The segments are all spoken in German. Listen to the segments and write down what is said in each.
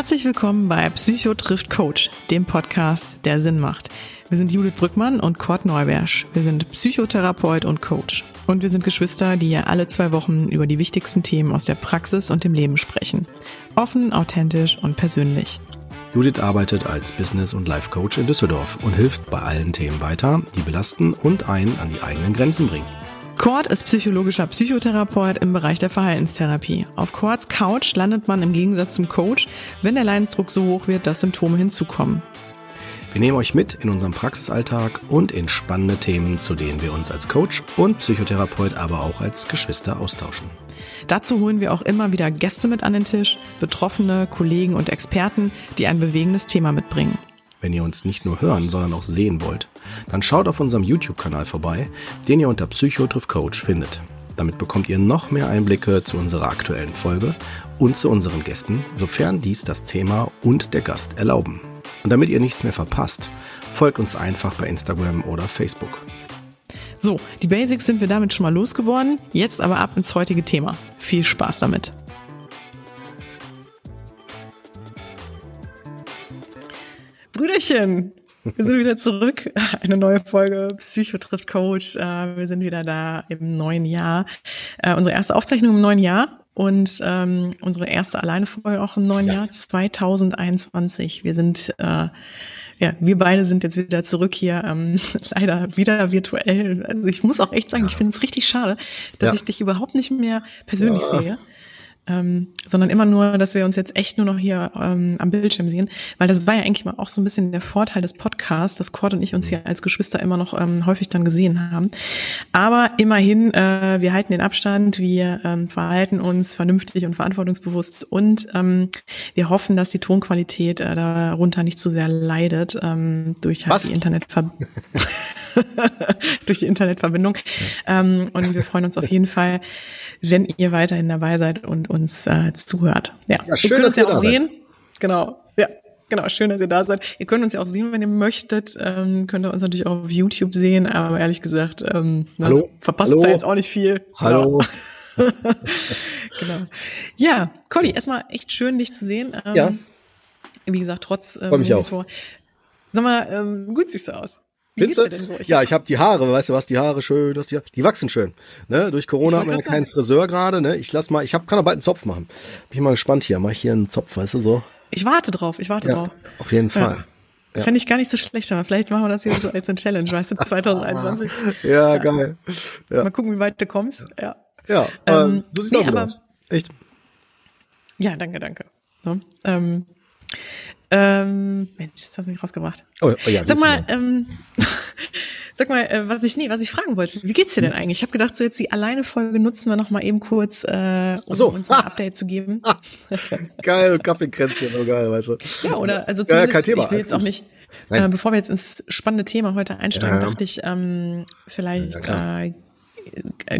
Herzlich willkommen bei Psycho trifft Coach, dem Podcast, der Sinn macht. Wir sind Judith Brückmann und Kurt Neubersch. Wir sind Psychotherapeut und Coach. Und wir sind Geschwister, die alle zwei Wochen über die wichtigsten Themen aus der Praxis und dem Leben sprechen. Offen, authentisch und persönlich. Judith arbeitet als Business- und Life-Coach in Düsseldorf und hilft bei allen Themen weiter, die belasten und einen an die eigenen Grenzen bringen. Kurt ist psychologischer Psychotherapeut im Bereich der Verhaltenstherapie. Auf Kurts Couch landet man im Gegensatz zum Coach, wenn der Leidensdruck so hoch wird, dass Symptome hinzukommen. Wir nehmen euch mit in unserem Praxisalltag und in spannende Themen, zu denen wir uns als Coach und Psychotherapeut, aber auch als Geschwister austauschen. Dazu holen wir auch immer wieder Gäste mit an den Tisch, Betroffene, Kollegen und Experten, die ein bewegendes Thema mitbringen. Wenn ihr uns nicht nur hören, sondern auch sehen wollt, dann schaut auf unserem YouTube-Kanal vorbei, den ihr unter Psychotriff Coach findet. Damit bekommt ihr noch mehr Einblicke zu unserer aktuellen Folge und zu unseren Gästen, sofern dies das Thema und der Gast erlauben. Und damit ihr nichts mehr verpasst, folgt uns einfach bei Instagram oder Facebook. So, die Basics sind wir damit schon mal losgeworden. Jetzt aber ab ins heutige Thema. Viel Spaß damit. Brüderchen, wir sind wieder zurück. Eine neue Folge Psycho trifft Coach. Äh, wir sind wieder da im neuen Jahr. Äh, unsere erste Aufzeichnung im neuen Jahr und ähm, unsere erste alleine Folge auch im neuen ja. Jahr 2021. Wir sind äh, ja, wir beide sind jetzt wieder zurück hier, ähm, leider wieder virtuell. Also ich muss auch echt sagen, ich finde es richtig schade, dass ja. ich dich überhaupt nicht mehr persönlich ja. sehe ähm, sondern immer nur, dass wir uns jetzt echt nur noch hier ähm, am Bildschirm sehen, weil das war ja eigentlich mal auch so ein bisschen der Vorteil des Podcasts, dass Cord und ich uns hier als Geschwister immer noch ähm, häufig dann gesehen haben. Aber immerhin, äh, wir halten den Abstand, wir ähm, verhalten uns vernünftig und verantwortungsbewusst und ähm, wir hoffen, dass die Tonqualität äh, darunter nicht zu sehr leidet ähm, durch halt die Internetverbindung. durch die Internetverbindung. Ähm, und wir freuen uns auf jeden Fall, wenn ihr weiterhin dabei seid und uns äh, zuhört. Ja, ja schön, ihr könnt uns ja auch sehen. Seid. Genau. Ja. Genau, schön, dass ihr da seid. Ihr könnt uns ja auch sehen, wenn ihr möchtet. Ähm, könnt ihr uns natürlich auch auf YouTube sehen, aber ehrlich gesagt, ähm, ne, Hallo? verpasst Hallo? ja jetzt auch nicht viel. Hallo. Genau. genau. Ja, Conny, erstmal echt schön, dich zu sehen. Ähm, ja. Wie gesagt, trotz ähm, Monitor. Sag mal, ähm, gut siehst du aus. Findest du? So? Ich ja, ich habe die Haare, weißt du was, die Haare schön, das die, die wachsen schön. Ne? Durch Corona haben wir ja keinen Friseur gerade, ne? Ich lass mal, ich hab, kann doch bald einen Zopf machen. Bin ich mal gespannt hier, mach ich hier einen Zopf, weißt du so. Ich warte drauf, ich warte ja, drauf. Auf jeden Fall. Ja. Ja. Fände ich gar nicht so schlecht, aber vielleicht machen wir das hier so als eine Challenge, weißt du, 2021. ja, geil. Ja. Mal gucken, wie weit du kommst. Ja, ja ähm, du siehst nee, auch gut aus. Echt? Ja, danke, danke. So, ähm, ähm, Mensch, das hast du mich rausgebracht. Oh, oh ja, sag mal, ähm, sag mal, äh, was ich nee, was ich fragen wollte. Wie geht's dir denn hm. eigentlich? Ich habe gedacht, so jetzt die alleine Folge nutzen wir noch mal eben kurz, äh, um so. uns ein Update zu geben. geil, Kaffeekränzchen, oh geil, weißt du. Ja, oder also zumindest, ja, kein Thema, ich will jetzt auch nicht. Äh, bevor wir jetzt ins spannende Thema heute einsteigen, ja. dachte ich, ähm, vielleicht ja, äh,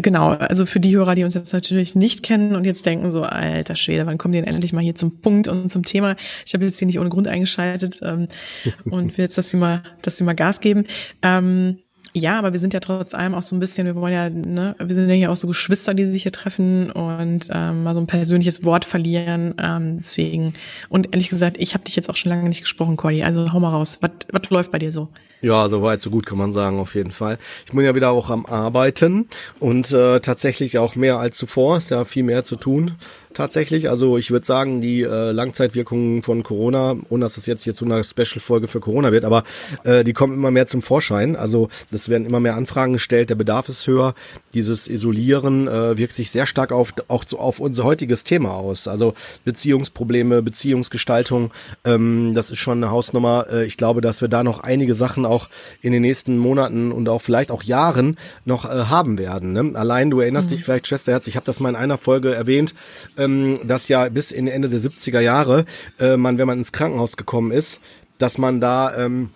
genau, also für die Hörer, die uns jetzt natürlich nicht kennen und jetzt denken so, alter Schwede, wann kommen die denn endlich mal hier zum Punkt und zum Thema? Ich habe jetzt hier nicht ohne Grund eingeschaltet ähm, und will jetzt, dass sie mal, dass sie mal Gas geben. Ähm, ja, aber wir sind ja trotz allem auch so ein bisschen, wir wollen ja, ne, wir sind ja hier auch so Geschwister, die sich hier treffen und ähm, mal so ein persönliches Wort verlieren. Ähm, deswegen, und ehrlich gesagt, ich habe dich jetzt auch schon lange nicht gesprochen, Cordy. Also hau mal raus. Was, was läuft bei dir so? Ja, so weit, so gut kann man sagen, auf jeden Fall. Ich bin ja wieder auch am Arbeiten und äh, tatsächlich auch mehr als zuvor. Ist ja viel mehr zu tun tatsächlich. Also ich würde sagen, die äh, Langzeitwirkungen von Corona, ohne dass es jetzt hier zu einer Special-Folge für Corona wird, aber äh, die kommen immer mehr zum Vorschein. Also es werden immer mehr Anfragen gestellt, der Bedarf ist höher. Dieses Isolieren äh, wirkt sich sehr stark auf auch so auf unser heutiges Thema aus. Also Beziehungsprobleme, Beziehungsgestaltung, ähm, das ist schon eine Hausnummer. Äh, ich glaube, dass wir da noch einige Sachen auch in den nächsten Monaten und auch vielleicht auch Jahren noch äh, haben werden. Ne? Allein, du erinnerst mhm. dich vielleicht, Schwesterherz, ich habe das mal in einer Folge erwähnt, ähm, dass ja bis in Ende der 70er Jahre äh, man, wenn man ins Krankenhaus gekommen ist, dass man da ähm,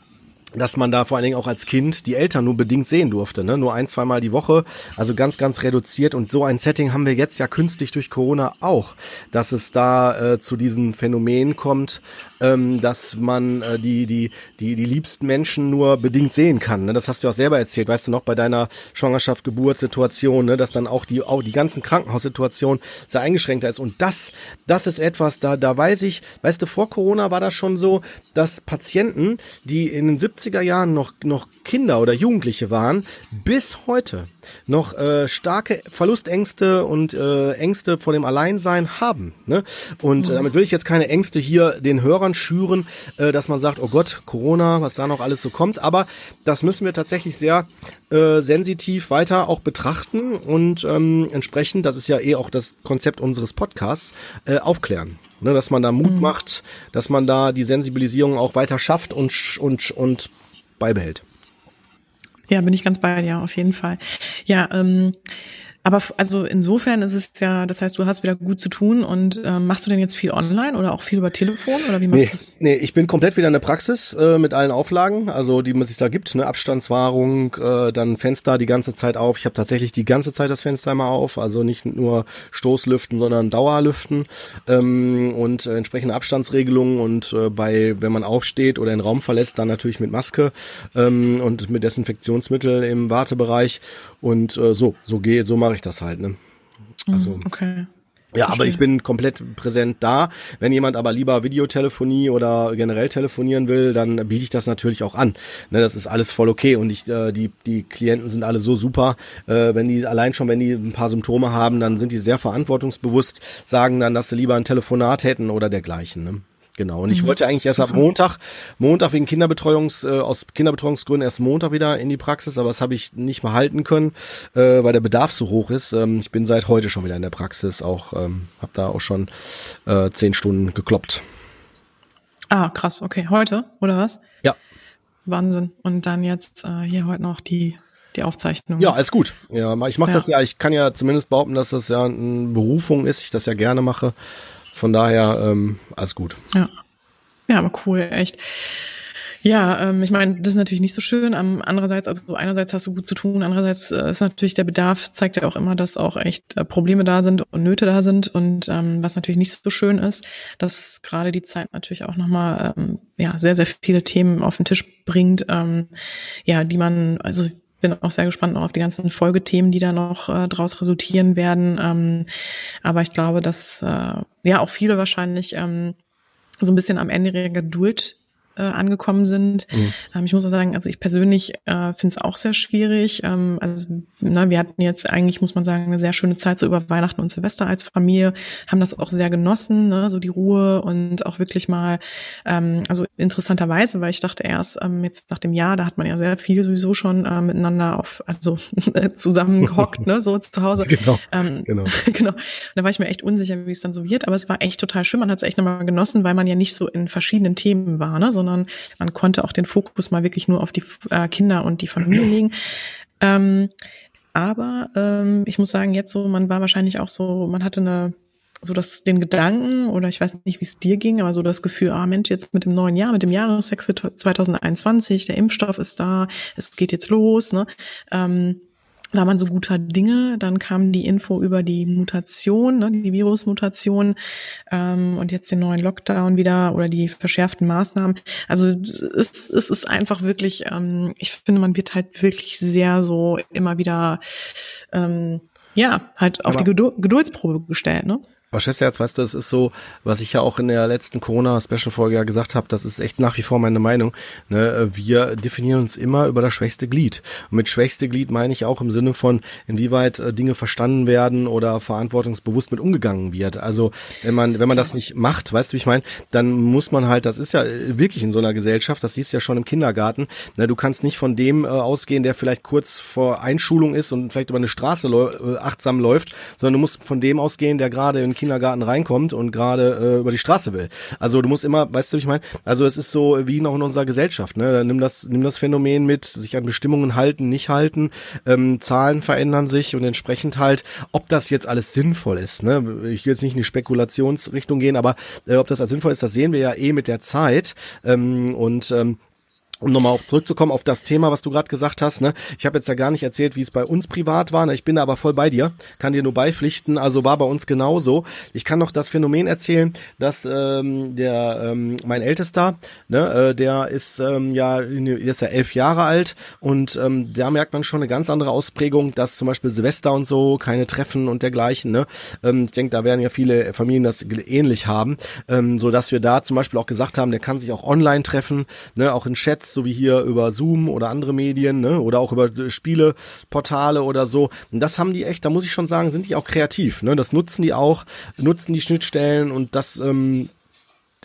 dass man da vor allen Dingen auch als Kind die Eltern nur bedingt sehen durfte, ne? nur ein, zweimal die Woche, also ganz, ganz reduziert. Und so ein Setting haben wir jetzt ja künstlich durch Corona auch, dass es da äh, zu diesem Phänomen kommt, ähm, dass man äh, die, die, die, die liebsten Menschen nur bedingt sehen kann. Ne? Das hast du auch selber erzählt, weißt du noch, bei deiner Schwangerschaft, Geburtssituation, ne? dass dann auch die, auch die ganzen Krankenhaussituation sehr eingeschränkter ist. Und das, das ist etwas, da, da weiß ich, weißt du, vor Corona war das schon so, dass Patienten, die in den 70er Jahren noch, noch Kinder oder Jugendliche waren, bis heute noch äh, starke Verlustängste und äh, Ängste vor dem Alleinsein haben. Ne? Und äh, damit will ich jetzt keine Ängste hier den Hörern schüren, äh, dass man sagt, oh Gott, Corona, was da noch alles so kommt. Aber das müssen wir tatsächlich sehr äh, sensitiv weiter auch betrachten und ähm, entsprechend, das ist ja eh auch das Konzept unseres Podcasts, äh, aufklären. Ne, dass man da Mut mhm. macht, dass man da die Sensibilisierung auch weiter schafft und, und, und beibehält. Ja, bin ich ganz bei dir, auf jeden Fall. Ja, ähm, aber also insofern ist es ja, das heißt, du hast wieder gut zu tun und ähm, machst du denn jetzt viel online oder auch viel über Telefon oder wie machst nee, du es? Nee, ich bin komplett wieder in der Praxis äh, mit allen Auflagen, also die man sich da gibt, ne, Abstandswahrung, äh, dann Fenster die ganze Zeit auf. Ich habe tatsächlich die ganze Zeit das Fenster immer auf, also nicht nur Stoßlüften, sondern Dauerlüften ähm, und äh, entsprechende Abstandsregelungen und äh, bei, wenn man aufsteht oder den Raum verlässt, dann natürlich mit Maske ähm, und mit Desinfektionsmittel im Wartebereich und äh, so, so geht, so mache ich das halt, ne? Also. Mhm, okay. Ja, aber ich bin komplett präsent da. Wenn jemand aber lieber Videotelefonie oder generell telefonieren will, dann biete ich das natürlich auch an. Ne, das ist alles voll okay und ich, äh, die, die Klienten sind alle so super. Äh, wenn die allein schon, wenn die ein paar Symptome haben, dann sind die sehr verantwortungsbewusst, sagen dann, dass sie lieber ein Telefonat hätten oder dergleichen. Ne? Genau. Und ich mhm. wollte eigentlich erst ab Montag, Montag wegen Kinderbetreuungs, äh, aus Kinderbetreuungsgründen erst Montag wieder in die Praxis, aber das habe ich nicht mehr halten können, äh, weil der Bedarf so hoch ist. Ähm, ich bin seit heute schon wieder in der Praxis, auch ähm, habe da auch schon äh, zehn Stunden gekloppt. Ah, krass, okay. Heute, oder was? Ja. Wahnsinn. Und dann jetzt äh, hier heute noch die die Aufzeichnung. Ja, alles gut. Ja, ich mache ja. das ja, ich kann ja zumindest behaupten, dass das ja eine Berufung ist, ich das ja gerne mache. Von daher ähm, alles gut. Ja. Ja, aber cool, echt. Ja, ähm, ich meine, das ist natürlich nicht so schön. Um, andererseits, also einerseits hast du gut zu tun, andererseits äh, ist natürlich der Bedarf, zeigt ja auch immer, dass auch echt äh, Probleme da sind und Nöte da sind und ähm, was natürlich nicht so schön ist, dass gerade die Zeit natürlich auch nochmal ähm, ja, sehr, sehr viele Themen auf den Tisch bringt, ähm, ja, die man, also bin auch sehr gespannt auf die ganzen Folgethemen, die da noch äh, draus resultieren werden. Ähm, aber ich glaube, dass äh, ja auch viele wahrscheinlich ähm, so ein bisschen am Ende ihrer Geduld äh, angekommen sind. Mhm. Ähm, ich muss auch sagen, also ich persönlich äh, finde es auch sehr schwierig. Ähm, also na, wir hatten jetzt eigentlich, muss man sagen, eine sehr schöne Zeit so über Weihnachten und Silvester als Familie, haben das auch sehr genossen, ne? so die Ruhe und auch wirklich mal, ähm, also interessanterweise, weil ich dachte erst ähm, jetzt nach dem Jahr, da hat man ja sehr viel sowieso schon äh, miteinander auf, also zusammen gehockt, ne, so zu Hause. Genau, ähm, genau. genau. Und da war ich mir echt unsicher, wie es dann so wird, aber es war echt total schön. Man hat es echt nochmal genossen, weil man ja nicht so in verschiedenen Themen war, ne, sondern man konnte auch den Fokus mal wirklich nur auf die äh, Kinder und die Familie legen. Ähm, aber ähm, ich muss sagen, jetzt so, man war wahrscheinlich auch so, man hatte eine so das den Gedanken oder ich weiß nicht, wie es dir ging, aber so das Gefühl, ah Mensch, jetzt mit dem neuen Jahr, mit dem Jahreswechsel 2021, der Impfstoff ist da, es geht jetzt los, ne? Ähm, war man so guter Dinge. Dann kam die Info über die Mutation, ne, die Virusmutation ähm, und jetzt den neuen Lockdown wieder oder die verschärften Maßnahmen. Also es, es ist einfach wirklich, ähm, ich finde, man wird halt wirklich sehr so immer wieder ähm, ja, halt auf Aber die Geduldsprobe gestellt, ne? Aber Schwesterherz, weißt du, das ist so, was ich ja auch in der letzten Corona-Special-Folge ja gesagt habe, das ist echt nach wie vor meine Meinung. Ne? Wir definieren uns immer über das schwächste Glied. Und mit schwächste Glied meine ich auch im Sinne von, inwieweit äh, Dinge verstanden werden oder verantwortungsbewusst mit umgegangen wird. Also wenn man, wenn man das nicht macht, weißt du, wie ich meine, dann muss man halt, das ist ja äh, wirklich in so einer Gesellschaft, das siehst du ja schon im Kindergarten, ne? du kannst nicht von dem äh, ausgehen, der vielleicht kurz vor Einschulung ist und vielleicht über eine Straße achtsam läuft, sondern du musst von dem ausgehen, der gerade in Kindergarten reinkommt und gerade äh, über die Straße will. Also du musst immer, weißt du, wie ich meine? Also es ist so wie noch in unserer Gesellschaft. Ne? Nimm das, nimm das Phänomen mit, sich an Bestimmungen halten, nicht halten. Ähm, Zahlen verändern sich und entsprechend halt, ob das jetzt alles sinnvoll ist. Ne? Ich will jetzt nicht in die Spekulationsrichtung gehen, aber äh, ob das als sinnvoll ist, das sehen wir ja eh mit der Zeit. Ähm, und ähm, um nochmal auch zurückzukommen auf das Thema, was du gerade gesagt hast, ne? Ich habe jetzt ja gar nicht erzählt, wie es bei uns privat war. Ne? Ich bin da aber voll bei dir, kann dir nur beipflichten. Also war bei uns genauso. Ich kann noch das Phänomen erzählen, dass ähm, der ähm, mein Ältester, ne, äh, der ist ähm, ja, ist ja elf Jahre alt und ähm, da merkt man schon eine ganz andere Ausprägung, dass zum Beispiel Silvester und so keine Treffen und dergleichen. Ne? Ähm, ich denke, da werden ja viele Familien das ähnlich haben, ähm, so dass wir da zum Beispiel auch gesagt haben, der kann sich auch online treffen, ne, auch in Chats Chats, so wie hier über Zoom oder andere Medien, ne, oder auch über Spieleportale oder so. Und das haben die echt, da muss ich schon sagen, sind die auch kreativ, ne? Das nutzen die auch, nutzen die Schnittstellen und das ähm,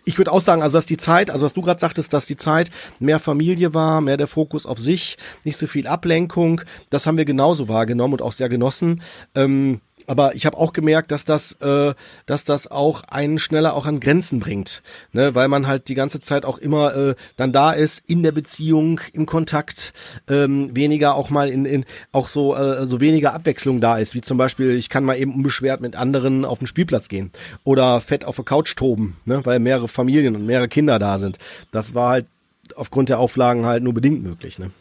ich würde auch sagen, also dass die Zeit, also was du gerade sagtest, dass die Zeit mehr Familie war, mehr der Fokus auf sich, nicht so viel Ablenkung, das haben wir genauso wahrgenommen und auch sehr genossen. Ähm, aber ich habe auch gemerkt, dass das, äh, dass das auch einen schneller auch an Grenzen bringt, ne? weil man halt die ganze Zeit auch immer äh, dann da ist in der Beziehung, im Kontakt, ähm, weniger auch mal in, in auch so äh, so weniger Abwechslung da ist, wie zum Beispiel ich kann mal eben unbeschwert mit anderen auf den Spielplatz gehen oder fett auf der Couch toben, ne? weil mehrere Familien und mehrere Kinder da sind. Das war halt aufgrund der Auflagen halt nur bedingt möglich. Ne?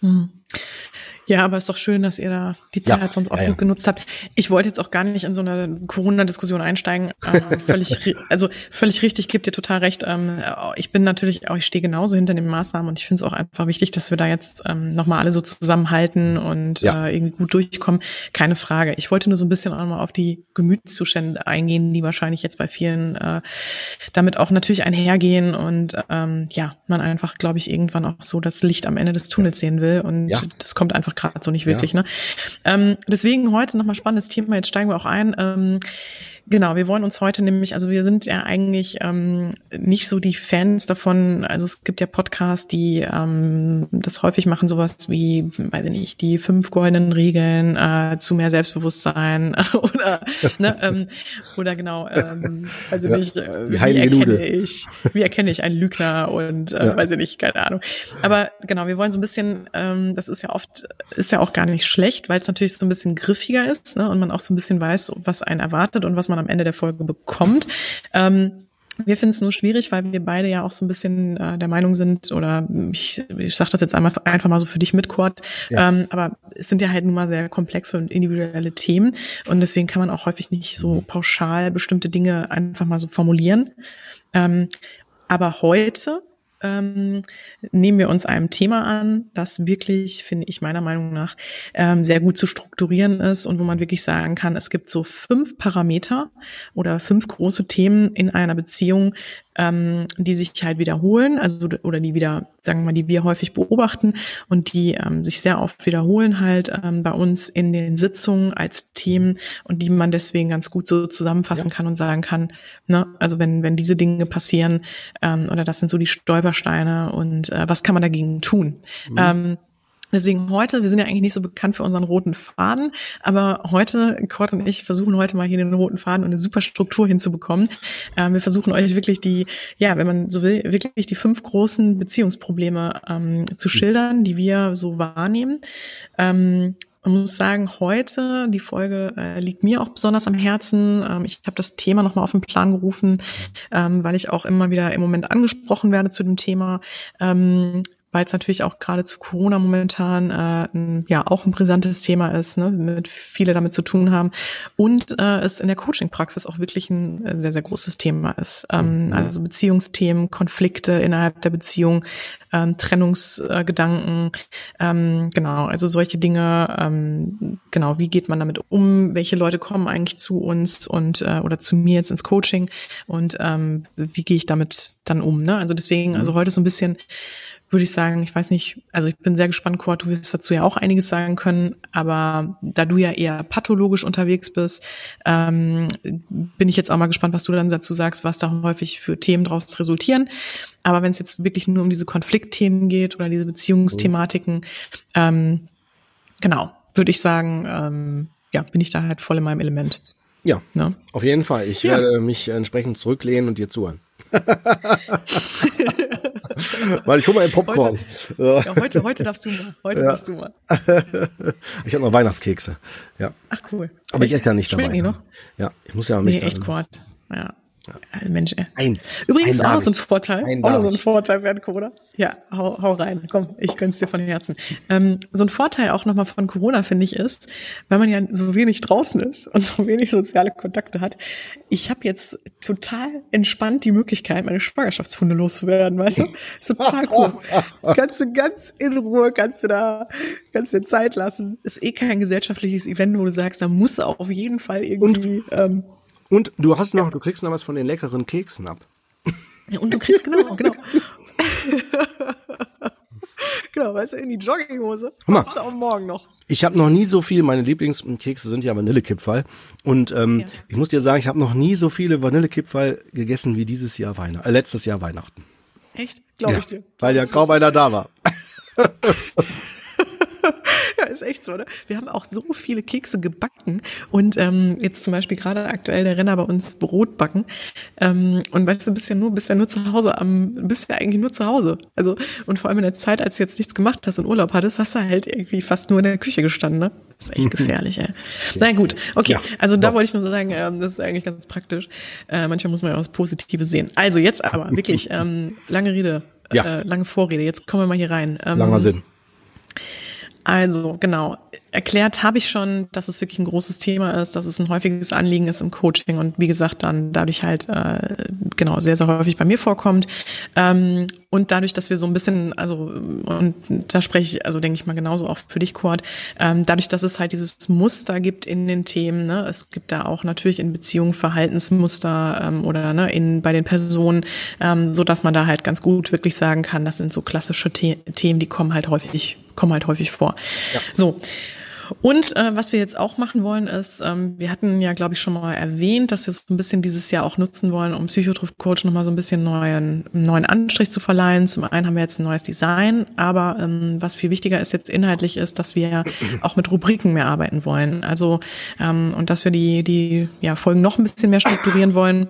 Mhm. Ja, aber ist doch schön, dass ihr da die Zeit ja, sonst auch ja, gut genutzt habt. Ich wollte jetzt auch gar nicht in so eine Corona-Diskussion einsteigen. Ähm, völlig, also völlig richtig, gebt ihr total recht. Ähm, ich bin natürlich auch, ich stehe genauso hinter den Maßnahmen und ich finde es auch einfach wichtig, dass wir da jetzt ähm, nochmal alle so zusammenhalten und ja. äh, irgendwie gut durchkommen. Keine Frage. Ich wollte nur so ein bisschen auch mal auf die Gemütszustände eingehen, die wahrscheinlich jetzt bei vielen äh, damit auch natürlich einhergehen und ähm, ja, man einfach, glaube ich, irgendwann auch so das Licht am Ende des Tunnels sehen will und das kommt einfach gerade so nicht wirklich. Ja. Ne? Ähm, deswegen heute nochmal spannendes Thema. Jetzt steigen wir auch ein. Ähm, Genau, wir wollen uns heute nämlich, also wir sind ja eigentlich ähm, nicht so die Fans davon, also es gibt ja Podcasts, die ähm, das häufig machen, sowas wie, weiß ich nicht, die fünf goldenen Regeln äh, zu mehr Selbstbewusstsein oder ne, ähm, oder genau, ähm, weiß ich ja, nicht, äh, wie erkenne Nude. ich, wie erkenne ich einen Lügner und äh, ja. weiß ich nicht, keine Ahnung. Aber genau, wir wollen so ein bisschen, ähm, das ist ja oft, ist ja auch gar nicht schlecht, weil es natürlich so ein bisschen griffiger ist ne, und man auch so ein bisschen weiß, was einen erwartet und was man man am Ende der Folge bekommt. Ähm, wir finden es nur schwierig, weil wir beide ja auch so ein bisschen äh, der Meinung sind, oder ich, ich sage das jetzt einmal einfach mal so für dich mit, Kurt, ja. ähm, aber es sind ja halt nun mal sehr komplexe und individuelle Themen und deswegen kann man auch häufig nicht so pauschal bestimmte Dinge einfach mal so formulieren. Ähm, aber heute ähm, nehmen wir uns einem Thema an, das wirklich, finde ich meiner Meinung nach, ähm, sehr gut zu strukturieren ist und wo man wirklich sagen kann, es gibt so fünf Parameter oder fünf große Themen in einer Beziehung, ähm, die sich halt wiederholen, also oder die wieder, sagen wir mal, die wir häufig beobachten und die ähm, sich sehr oft wiederholen halt ähm, bei uns in den Sitzungen als Themen und die man deswegen ganz gut so zusammenfassen ja. kann und sagen kann, ne, also wenn wenn diese Dinge passieren ähm, oder das sind so die Stolpersteine und äh, was kann man dagegen tun? Mhm. Ähm, Deswegen heute, wir sind ja eigentlich nicht so bekannt für unseren roten Faden, aber heute, Kurt und ich versuchen heute mal hier den roten Faden und eine super Struktur hinzubekommen. Ähm, wir versuchen euch wirklich die, ja, wenn man so will, wirklich die fünf großen Beziehungsprobleme ähm, zu schildern, die wir so wahrnehmen. Ähm, man muss sagen, heute, die Folge äh, liegt mir auch besonders am Herzen. Ähm, ich habe das Thema nochmal auf den Plan gerufen, ähm, weil ich auch immer wieder im Moment angesprochen werde zu dem Thema. Ähm, weil es natürlich auch gerade zu Corona momentan äh, ein, ja auch ein brisantes Thema ist, ne, mit viele damit zu tun haben und äh, es in der Coaching-Praxis auch wirklich ein äh, sehr sehr großes Thema ist. Ähm, mhm. Also Beziehungsthemen, Konflikte innerhalb der Beziehung, ähm, Trennungsgedanken, ähm, genau, also solche Dinge. Ähm, genau, wie geht man damit um? Welche Leute kommen eigentlich zu uns und äh, oder zu mir jetzt ins Coaching und ähm, wie gehe ich damit dann um? Ne? Also deswegen, also mhm. heute so ein bisschen würde ich sagen, ich weiß nicht, also ich bin sehr gespannt, Kurt, du wirst dazu ja auch einiges sagen können, aber da du ja eher pathologisch unterwegs bist, ähm, bin ich jetzt auch mal gespannt, was du dann dazu sagst, was da häufig für Themen daraus resultieren. Aber wenn es jetzt wirklich nur um diese Konfliktthemen geht oder diese Beziehungsthematiken, ähm, genau, würde ich sagen, ähm, ja, bin ich da halt voll in meinem Element. Ja, ne? auf jeden Fall. Ich ja. werde mich entsprechend zurücklehnen und dir zuhören. Weil ich hole mal ein Popcorn. Heute, ja, heute, heute darfst du mal. Heute ja. darfst du mal. ich habe noch Weihnachtskekse. Ja. Ach cool. Aber echt? ich esse ja nicht Schmecken dabei. Die noch? Ja, ich muss ja nicht. Nee, echt Quart. Ja. Ja. Mensch, ey. Ein, Übrigens auch noch so ein Vorteil, ein auch noch so ein Vorteil während Corona. Ja, hau, hau rein, komm, ich gönn's dir von Herzen. Ähm, so ein Vorteil auch nochmal von Corona, finde ich, ist, weil man ja so wenig draußen ist und so wenig soziale Kontakte hat. Ich habe jetzt total entspannt die Möglichkeit, meine Schwangerschaftsfunde loszuwerden, weißt du? Ist total cool. kannst du ganz in Ruhe, kannst du da, kannst dir Zeit lassen. Ist eh kein gesellschaftliches Event, wo du sagst, da muss auf jeden Fall irgendwie. Und, ähm, und du hast noch, du kriegst noch was von den leckeren Keksen ab. Ja, und du kriegst genau, genau. genau, weißt du, in die Jogginghose. Hast du auch morgen noch. Ich habe noch nie so viel, meine Lieblingskekse sind ja Vanillekipferl. Und ähm, ja. ich muss dir sagen, ich habe noch nie so viele Vanillekipferl gegessen wie dieses Jahr Weihnachten, äh, letztes Jahr Weihnachten. Echt? Glaube ja, ich dir. Weil ja kaum einer da war. ja, ist echt so, ne? Wir haben auch so viele Kekse gebacken und ähm, jetzt zum Beispiel gerade aktuell der Renner bei uns Brot backen. Ähm, und weißt du, bist ja nur, bist ja nur zu Hause am, bist ja eigentlich nur zu Hause. Also, und vor allem in der Zeit, als du jetzt nichts gemacht hast und Urlaub hattest, hast du halt irgendwie fast nur in der Küche gestanden, ne? Das ist echt gefährlich, ey. Na gut, okay. Ja, also da wollte ich nur sagen, ähm, das ist eigentlich ganz praktisch. Äh, manchmal muss man ja auch das Positive sehen. Also jetzt aber wirklich ähm, lange Rede, ja. äh, lange Vorrede. Jetzt kommen wir mal hier rein. Ähm, Langer Sinn. Also genau, erklärt habe ich schon, dass es wirklich ein großes Thema ist, dass es ein häufiges Anliegen ist im Coaching und wie gesagt dann dadurch halt äh, genau sehr sehr häufig bei mir vorkommt. Ähm, und dadurch, dass wir so ein bisschen also und da spreche ich also denke ich mal genauso auch für dich Kurt, ähm, dadurch, dass es halt dieses Muster gibt in den Themen, ne, es gibt da auch natürlich in Beziehungen Verhaltensmuster ähm, oder ne in bei den Personen, ähm, so dass man da halt ganz gut wirklich sagen kann, das sind so klassische The Themen, die kommen halt häufig kommen halt häufig vor. Ja. So. Und äh, was wir jetzt auch machen wollen, ist, ähm, wir hatten ja, glaube ich, schon mal erwähnt, dass wir so ein bisschen dieses Jahr auch nutzen wollen, um Psychotrift Coach nochmal so ein bisschen neuen, neuen Anstrich zu verleihen. Zum einen haben wir jetzt ein neues Design, aber ähm, was viel wichtiger ist jetzt inhaltlich ist, dass wir auch mit Rubriken mehr arbeiten wollen. Also ähm, und dass wir die, die ja, Folgen noch ein bisschen mehr strukturieren wollen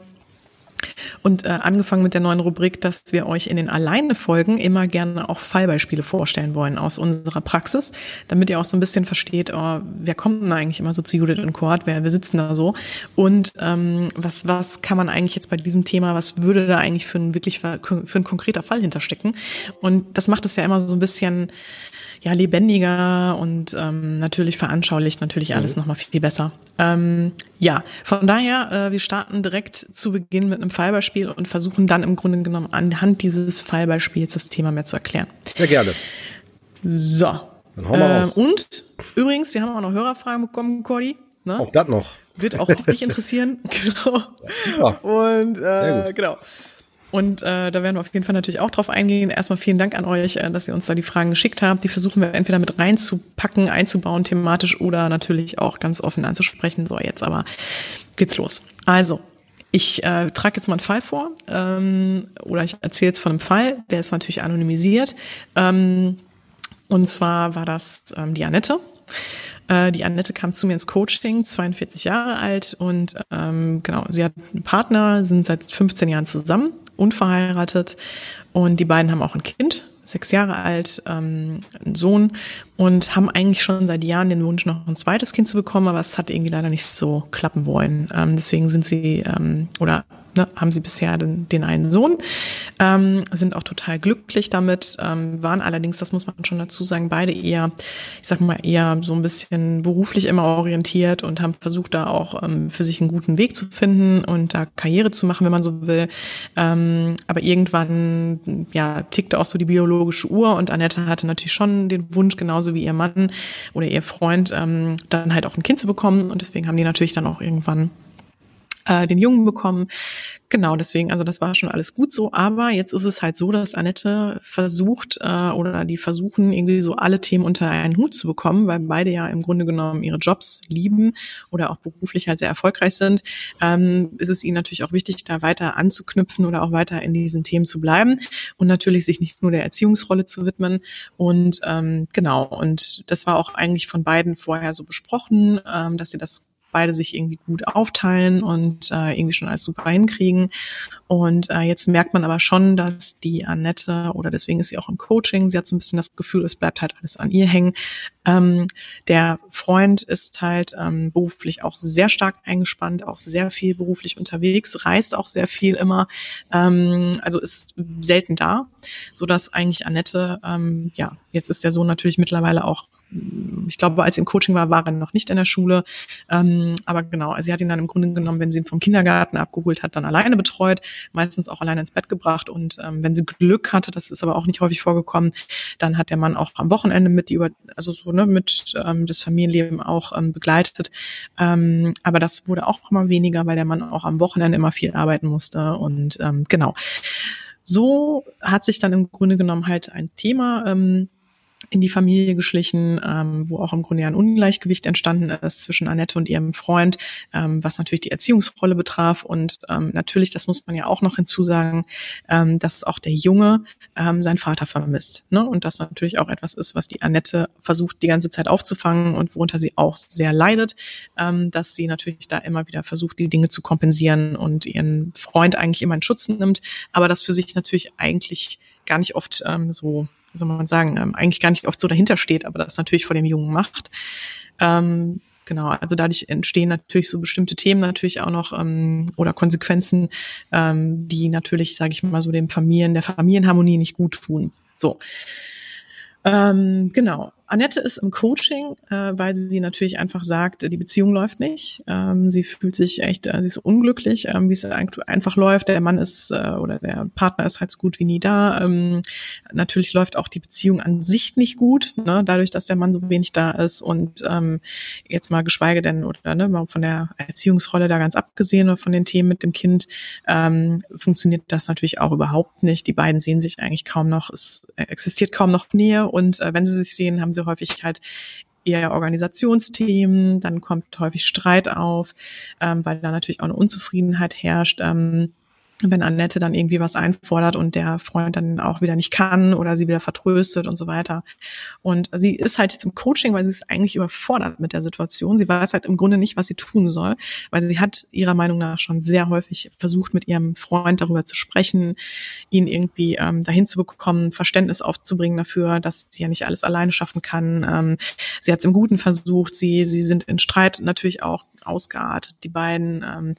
und äh, angefangen mit der neuen Rubrik, dass wir euch in den Alleine-Folgen immer gerne auch Fallbeispiele vorstellen wollen aus unserer Praxis, damit ihr auch so ein bisschen versteht, oh, wer kommt denn eigentlich immer so zu Judith und Kurt, wer, wer sitzen da so? Und ähm, was, was kann man eigentlich jetzt bei diesem Thema, was würde da eigentlich für ein wirklich für ein konkreter Fall hinterstecken? Und das macht es ja immer so ein bisschen ja lebendiger und ähm, natürlich veranschaulicht natürlich alles mhm. nochmal viel besser. Ähm, ja, von daher, äh, wir starten direkt zu Beginn mit einem Fallbeispiel und versuchen dann im Grunde genommen anhand dieses Fallbeispiels das Thema mehr zu erklären. Sehr gerne. So. Dann hauen wir äh, raus. Und übrigens, wir haben auch noch Hörerfragen bekommen, Cordy. Ne? Auch das noch. Wird auch dich interessieren. genau. Ja. Und äh, genau. Und äh, da werden wir auf jeden Fall natürlich auch drauf eingehen. Erstmal vielen Dank an euch, äh, dass ihr uns da die Fragen geschickt habt. Die versuchen wir entweder mit reinzupacken, einzubauen thematisch oder natürlich auch ganz offen anzusprechen. So, jetzt aber geht's los. Also, ich äh, trage jetzt mal einen Fall vor ähm, oder ich erzähle jetzt von einem Fall, der ist natürlich anonymisiert. Ähm, und zwar war das ähm, die Annette. Äh, die Annette kam zu mir ins Coaching, 42 Jahre alt und ähm, genau, sie hat einen Partner, sind seit 15 Jahren zusammen unverheiratet und die beiden haben auch ein Kind, sechs Jahre alt, ähm, einen Sohn und haben eigentlich schon seit Jahren den Wunsch, noch ein zweites Kind zu bekommen, aber es hat irgendwie leider nicht so klappen wollen. Ähm, deswegen sind sie ähm, oder ne, haben sie bisher den, den einen Sohn, ähm, sind auch total glücklich damit, ähm, waren allerdings, das muss man schon dazu sagen, beide eher, ich sag mal, eher so ein bisschen beruflich immer orientiert und haben versucht, da auch ähm, für sich einen guten Weg zu finden und da Karriere zu machen, wenn man so will. Ähm, aber irgendwann, ja, tickte auch so die biologische Uhr und Annette hatte natürlich schon den Wunsch, genauso wie ihr Mann oder ihr Freund, ähm, dann halt auch ein Kind zu bekommen und deswegen haben die natürlich dann auch irgendwann äh, den Jungen bekommen. Genau, deswegen, also das war schon alles gut so, aber jetzt ist es halt so, dass Annette versucht äh, oder die versuchen irgendwie so alle Themen unter einen Hut zu bekommen, weil beide ja im Grunde genommen ihre Jobs lieben oder auch beruflich halt sehr erfolgreich sind, ähm, ist es ihnen natürlich auch wichtig, da weiter anzuknüpfen oder auch weiter in diesen Themen zu bleiben und natürlich sich nicht nur der Erziehungsrolle zu widmen. Und ähm, genau und das war auch eigentlich von beiden vorher so besprochen, ähm, dass sie das beide sich irgendwie gut aufteilen und äh, irgendwie schon alles super hinkriegen. Und äh, jetzt merkt man aber schon, dass die Annette, oder deswegen ist sie auch im Coaching, sie hat so ein bisschen das Gefühl, es bleibt halt alles an ihr hängen. Ähm, der Freund ist halt ähm, beruflich auch sehr stark eingespannt, auch sehr viel beruflich unterwegs, reist auch sehr viel immer, ähm, also ist selten da, so dass eigentlich Annette, ähm, ja, jetzt ist der Sohn natürlich mittlerweile auch ich glaube, als sie im Coaching war, war er noch nicht in der Schule. Ähm, aber genau, also sie hat ihn dann im Grunde genommen, wenn sie ihn vom Kindergarten abgeholt hat, dann alleine betreut, meistens auch alleine ins Bett gebracht. Und ähm, wenn sie Glück hatte, das ist aber auch nicht häufig vorgekommen, dann hat der Mann auch am Wochenende mit die über, also so ne, mit ähm, das Familienleben auch ähm, begleitet. Ähm, aber das wurde auch immer weniger, weil der Mann auch am Wochenende immer viel arbeiten musste. Und ähm, genau. So hat sich dann im Grunde genommen halt ein Thema ähm, in die Familie geschlichen, ähm, wo auch im Grunde ein Ungleichgewicht entstanden ist zwischen Annette und ihrem Freund, ähm, was natürlich die Erziehungsrolle betraf. Und ähm, natürlich, das muss man ja auch noch hinzusagen, ähm, dass auch der Junge ähm, seinen Vater vermisst. Ne? Und das natürlich auch etwas ist, was die Annette versucht, die ganze Zeit aufzufangen und worunter sie auch sehr leidet, ähm, dass sie natürlich da immer wieder versucht, die Dinge zu kompensieren und ihren Freund eigentlich immer in Schutz nimmt, aber das für sich natürlich eigentlich gar nicht oft ähm, so wie soll man sagen, ähm, eigentlich gar nicht oft so dahinter steht, aber das natürlich vor dem Jungen macht. Ähm, genau, also dadurch entstehen natürlich so bestimmte Themen natürlich auch noch ähm, oder Konsequenzen, ähm, die natürlich, sage ich mal so, dem Familien, der Familienharmonie nicht gut tun. So. Ähm, genau. Annette ist im Coaching, äh, weil sie natürlich einfach sagt, die Beziehung läuft nicht. Ähm, sie fühlt sich echt, äh, sie ist unglücklich, ähm, wie es einfach läuft. Der Mann ist äh, oder der Partner ist halt so gut wie nie da. Ähm, natürlich läuft auch die Beziehung an sich nicht gut, ne, dadurch, dass der Mann so wenig da ist und ähm, jetzt mal geschweige denn oder ne, mal von der Erziehungsrolle da ganz abgesehen oder von den Themen mit dem Kind ähm, funktioniert das natürlich auch überhaupt nicht. Die beiden sehen sich eigentlich kaum noch, es existiert kaum noch Nähe und äh, wenn sie sich sehen, haben sie häufig halt eher Organisationsthemen, dann kommt häufig Streit auf, ähm, weil da natürlich auch eine Unzufriedenheit herrscht. Ähm, wenn Annette dann irgendwie was einfordert und der Freund dann auch wieder nicht kann oder sie wieder vertröstet und so weiter. Und sie ist halt jetzt im Coaching, weil sie ist eigentlich überfordert mit der Situation. Sie weiß halt im Grunde nicht, was sie tun soll, weil sie hat ihrer Meinung nach schon sehr häufig versucht, mit ihrem Freund darüber zu sprechen, ihn irgendwie ähm, dahin zu bekommen, Verständnis aufzubringen dafür, dass sie ja nicht alles alleine schaffen kann. Ähm, sie hat es im Guten versucht. Sie, sie sind in Streit natürlich auch ausgeartet, die beiden. Ähm,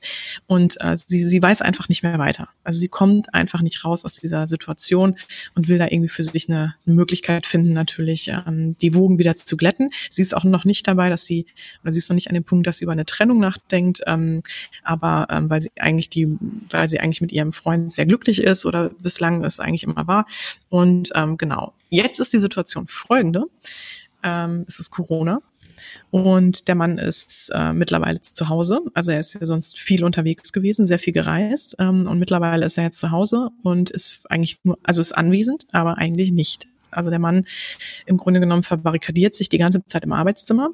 und äh, sie, sie weiß einfach nicht mehr weiter. Also sie kommt einfach nicht raus aus dieser Situation und will da irgendwie für sich eine, eine Möglichkeit finden, natürlich ähm, die Wogen wieder zu glätten. Sie ist auch noch nicht dabei, dass sie, oder sie ist noch nicht an dem Punkt, dass sie über eine Trennung nachdenkt, ähm, aber ähm, weil sie eigentlich die, weil sie eigentlich mit ihrem Freund sehr glücklich ist oder bislang es eigentlich immer war. Und ähm, genau, jetzt ist die Situation folgende. Ähm, es ist Corona und der Mann ist äh, mittlerweile zu Hause. Also er ist ja sonst viel unterwegs gewesen, sehr viel gereist. Ähm, und mittlerweile ist er jetzt zu Hause und ist eigentlich nur, also ist anwesend, aber eigentlich nicht. Also der Mann im Grunde genommen verbarrikadiert sich die ganze Zeit im Arbeitszimmer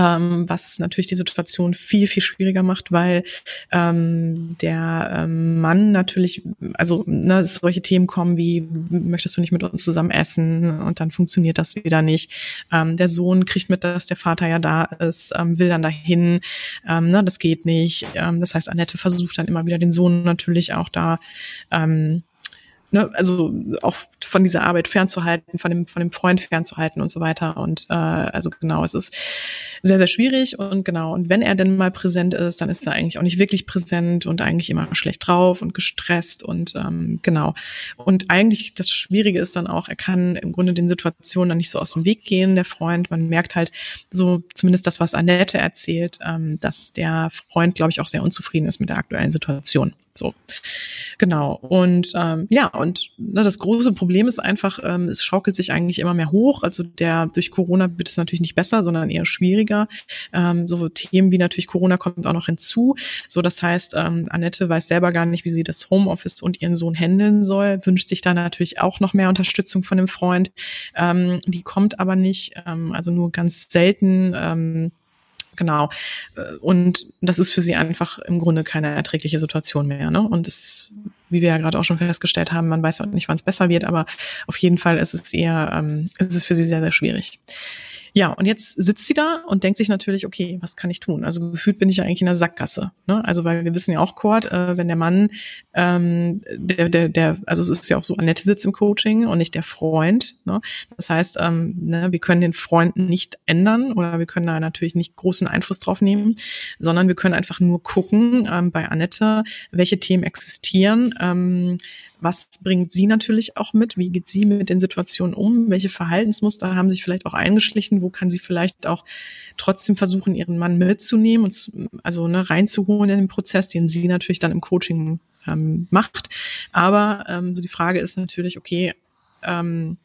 ähm, was natürlich die Situation viel, viel schwieriger macht, weil ähm, der ähm, Mann natürlich, also ne, solche Themen kommen wie, möchtest du nicht mit uns zusammen essen und dann funktioniert das wieder nicht. Ähm, der Sohn kriegt mit, dass der Vater ja da ist, ähm, will dann dahin, ähm, ne, das geht nicht. Ähm, das heißt, Annette versucht dann immer wieder den Sohn natürlich auch da ähm, ne, also auch von dieser Arbeit fernzuhalten, von dem, von dem Freund fernzuhalten und so weiter. Und äh, also genau, es ist sehr, sehr schwierig und genau. Und wenn er denn mal präsent ist, dann ist er eigentlich auch nicht wirklich präsent und eigentlich immer schlecht drauf und gestresst und ähm, genau. Und eigentlich das Schwierige ist dann auch, er kann im Grunde den Situationen dann nicht so aus dem Weg gehen, der Freund. Man merkt halt so, zumindest das, was Annette erzählt, ähm, dass der Freund, glaube ich, auch sehr unzufrieden ist mit der aktuellen Situation. So, genau. Und ähm, ja, und ne, das große Problem ist einfach, ähm, es schaukelt sich eigentlich immer mehr hoch. Also der durch Corona wird es natürlich nicht besser, sondern eher schwieriger. Ähm, so Themen wie natürlich Corona kommt auch noch hinzu. So, das heißt, ähm, Annette weiß selber gar nicht, wie sie das Homeoffice und ihren Sohn handeln soll, wünscht sich da natürlich auch noch mehr Unterstützung von dem Freund. Ähm, die kommt aber nicht, ähm, also nur ganz selten. Ähm, genau. Und das ist für sie einfach im Grunde keine erträgliche Situation mehr. Ne? Und es, wie wir ja gerade auch schon festgestellt haben, man weiß ja nicht, wann es besser wird, aber auf jeden Fall ist es eher, ähm, ist es für sie sehr, sehr schwierig. Ja, und jetzt sitzt sie da und denkt sich natürlich, okay, was kann ich tun? Also gefühlt bin ich ja eigentlich in der Sackgasse. Ne? Also weil wir wissen ja auch, Kurt, äh, wenn der Mann, ähm, der, der, der, also es ist ja auch so, Annette sitzt im Coaching und nicht der Freund. Ne? Das heißt, ähm, ne, wir können den Freund nicht ändern oder wir können da natürlich nicht großen Einfluss drauf nehmen, sondern wir können einfach nur gucken ähm, bei Annette, welche Themen existieren, ähm, was bringt sie natürlich auch mit? Wie geht sie mit den Situationen um? Welche Verhaltensmuster haben sich vielleicht auch eingeschlichen? Wo kann sie vielleicht auch trotzdem versuchen, ihren Mann mitzunehmen und also ne, reinzuholen in den Prozess, den sie natürlich dann im Coaching ähm, macht. Aber ähm, so die Frage ist natürlich, okay, ähm,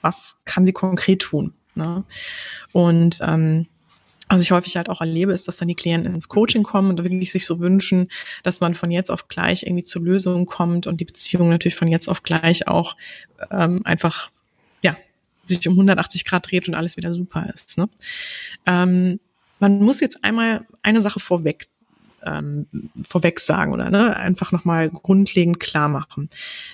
was kann sie konkret tun? Ne? Und ähm, was ich häufig halt auch erlebe, ist, dass dann die Klienten ins Coaching kommen und wirklich sich so wünschen, dass man von jetzt auf gleich irgendwie zur Lösung kommt und die Beziehung natürlich von jetzt auf gleich auch ähm, einfach, ja, sich um 180 Grad dreht und alles wieder super ist. Ne? Ähm, man muss jetzt einmal eine Sache vorweg ähm, vorweg sagen oder ne, einfach nochmal grundlegend klar machen,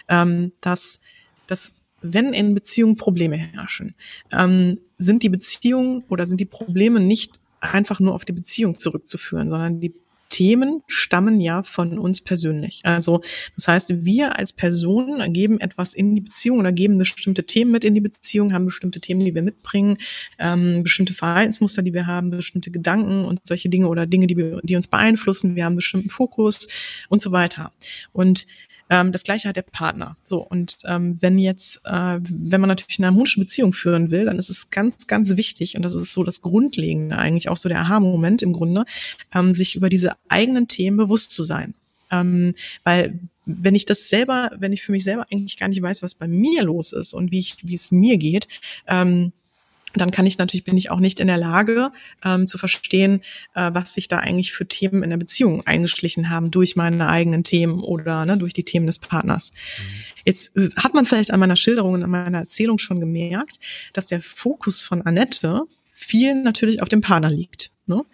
ähm, dass, dass wenn in Beziehungen Probleme herrschen, ähm, sind die Beziehungen oder sind die Probleme nicht einfach nur auf die Beziehung zurückzuführen, sondern die Themen stammen ja von uns persönlich. Also das heißt, wir als Personen geben etwas in die Beziehung oder geben bestimmte Themen mit in die Beziehung, haben bestimmte Themen, die wir mitbringen, ähm, bestimmte Verhaltensmuster, die wir haben, bestimmte Gedanken und solche Dinge oder Dinge, die, wir, die uns beeinflussen. Wir haben bestimmten Fokus und so weiter. Und ähm, das gleiche hat der Partner. So, und ähm, wenn jetzt, äh, wenn man natürlich eine harmonische Beziehung führen will, dann ist es ganz, ganz wichtig, und das ist so das Grundlegende, eigentlich auch so der Aha-Moment im Grunde, ähm, sich über diese eigenen Themen bewusst zu sein. Ähm, weil wenn ich das selber, wenn ich für mich selber eigentlich gar nicht weiß, was bei mir los ist und wie ich, wie es mir geht, ähm, dann kann ich natürlich, bin ich auch nicht in der Lage ähm, zu verstehen, äh, was sich da eigentlich für Themen in der Beziehung eingeschlichen haben durch meine eigenen Themen oder ne, durch die Themen des Partners. Mhm. Jetzt äh, hat man vielleicht an meiner Schilderung und an meiner Erzählung schon gemerkt, dass der Fokus von Annette viel natürlich auf dem Partner liegt. Ne? Mhm.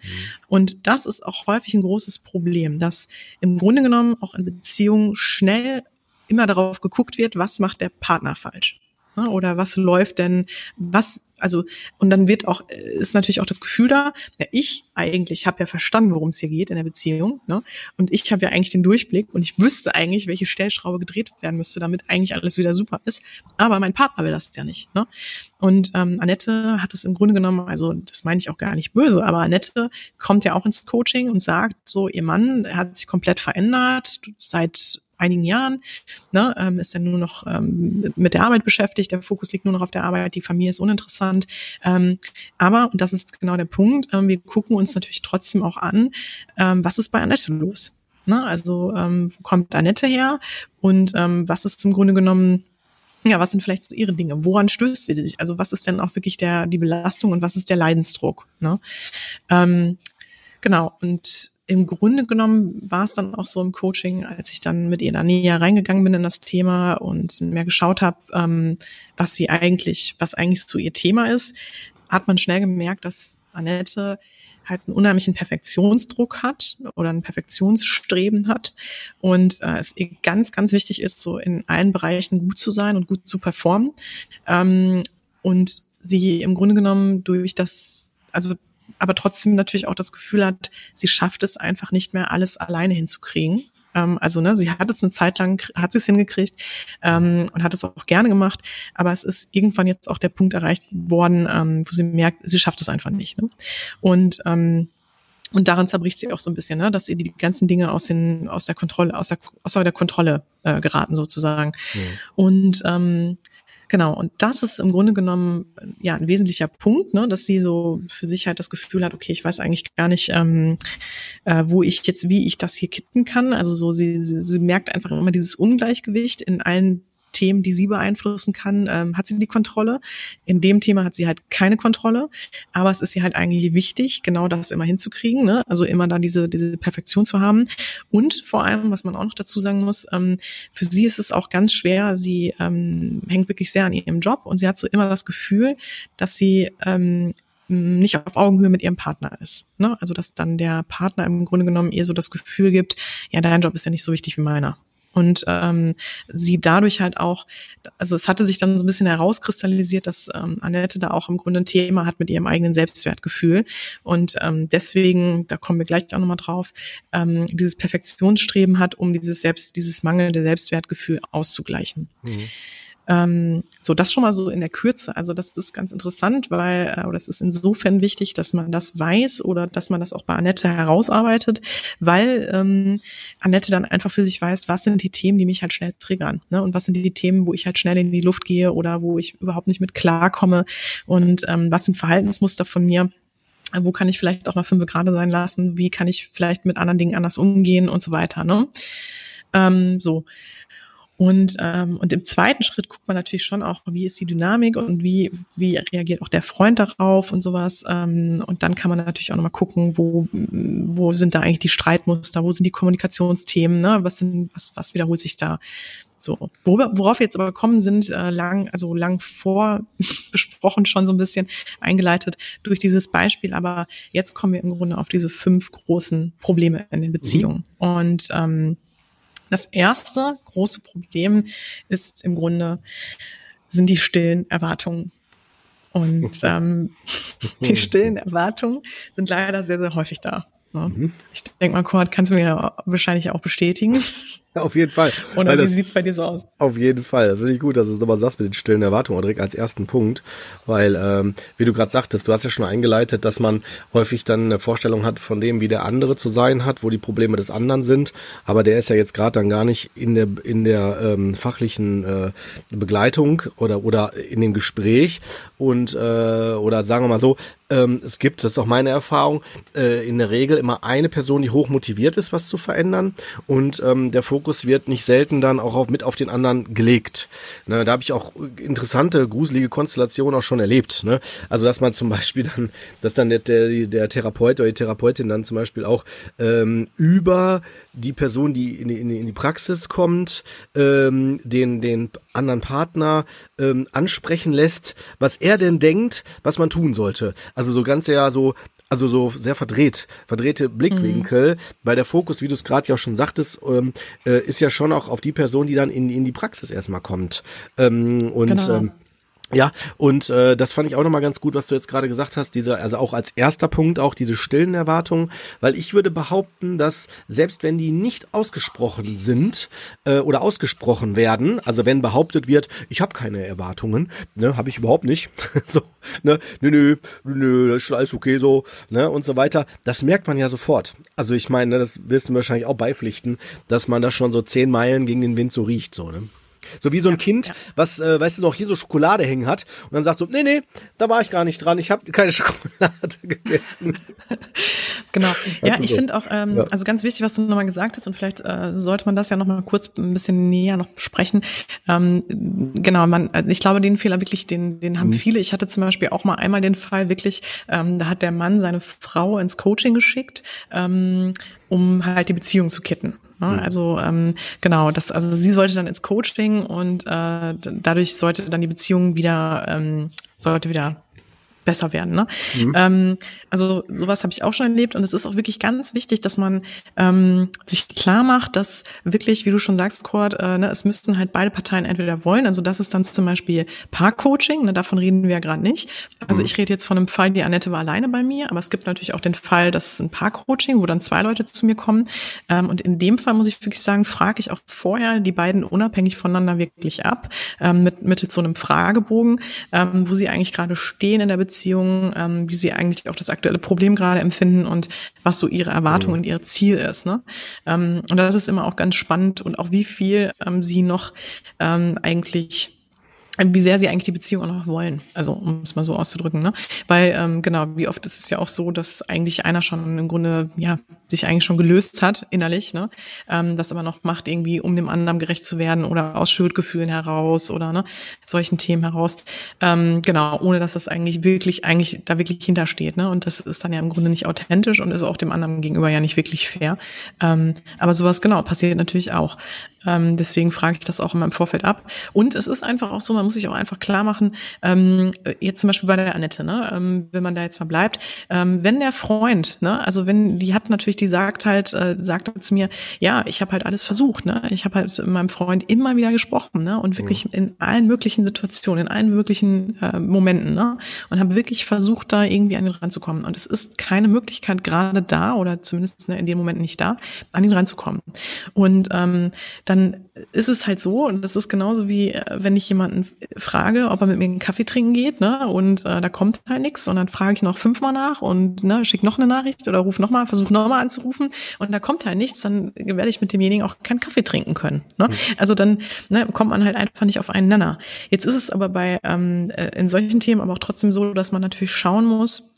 Und das ist auch häufig ein großes Problem, dass im Grunde genommen auch in Beziehungen schnell immer darauf geguckt wird, was macht der Partner falsch. Ne? Oder was läuft denn, was, also, und dann wird auch, ist natürlich auch das Gefühl da, ja, ich eigentlich habe ja verstanden, worum es hier geht in der Beziehung, ne? Und ich habe ja eigentlich den Durchblick und ich wüsste eigentlich, welche Stellschraube gedreht werden müsste, damit eigentlich alles wieder super ist. Aber mein Partner will das ja nicht. Ne? Und ähm, Annette hat es im Grunde genommen, also das meine ich auch gar nicht böse, aber Annette kommt ja auch ins Coaching und sagt so, ihr Mann hat sich komplett verändert seit einigen Jahren, ne, ähm, ist dann nur noch ähm, mit der Arbeit beschäftigt, der Fokus liegt nur noch auf der Arbeit, die Familie ist uninteressant. Ähm, aber, und das ist genau der Punkt, ähm, wir gucken uns natürlich trotzdem auch an, ähm, was ist bei Annette los? Ne? Also ähm, wo kommt Annette her und ähm, was ist im Grunde genommen ja, was sind vielleicht so ihre Dinge? Woran stößt sie sich? Also was ist denn auch wirklich der die Belastung und was ist der Leidensdruck? Ne? Ähm, genau. Und im Grunde genommen war es dann auch so im Coaching, als ich dann mit ihr da näher reingegangen bin in das Thema und mehr geschaut habe, ähm, was sie eigentlich, was eigentlich so ihr Thema ist, hat man schnell gemerkt, dass Annette halt einen unheimlichen Perfektionsdruck hat oder ein Perfektionsstreben hat und äh, es ihr ganz, ganz wichtig ist, so in allen Bereichen gut zu sein und gut zu performen. Ähm, und sie im Grunde genommen durch das, also aber trotzdem natürlich auch das Gefühl hat, sie schafft es einfach nicht mehr, alles alleine hinzukriegen. Ähm, also ne, sie hat es eine Zeit lang, hat sie es hingekriegt ähm, und hat es auch gerne gemacht, aber es ist irgendwann jetzt auch der Punkt erreicht worden, ähm, wo sie merkt, sie schafft es einfach nicht. Ne? Und ähm, und daran zerbricht sie auch so ein bisschen, ne, dass ihr die ganzen Dinge aus den aus der Kontrolle aus der aus der Kontrolle äh, geraten sozusagen. Mhm. Und ähm, Genau, und das ist im Grunde genommen ja ein wesentlicher Punkt, ne, dass sie so für sich halt das Gefühl hat, okay, ich weiß eigentlich gar nicht, ähm, äh, wo ich jetzt, wie ich das hier kitten kann. Also so, sie, sie, sie merkt einfach immer dieses Ungleichgewicht in allen Themen, die sie beeinflussen kann, ähm, hat sie die Kontrolle. In dem Thema hat sie halt keine Kontrolle. Aber es ist ihr halt eigentlich wichtig, genau das immer hinzukriegen. Ne? Also immer da diese, diese Perfektion zu haben. Und vor allem, was man auch noch dazu sagen muss, ähm, für sie ist es auch ganz schwer. Sie ähm, hängt wirklich sehr an ihrem Job und sie hat so immer das Gefühl, dass sie ähm, nicht auf Augenhöhe mit ihrem Partner ist. Ne? Also dass dann der Partner im Grunde genommen ihr so das Gefühl gibt, ja, dein Job ist ja nicht so wichtig wie meiner. Und ähm, sie dadurch halt auch, also es hatte sich dann so ein bisschen herauskristallisiert, dass ähm, Annette da auch im Grunde ein Thema hat mit ihrem eigenen Selbstwertgefühl und ähm, deswegen, da kommen wir gleich auch nochmal drauf, ähm, dieses Perfektionsstreben hat, um dieses Selbst, dieses mangelnde Selbstwertgefühl auszugleichen. Mhm. Ähm, so, das schon mal so in der Kürze. Also das ist ganz interessant, weil, äh, oder es ist insofern wichtig, dass man das weiß oder dass man das auch bei Annette herausarbeitet, weil ähm, Annette dann einfach für sich weiß, was sind die Themen, die mich halt schnell triggern, ne? Und was sind die Themen, wo ich halt schnell in die Luft gehe oder wo ich überhaupt nicht mit klarkomme und ähm, was sind Verhaltensmuster von mir, wo kann ich vielleicht auch mal fünf gerade sein lassen, wie kann ich vielleicht mit anderen Dingen anders umgehen und so weiter. Ne? Ähm, so. Und, ähm, und im zweiten Schritt guckt man natürlich schon auch, wie ist die Dynamik und wie, wie reagiert auch der Freund darauf und sowas. Ähm, und dann kann man natürlich auch nochmal gucken, wo, wo sind da eigentlich die Streitmuster, wo sind die Kommunikationsthemen, ne? was, sind, was, was wiederholt sich da. So, worüber, worauf wir jetzt aber kommen, sind äh, lang, also lang vor besprochen schon so ein bisschen eingeleitet durch dieses Beispiel, aber jetzt kommen wir im Grunde auf diese fünf großen Probleme in den Beziehungen. Mhm. Und ähm, das erste große Problem ist im Grunde, sind die stillen Erwartungen. Und ähm, die stillen Erwartungen sind leider sehr, sehr häufig da. Ne? Mhm. Ich denke mal, Kurt, kannst du mir wahrscheinlich auch bestätigen. Auf jeden Fall. Weil wie sieht's bei dir so aus? Auf jeden Fall. Das finde ich gut, dass du es nochmal sagst mit den stillen Erwartungen, direkt als ersten Punkt. Weil, ähm, wie du gerade sagtest, du hast ja schon eingeleitet, dass man häufig dann eine Vorstellung hat von dem, wie der andere zu sein hat, wo die Probleme des anderen sind. Aber der ist ja jetzt gerade dann gar nicht in der, in der ähm, fachlichen äh, Begleitung oder, oder in dem Gespräch. Und, äh, oder sagen wir mal so, ähm, es gibt, das ist auch meine Erfahrung, äh, in der Regel immer eine Person, die hoch motiviert ist, was zu verändern. Und ähm, der Fokus Fokus wird nicht selten dann auch auf, mit auf den anderen gelegt. Ne, da habe ich auch interessante, gruselige Konstellationen auch schon erlebt. Ne? Also dass man zum Beispiel dann, dass dann der, der, der Therapeut oder die Therapeutin dann zum Beispiel auch ähm, über die Person, die in, in, in die Praxis kommt, ähm, den, den anderen Partner ähm, ansprechen lässt, was er denn denkt, was man tun sollte. Also so ganz ja so also so sehr verdreht, verdrehte Blickwinkel, mhm. weil der Fokus, wie du es gerade ja auch schon sagtest, ähm, äh, ist ja schon auch auf die Person, die dann in, in die Praxis erstmal kommt. Ähm, und genau. ähm, ja, und äh, das fand ich auch nochmal ganz gut, was du jetzt gerade gesagt hast, diese, also auch als erster Punkt auch diese stillen Erwartungen, weil ich würde behaupten, dass selbst wenn die nicht ausgesprochen sind äh, oder ausgesprochen werden, also wenn behauptet wird, ich habe keine Erwartungen, ne, habe ich überhaupt nicht, so, ne, nö, nö, nö, das ist alles okay so, ne, und so weiter, das merkt man ja sofort. Also ich meine, ne, das wirst du wahrscheinlich auch beipflichten, dass man das schon so zehn Meilen gegen den Wind so riecht, so, ne. So wie so ein Kind, was, äh, weißt du, noch hier so Schokolade hängen hat und dann sagt so, nee, nee, da war ich gar nicht dran, ich habe keine Schokolade gegessen. genau. Ja, ich so. finde auch, ähm, ja. also ganz wichtig, was du nochmal gesagt hast und vielleicht äh, sollte man das ja nochmal kurz ein bisschen näher noch besprechen. Ähm, genau, man, äh, ich glaube, den Fehler wirklich, den, den haben mhm. viele. Ich hatte zum Beispiel auch mal einmal den Fall wirklich, ähm, da hat der Mann seine Frau ins Coaching geschickt, ähm, um halt die Beziehung zu kitten. Ne? Mhm. Also ähm, genau, das, also sie sollte dann ins Coaching und äh, dadurch sollte dann die Beziehung wieder ähm, sollte wieder besser werden. Ne? Mhm. Ähm, also sowas habe ich auch schon erlebt und es ist auch wirklich ganz wichtig, dass man ähm, sich klar macht, dass wirklich, wie du schon sagst, Cord, äh, ne, es müssten halt beide Parteien entweder wollen. Also das ist dann zum Beispiel Paarcoaching, ne, davon reden wir ja gerade nicht. Also mhm. ich rede jetzt von einem Fall, die Annette war alleine bei mir, aber es gibt natürlich auch den Fall, dass ein Paarcoaching, wo dann zwei Leute zu mir kommen. Ähm, und in dem Fall muss ich wirklich sagen, frage ich auch vorher die beiden unabhängig voneinander wirklich ab, ähm, mit mittels so einem Fragebogen, ähm, wo sie eigentlich gerade stehen in der Beziehung Beziehung, ähm, wie sie eigentlich auch das aktuelle Problem gerade empfinden und was so ihre Erwartung mhm. und ihr Ziel ist. Ne? Ähm, und das ist immer auch ganz spannend und auch wie viel ähm, sie noch ähm, eigentlich wie sehr sie eigentlich die Beziehung auch noch wollen. Also um es mal so auszudrücken, ne? Weil ähm, genau, wie oft ist es ja auch so, dass eigentlich einer schon im Grunde ja sich eigentlich schon gelöst hat innerlich, ne? Ähm, das aber noch macht irgendwie, um dem anderen gerecht zu werden oder aus Schuldgefühlen heraus oder ne solchen Themen heraus. Ähm, genau, ohne dass das eigentlich wirklich eigentlich da wirklich hintersteht, ne? Und das ist dann ja im Grunde nicht authentisch und ist auch dem anderen gegenüber ja nicht wirklich fair. Ähm, aber sowas genau passiert natürlich auch. Ähm, deswegen frage ich das auch immer im Vorfeld ab. Und es ist einfach auch so, man muss sich auch einfach klar machen, ähm, jetzt zum Beispiel bei der Annette, ne, ähm, wenn man da jetzt mal bleibt, ähm, wenn der Freund, ne, also wenn, die hat natürlich, die sagt halt, äh, sagt zu mir, ja, ich habe halt alles versucht, ne, ich habe halt mit meinem Freund immer wieder gesprochen, ne, und wirklich mhm. in allen möglichen Situationen, in allen möglichen äh, Momenten, ne, und habe wirklich versucht, da irgendwie an ihn ranzukommen. Und es ist keine Möglichkeit gerade da oder zumindest ne, in dem Moment nicht da, an ihn ranzukommen. Und ähm, dann ist es halt so, und das ist genauso wie, äh, wenn ich jemanden frage, ob er mit mir einen Kaffee trinken geht, ne, und äh, da kommt halt nichts, und dann frage ich noch fünfmal nach und ne, schicke noch eine Nachricht oder rufe nochmal, versuche nochmal anzurufen, und da kommt halt nichts, dann werde ich mit demjenigen auch keinen Kaffee trinken können. Ne? Mhm. Also dann ne, kommt man halt einfach nicht auf einen Nenner. Jetzt ist es aber bei ähm, äh, in solchen Themen aber auch trotzdem so, dass man natürlich schauen muss,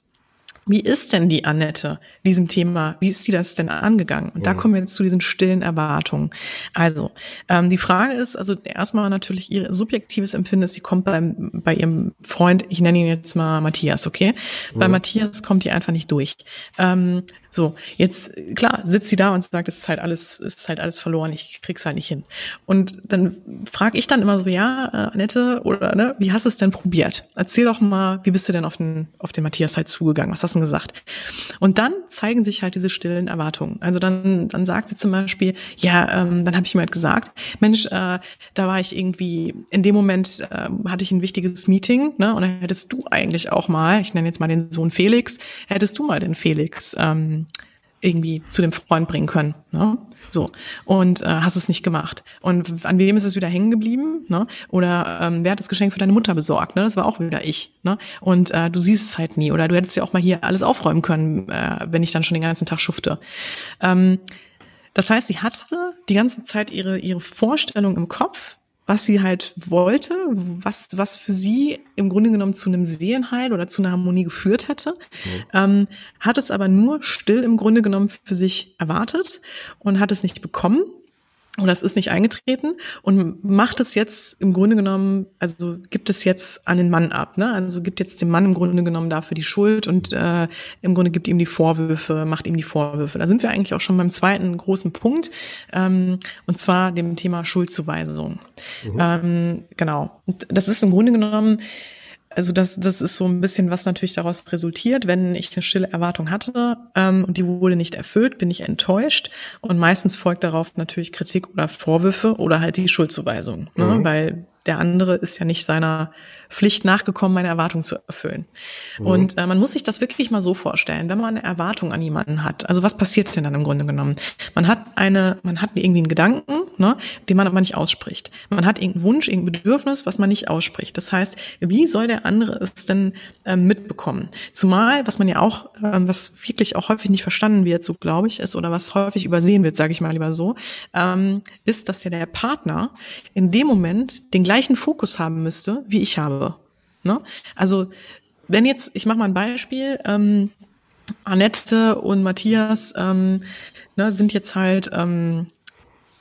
wie ist denn die Annette diesem Thema? Wie ist sie das denn angegangen? Und da kommen wir jetzt zu diesen stillen Erwartungen. Also, ähm, die Frage ist, also erstmal natürlich ihr subjektives Empfinden sie kommt beim, bei ihrem Freund, ich nenne ihn jetzt mal Matthias, okay? Bei Matthias kommt die einfach nicht durch. Ähm, so, jetzt, klar, sitzt sie da und sagt, es ist halt alles, es ist halt alles verloren, ich krieg's halt nicht hin. Und dann frage ich dann immer so, ja, äh, Annette, oder ne, wie hast du es denn probiert? Erzähl doch mal, wie bist du denn auf den, auf den Matthias halt zugegangen? Was hast du denn gesagt? Und dann zeigen sich halt diese stillen Erwartungen. Also dann, dann sagt sie zum Beispiel, ja, ähm, dann habe ich mir halt gesagt, Mensch, äh, da war ich irgendwie, in dem Moment äh, hatte ich ein wichtiges Meeting, ne? Und dann hättest du eigentlich auch mal, ich nenne jetzt mal den Sohn Felix, hättest du mal den Felix ähm, irgendwie zu dem Freund bringen können. Ne? So. Und äh, hast es nicht gemacht. Und an wem ist es wieder hängen geblieben? Ne? Oder ähm, wer hat das Geschenk für deine Mutter besorgt? Ne? Das war auch wieder ich. Ne? Und äh, du siehst es halt nie. Oder du hättest ja auch mal hier alles aufräumen können, äh, wenn ich dann schon den ganzen Tag schufte. Ähm, das heißt, sie hatte die ganze Zeit ihre, ihre Vorstellung im Kopf, was sie halt wollte, was, was für sie im Grunde genommen zu einem Seelenheil oder zu einer Harmonie geführt hätte, mhm. ähm, hat es aber nur still im Grunde genommen für sich erwartet und hat es nicht bekommen und das ist nicht eingetreten und macht es jetzt im Grunde genommen, also gibt es jetzt an den Mann ab, ne? Also gibt jetzt dem Mann im Grunde genommen dafür die Schuld und äh, im Grunde gibt ihm die Vorwürfe, macht ihm die Vorwürfe. Da sind wir eigentlich auch schon beim zweiten großen Punkt ähm, und zwar dem Thema Schuldzuweisung. Mhm. Ähm, genau. Und das ist im Grunde genommen also das, das ist so ein bisschen, was natürlich daraus resultiert, wenn ich eine stille Erwartung hatte ähm, und die wurde nicht erfüllt, bin ich enttäuscht und meistens folgt darauf natürlich Kritik oder Vorwürfe oder halt die Schuldzuweisung, ne? mhm. weil der andere ist ja nicht seiner Pflicht nachgekommen, meine Erwartung zu erfüllen. Mhm. Und äh, man muss sich das wirklich mal so vorstellen, wenn man eine Erwartung an jemanden hat. Also was passiert denn dann im Grunde genommen? Man hat eine, man hat irgendwie einen Gedanken, ne, den man aber nicht ausspricht. Man hat irgendeinen Wunsch, irgendein Bedürfnis, was man nicht ausspricht. Das heißt, wie soll der andere es denn äh, mitbekommen? Zumal, was man ja auch, äh, was wirklich auch häufig nicht verstanden wird, so glaube ich, ist oder was häufig übersehen wird, sage ich mal lieber so, ähm, ist, dass ja der Partner in dem Moment den gleichen gleichen Fokus haben müsste, wie ich habe. Ne? Also wenn jetzt, ich mache mal ein Beispiel, ähm, Annette und Matthias ähm, ne, sind jetzt halt ähm,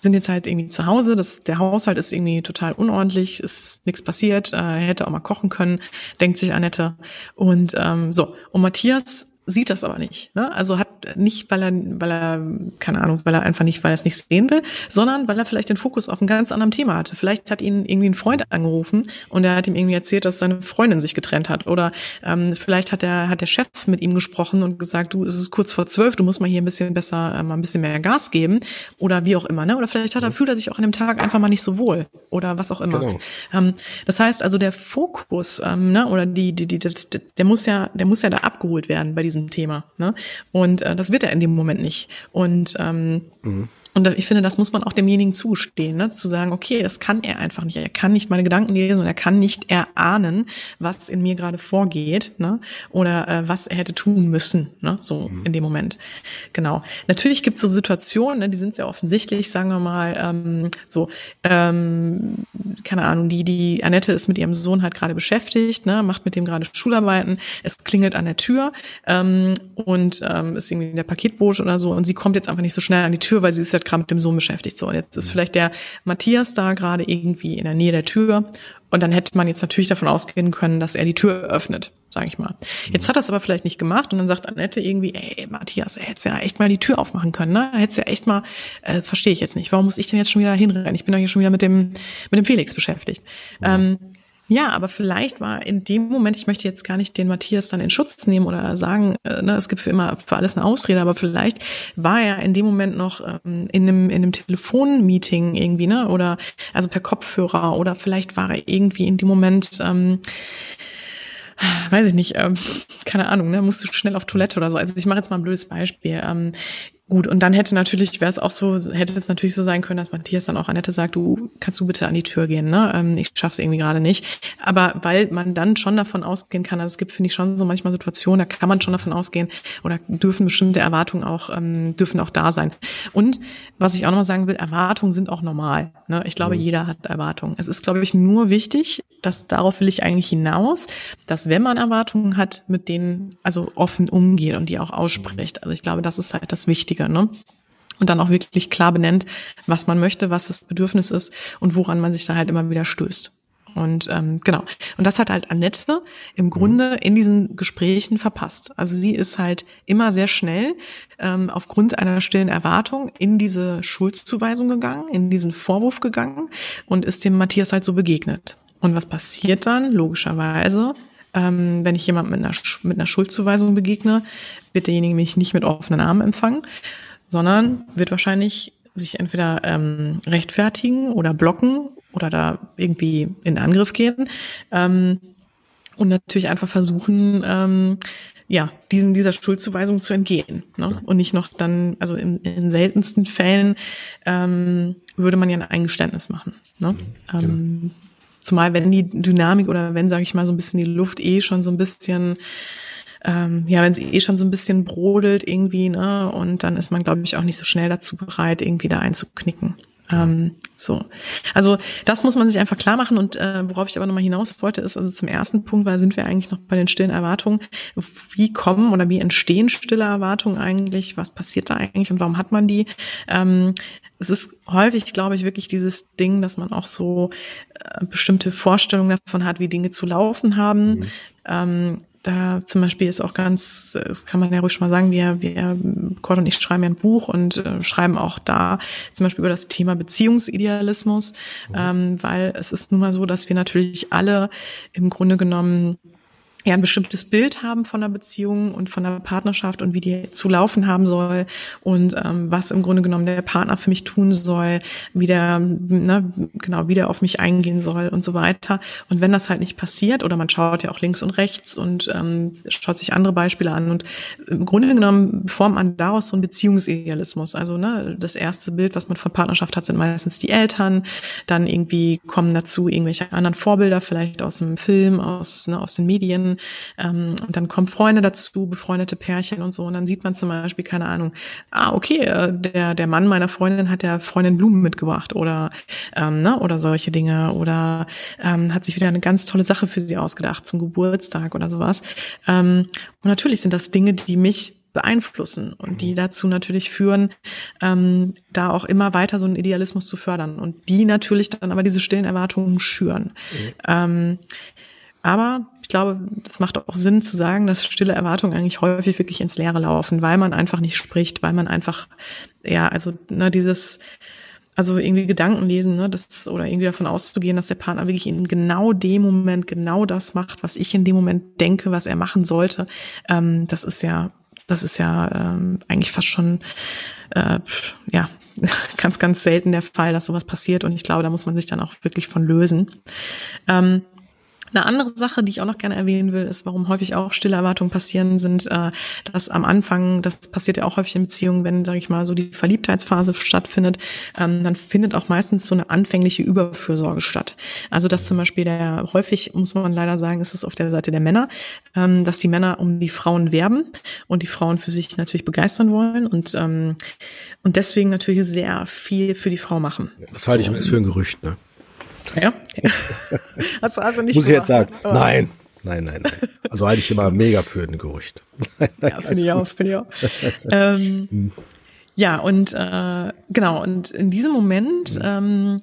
sind jetzt halt irgendwie zu Hause. Das, der Haushalt ist irgendwie total unordentlich, ist nichts passiert, äh, hätte auch mal kochen können, denkt sich Annette. Und ähm, so, und Matthias sieht das aber nicht. Ne? Also hat nicht, weil er, weil er, keine Ahnung, weil er einfach nicht, weil er es nicht sehen will, sondern weil er vielleicht den Fokus auf ein ganz anderem Thema hatte. Vielleicht hat ihn irgendwie ein Freund angerufen und er hat ihm irgendwie erzählt, dass seine Freundin sich getrennt hat. Oder ähm, vielleicht hat der, hat der Chef mit ihm gesprochen und gesagt, du, es ist kurz vor zwölf, du musst mal hier ein bisschen besser, äh, mal ein bisschen mehr Gas geben. Oder wie auch immer. Ne? Oder vielleicht hat er, fühlt er sich auch an dem Tag einfach mal nicht so wohl. Oder was auch immer. Genau. Ähm, das heißt also, der Fokus, ähm, ne, oder die, die, die, das, der muss ja, der muss ja da abgeholt werden bei diesem diesem Thema. Ne? Und äh, das wird er in dem Moment nicht. Und ähm, mhm. Und ich finde, das muss man auch demjenigen zustehen, ne? zu sagen, okay, das kann er einfach nicht. Er kann nicht meine Gedanken lesen und er kann nicht erahnen, was in mir gerade vorgeht, ne? oder äh, was er hätte tun müssen, ne? so mhm. in dem Moment. Genau. Natürlich gibt es so Situationen, ne? die sind sehr offensichtlich, sagen wir mal, ähm, so, ähm, keine Ahnung, die, die Annette ist mit ihrem Sohn halt gerade beschäftigt, ne? macht mit dem gerade Schularbeiten, es klingelt an der Tür ähm, und ähm, ist irgendwie der Paketboot oder so und sie kommt jetzt einfach nicht so schnell an die Tür, weil sie ist ja gerade mit dem Sohn beschäftigt. So, und jetzt ist vielleicht der Matthias da gerade irgendwie in der Nähe der Tür. Und dann hätte man jetzt natürlich davon ausgehen können, dass er die Tür öffnet, sage ich mal. Jetzt hat er es aber vielleicht nicht gemacht und dann sagt Annette irgendwie, ey, Matthias, er hätte ja echt mal die Tür aufmachen können, ne? Er hätte ja echt mal, äh, verstehe ich jetzt nicht. Warum muss ich denn jetzt schon wieder hinrennen? Ich bin doch hier schon wieder mit dem, mit dem Felix beschäftigt. Ja. Ähm, Ja, aber vielleicht war in dem Moment, ich möchte jetzt gar nicht den Matthias dann in Schutz nehmen oder sagen, äh, ne, es gibt für immer für alles eine Ausrede, aber vielleicht war er in dem Moment noch ähm, in einem in einem Telefonmeeting irgendwie, ne, oder also per Kopfhörer oder vielleicht war er irgendwie in dem Moment ähm, weiß ich nicht, ähm, keine Ahnung, ne, musst du schnell auf Toilette oder so. Also ich mache jetzt mal ein blödes Beispiel. Ähm, Gut, und dann hätte natürlich, wäre es auch so, hätte es natürlich so sein können, dass Matthias dann auch Annette sagt, du kannst du bitte an die Tür gehen, ne? Ähm, ich schaff's irgendwie gerade nicht. Aber weil man dann schon davon ausgehen kann, also es gibt, finde ich, schon so manchmal Situationen, da kann man schon davon ausgehen oder dürfen bestimmte Erwartungen auch, ähm, dürfen auch da sein. Und was ich auch nochmal sagen will, Erwartungen sind auch normal. Ne? Ich glaube, mhm. jeder hat Erwartungen. Es ist, glaube ich, nur wichtig, dass darauf will ich eigentlich hinaus, dass wenn man Erwartungen hat, mit denen also offen umgeht und die auch ausspricht. Also ich glaube, das ist halt das Wichtige wichtiger, ne? Und dann auch wirklich klar benennt, was man möchte, was das Bedürfnis ist und woran man sich da halt immer wieder stößt. Und ähm, genau. Und das hat halt Annette im Grunde in diesen Gesprächen verpasst. Also sie ist halt immer sehr schnell ähm, aufgrund einer stillen Erwartung in diese Schuldzuweisung gegangen, in diesen Vorwurf gegangen und ist dem Matthias halt so begegnet. Und was passiert dann? Logischerweise ähm, wenn ich jemand mit einer, mit einer Schuldzuweisung begegne, wird derjenige mich nicht mit offenen Armen empfangen, sondern wird wahrscheinlich sich entweder ähm, rechtfertigen oder blocken oder da irgendwie in Angriff gehen ähm, und natürlich einfach versuchen, ähm, ja, diesem, dieser Schuldzuweisung zu entgehen. Ne? Und nicht noch dann, also in, in seltensten Fällen ähm, würde man ja ein Eingeständnis machen. Ne? Genau. Ähm, Zumal wenn die Dynamik oder wenn, sage ich mal, so ein bisschen die Luft eh schon so ein bisschen ähm, ja, wenn sie eh schon so ein bisschen brodelt irgendwie, ne, und dann ist man, glaube ich, auch nicht so schnell dazu bereit, irgendwie da einzuknicken. Ähm, so. Also das muss man sich einfach klar machen und äh, worauf ich aber nochmal hinaus wollte, ist also zum ersten Punkt, weil sind wir eigentlich noch bei den stillen Erwartungen. Wie kommen oder wie entstehen stille Erwartungen eigentlich? Was passiert da eigentlich und warum hat man die? Ähm, es ist häufig, glaube ich, wirklich dieses Ding, dass man auch so äh, bestimmte Vorstellungen davon hat, wie Dinge zu laufen haben. Mhm. Ähm, da zum Beispiel ist auch ganz, das kann man ja ruhig schon mal sagen, wir, wir, Cord und ich schreiben ja ein Buch und äh, schreiben auch da zum Beispiel über das Thema Beziehungsidealismus, mhm. ähm, weil es ist nun mal so, dass wir natürlich alle im Grunde genommen ja ein bestimmtes Bild haben von der Beziehung und von der Partnerschaft und wie die zu laufen haben soll und ähm, was im Grunde genommen der Partner für mich tun soll, wie der, ne, genau, wie der auf mich eingehen soll und so weiter. Und wenn das halt nicht passiert oder man schaut ja auch links und rechts und ähm, schaut sich andere Beispiele an und im Grunde genommen formt man daraus so einen Beziehungsidealismus. Also ne, das erste Bild, was man von Partnerschaft hat, sind meistens die Eltern. Dann irgendwie kommen dazu irgendwelche anderen Vorbilder, vielleicht aus dem Film, aus, ne, aus den Medien ähm, und dann kommen Freunde dazu, befreundete Pärchen und so. Und dann sieht man zum Beispiel, keine Ahnung, ah, okay, äh, der, der Mann meiner Freundin hat der Freundin Blumen mitgebracht oder, ähm, ne, oder solche Dinge. Oder ähm, hat sich wieder eine ganz tolle Sache für sie ausgedacht zum Geburtstag oder sowas. Ähm, und natürlich sind das Dinge, die mich beeinflussen und die dazu natürlich führen, ähm, da auch immer weiter so einen Idealismus zu fördern und die natürlich dann aber diese stillen Erwartungen schüren. Mhm. Ähm, aber ich glaube, das macht auch Sinn zu sagen, dass stille Erwartungen eigentlich häufig wirklich ins Leere laufen, weil man einfach nicht spricht, weil man einfach, ja, also ne, dieses, also irgendwie Gedanken lesen, ne, das, oder irgendwie davon auszugehen, dass der Partner wirklich in genau dem Moment genau das macht, was ich in dem Moment denke, was er machen sollte, ähm, das ist ja, das ist ja ähm, eigentlich fast schon, äh, ja, ganz, ganz selten der Fall, dass sowas passiert. Und ich glaube, da muss man sich dann auch wirklich von lösen. Ähm, eine andere Sache, die ich auch noch gerne erwähnen will, ist, warum häufig auch stille Erwartungen passieren, sind, äh, dass am Anfang, das passiert ja auch häufig in Beziehungen, wenn, sage ich mal, so die Verliebtheitsphase stattfindet, ähm, dann findet auch meistens so eine anfängliche Überfürsorge statt. Also dass zum Beispiel der, häufig muss man leider sagen, ist es auf der Seite der Männer, ähm, dass die Männer um die Frauen werben und die Frauen für sich natürlich begeistern wollen und, ähm, und deswegen natürlich sehr viel für die Frau machen. Das halte ich so. für ein Gerücht, ne? Ja. Hast du also nicht Muss ich jetzt sagen, nein. Nein, nein, nein. Also halte ich immer mega für ein Gerücht. ja, finde ich auch, finde ich auch. ähm, hm. ja, und äh, genau, und in diesem Moment, hm. ähm,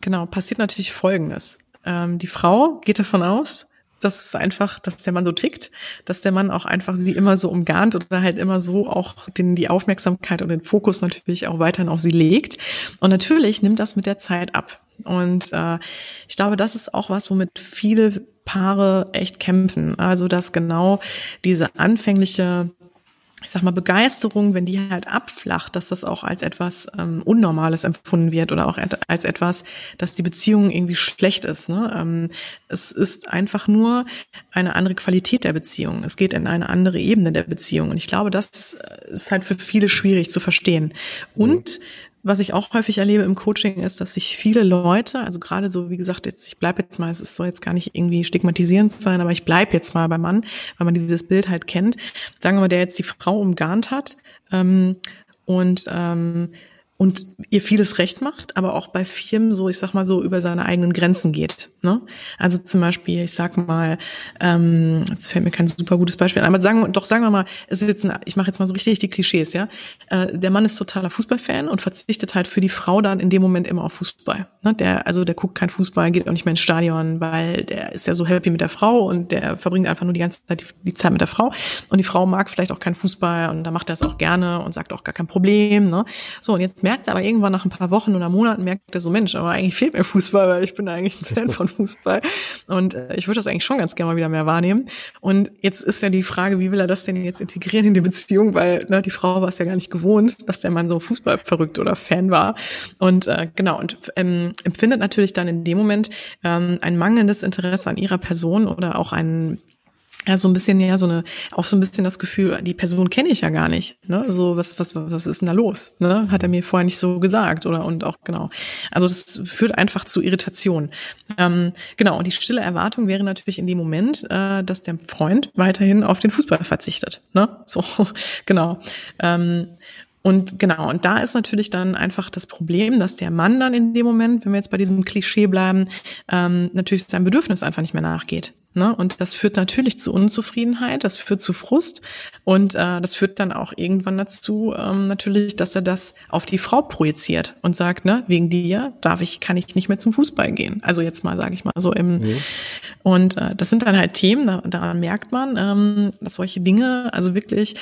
genau, passiert natürlich Folgendes. Ähm, die Frau geht davon aus, dass es einfach, dass der Mann so tickt, dass der Mann auch einfach sie immer so umgarnt oder halt immer so auch den, die Aufmerksamkeit und den Fokus natürlich auch weiterhin auf sie legt. Und natürlich nimmt das mit der Zeit ab. Und äh, ich glaube, das ist auch was, womit viele Paare echt kämpfen. Also dass genau diese anfängliche ich sag mal, Begeisterung, wenn die halt abflacht, dass das auch als etwas ähm, Unnormales empfunden wird oder auch als etwas, dass die Beziehung irgendwie schlecht ist. Ne? Ähm, es ist einfach nur eine andere Qualität der Beziehung. Es geht in eine andere Ebene der Beziehung. Und ich glaube, das ist halt für viele schwierig zu verstehen. Und was ich auch häufig erlebe im Coaching ist, dass sich viele Leute, also gerade so, wie gesagt, jetzt, ich bleibe jetzt mal, es soll jetzt gar nicht irgendwie stigmatisierend sein, aber ich bleibe jetzt mal beim Mann, weil man dieses Bild halt kennt. Sagen wir mal, der jetzt die Frau umgarnt hat ähm, und ähm, und ihr vieles recht macht, aber auch bei Firmen so, ich sag mal so, über seine eigenen Grenzen geht. Ne? Also zum Beispiel, ich sag mal, ähm, jetzt fällt mir kein super gutes Beispiel ein, aber sagen, doch sagen wir mal, es ist jetzt ein, ich mache jetzt mal so richtig die Klischees, ja. Äh, der Mann ist totaler Fußballfan und verzichtet halt für die Frau dann in dem Moment immer auf Fußball. Ne? Der, also der guckt kein Fußball, geht auch nicht mehr ins Stadion, weil der ist ja so happy mit der Frau und der verbringt einfach nur die ganze Zeit die, die Zeit mit der Frau. Und die Frau mag vielleicht auch keinen Fußball und da macht er es auch gerne und sagt auch gar kein Problem. Ne? So, und jetzt merkt er aber irgendwann nach ein paar Wochen oder Monaten, merkt er so, Mensch, aber eigentlich fehlt mir Fußball, weil ich bin eigentlich ein Fan von Fußball. Und äh, ich würde das eigentlich schon ganz gerne mal wieder mehr wahrnehmen. Und jetzt ist ja die Frage, wie will er das denn jetzt integrieren in die Beziehung, weil ne, die Frau war es ja gar nicht gewohnt, dass der Mann so Fußball verrückt oder Fan war. Und äh, genau, und ähm, empfindet natürlich dann in dem Moment ähm, ein mangelndes Interesse an ihrer Person oder auch ein ja, so ein bisschen, ja, so eine, auch so ein bisschen das Gefühl, die Person kenne ich ja gar nicht. Ne? So, was, was, was ist denn da los? Ne? Hat er mir vorher nicht so gesagt oder und auch genau. Also das führt einfach zu Irritation. Ähm, genau, und die stille Erwartung wäre natürlich in dem Moment, äh, dass der Freund weiterhin auf den Fußball verzichtet. Ne? So, genau. Ähm, und genau, und da ist natürlich dann einfach das Problem, dass der Mann dann in dem Moment, wenn wir jetzt bei diesem Klischee bleiben, ähm, natürlich seinem Bedürfnis einfach nicht mehr nachgeht. Ne? Und das führt natürlich zu Unzufriedenheit, das führt zu Frust und äh, das führt dann auch irgendwann dazu, ähm, natürlich, dass er das auf die Frau projiziert und sagt, ne, wegen dir darf ich, kann ich nicht mehr zum Fußball gehen. Also jetzt mal, sage ich mal so im. Mhm. Und äh, das sind dann halt Themen, da, daran merkt man, ähm, dass solche Dinge, also wirklich